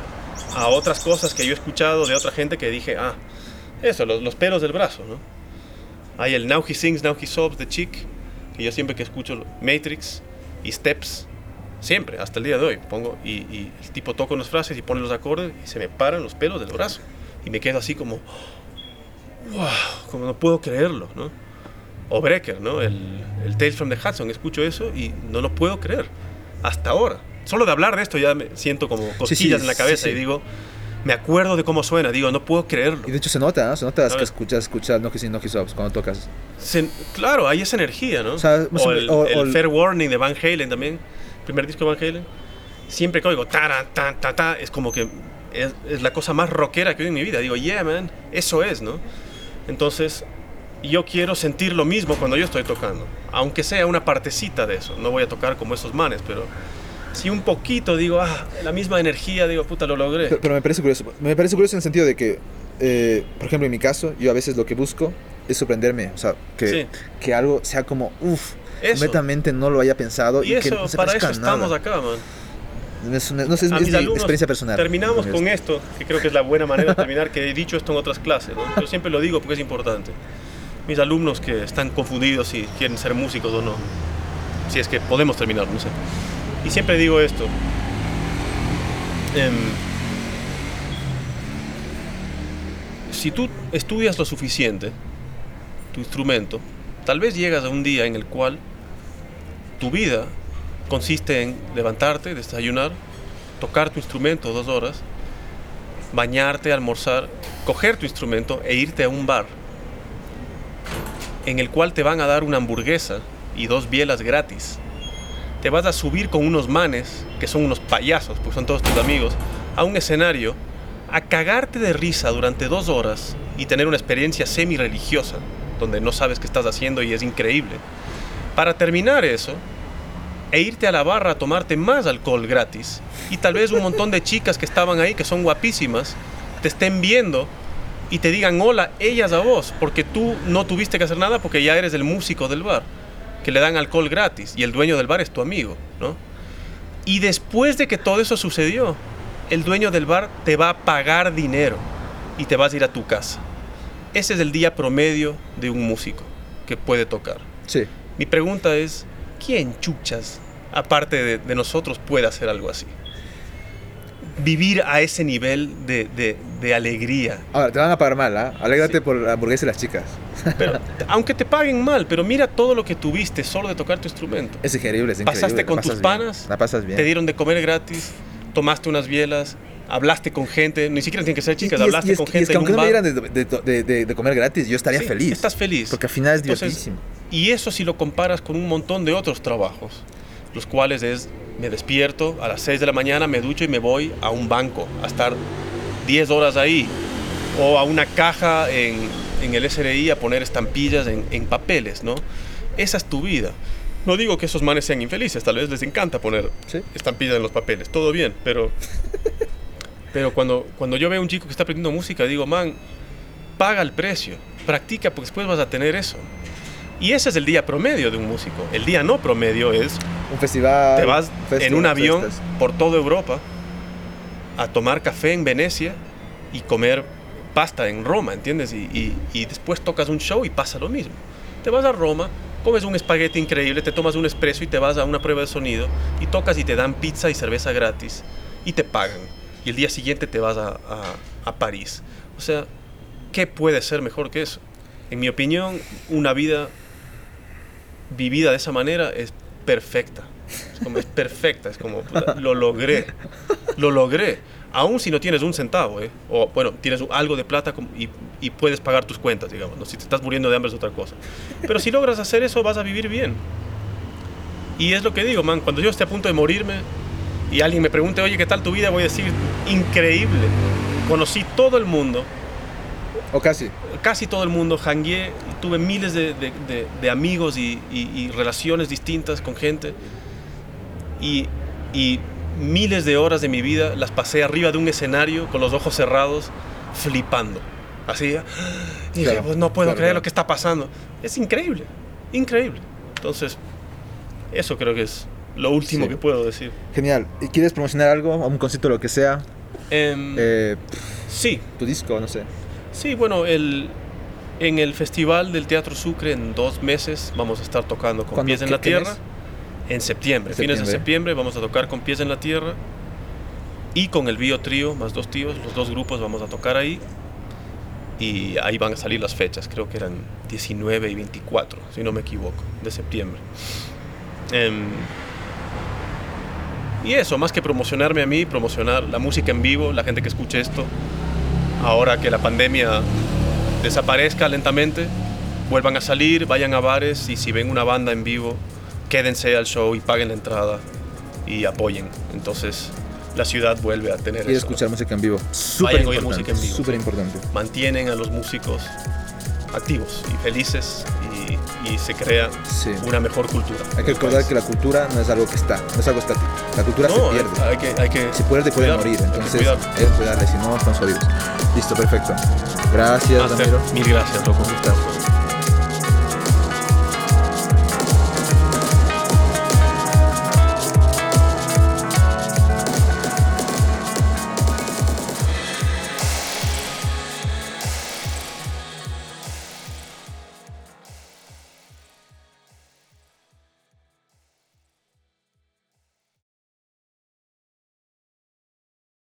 a otras cosas que yo he escuchado de otra gente que dije, ah, eso, los, los pelos del brazo, ¿no? Hay el Now He Sings, Now He Sobs de Chick, que yo siempre que escucho Matrix y Steps, siempre, hasta el día de hoy, pongo, y, y el tipo toca unas frases y pone los acordes y se me paran los pelos del brazo. Y me quedo así como, wow, como no puedo creerlo, ¿no? O Brecker, ¿no? El, el Tales from the Hudson, escucho eso y no lo puedo creer, hasta ahora. Solo de hablar de esto ya me siento como cosquillas en la sí, cabeza sí. y digo, me acuerdo de cómo suena, digo, no puedo creerlo. Y de hecho se nota, ¿no? Se nota que ¿Sabes? escuchas, escuchas No Kissing, No Ups cuando tocas. Se- claro, hay esa energía, ¿no? O sea, el, o- el o el- Fair Warning de Van Halen también, primer disco de Van Halen. Siempre que oigo ta, ta, ta, ta, es como que es, es la cosa más rockera que oí en mi vida. Digo, yeah, man, eso es, ¿no? Entonces, yo quiero sentir lo mismo cuando yo estoy tocando, aunque sea una partecita de eso. No voy a tocar como esos manes, pero si un poquito digo, ah, la misma energía, digo, puta, lo logré. Pero, pero me parece curioso. Me parece curioso en el sentido de que, eh, por ejemplo, en mi caso, yo a veces lo que busco es sorprenderme. O sea, que, Sí. que algo sea como, uff, completamente no lo haya pensado y, Y que eso, no se para eso a nada. estamos acá, man. Es, una- no sé, es, es mi experiencia personal. Terminamos con esto, que creo que es la buena manera de terminar, que he dicho esto en otras clases, ¿no? Yo siempre lo digo porque es importante. Mis alumnos que están confundidos si quieren ser músicos o no, si es que podemos terminar, no sé. Y siempre digo esto. em, si tú estudias lo suficiente, tu instrumento, tal vez llegas a un día en el cual tu vida consiste en levantarte, desayunar, tocar tu instrumento dos horas, bañarte, almorzar, coger tu instrumento e irte a un bar en el cual te van a dar una hamburguesa y dos bielas gratis. Te vas a subir con unos manes, que son unos payasos, pues son todos tus amigos, a un escenario, a cagarte de risa durante dos horas y tener una experiencia semi-religiosa donde no sabes qué estás haciendo y es increíble. Para terminar eso, e irte a la barra a tomarte más alcohol gratis. Y tal vez un montón de chicas que estaban ahí, que son guapísimas, te estén viendo y te digan hola, ellas a vos, porque tú no tuviste que hacer nada porque ya eres el músico del bar, que le dan alcohol gratis y el dueño del bar es tu amigo, ¿no? Y después de que todo eso sucedió, el dueño del bar te va a pagar dinero y te vas a ir a tu casa. Ese es el día promedio de un músico que puede tocar. Sí. Mi pregunta es, ¿quién chuchas, aparte de, de nosotros, puede hacer algo así? Vivir a ese nivel de, de- de alegría. Ahora, te van a pagar mal, ¿ah? Alégrate por la hamburguesa y las chicas. Pero, (laughs) aunque te paguen mal, pero mira todo lo que tuviste solo de tocar tu instrumento. Es increíble, es. Pasaste con pasas tus bien, panas, La pasas bien. Te dieron de comer gratis, tomaste unas bielas, hablaste con gente, ni siquiera tienen que ser Y- chicas, y es- hablaste y es, con y es gente que en aunque un no me dieran de, de- de- de comer gratis, yo estaría Sí, feliz. Estás feliz. Porque al final es Entonces, divertísimo. Y eso si lo comparas con un montón de otros trabajos, los cuales es, me despierto a las 6 de la mañana, me ducho y me voy a un banco a estar 10 horas ahí, o a una caja en, en el SRI a poner estampillas en, en papeles, ¿no? Esa es tu vida. No digo que esos manes sean infelices, tal vez les encanta poner Sí. estampillas en los papeles, todo bien, pero, (laughs) pero cuando, cuando yo veo a un chico que está aprendiendo música, digo, man, paga el precio, practica porque después vas a tener eso. Y ese es el día promedio de un músico. El día no promedio es, Un festival. te vas en un avión por toda Europa a tomar café en Venecia y comer pasta en Roma, ¿entiendes? Y, y- y después tocas un show y pasa lo mismo. Te vas a Roma, comes un espagueti increíble, te tomas un espresso y te vas a una prueba de sonido y tocas y te dan pizza y cerveza gratis y te pagan. Y el día siguiente te vas a, a- a París. O sea, ¿qué puede ser mejor que eso? En mi opinión, una vida vivida de esa manera es perfecta. Es perfecta, es como lo logré. Lo logré. Aún si no tienes un centavo, ¿eh? O bueno, tienes algo de plata y puedes pagar tus cuentas, digamos. ¿no? Si te estás muriendo de hambre es otra cosa. Pero si logras hacer eso, vas a vivir bien. Y es lo que digo, man. Cuando yo esté a punto de morirme y alguien me pregunte, oye, ¿qué tal tu vida? Voy a decir, increíble. Conocí todo el mundo, O casi. Casi todo el mundo, jangué, y tuve miles de, de- de- de amigos y, y- y relaciones distintas con gente. Y, y miles de horas de mi vida las pasé arriba de un escenario con los ojos cerrados, flipando. Así, ¡ah! y dije, Claro, pues no puedo claro, creer claro. lo que está pasando. Es increíble, increíble. Entonces, eso creo que es lo último Sí. que puedo decir. Genial. ¿Y quieres promocionar algo? ¿A un concierto, lo que sea? Em, Eh, sí, tu disco, no sé. Sí, bueno, el, en el Festival del Teatro Sucre en dos meses vamos a estar tocando con. Pies en ¿Qué- la Tierra. En septiembre, fines de Septiembre. septiembre vamos a tocar con Pies en la Tierra. Y con el Bio Trío, más dos tíos, los dos grupos vamos a tocar ahí. Y ahí van a salir las fechas, creo que eran 19 y 24, si no me equivoco, de septiembre. Em, y eso, más que promocionarme a mí, promocionar la música en vivo, la gente que escuche esto, ahora que la pandemia desaparezca lentamente, vuelvan a salir, vayan a bares y si ven una banda en vivo, quédense al show y paguen la entrada y apoyen. Entonces la ciudad vuelve a tener Quiero eso. escuchar música en vivo. Súper importante. música en vivo, Súper importante. Mantienen a los músicos activos y felices y, y se crea Sí. una mejor cultura. Hay que recordar que la cultura no es algo que está, no es algo estático. La cultura no, se hay, pierde. hay que, hay que Si pierdes, puede morir. hay Entonces, hay que cuidarle, si no, están jodidos. Listo, perfecto. Gracias, Master, Ramiro. mil gracias, loco. Un gustazo.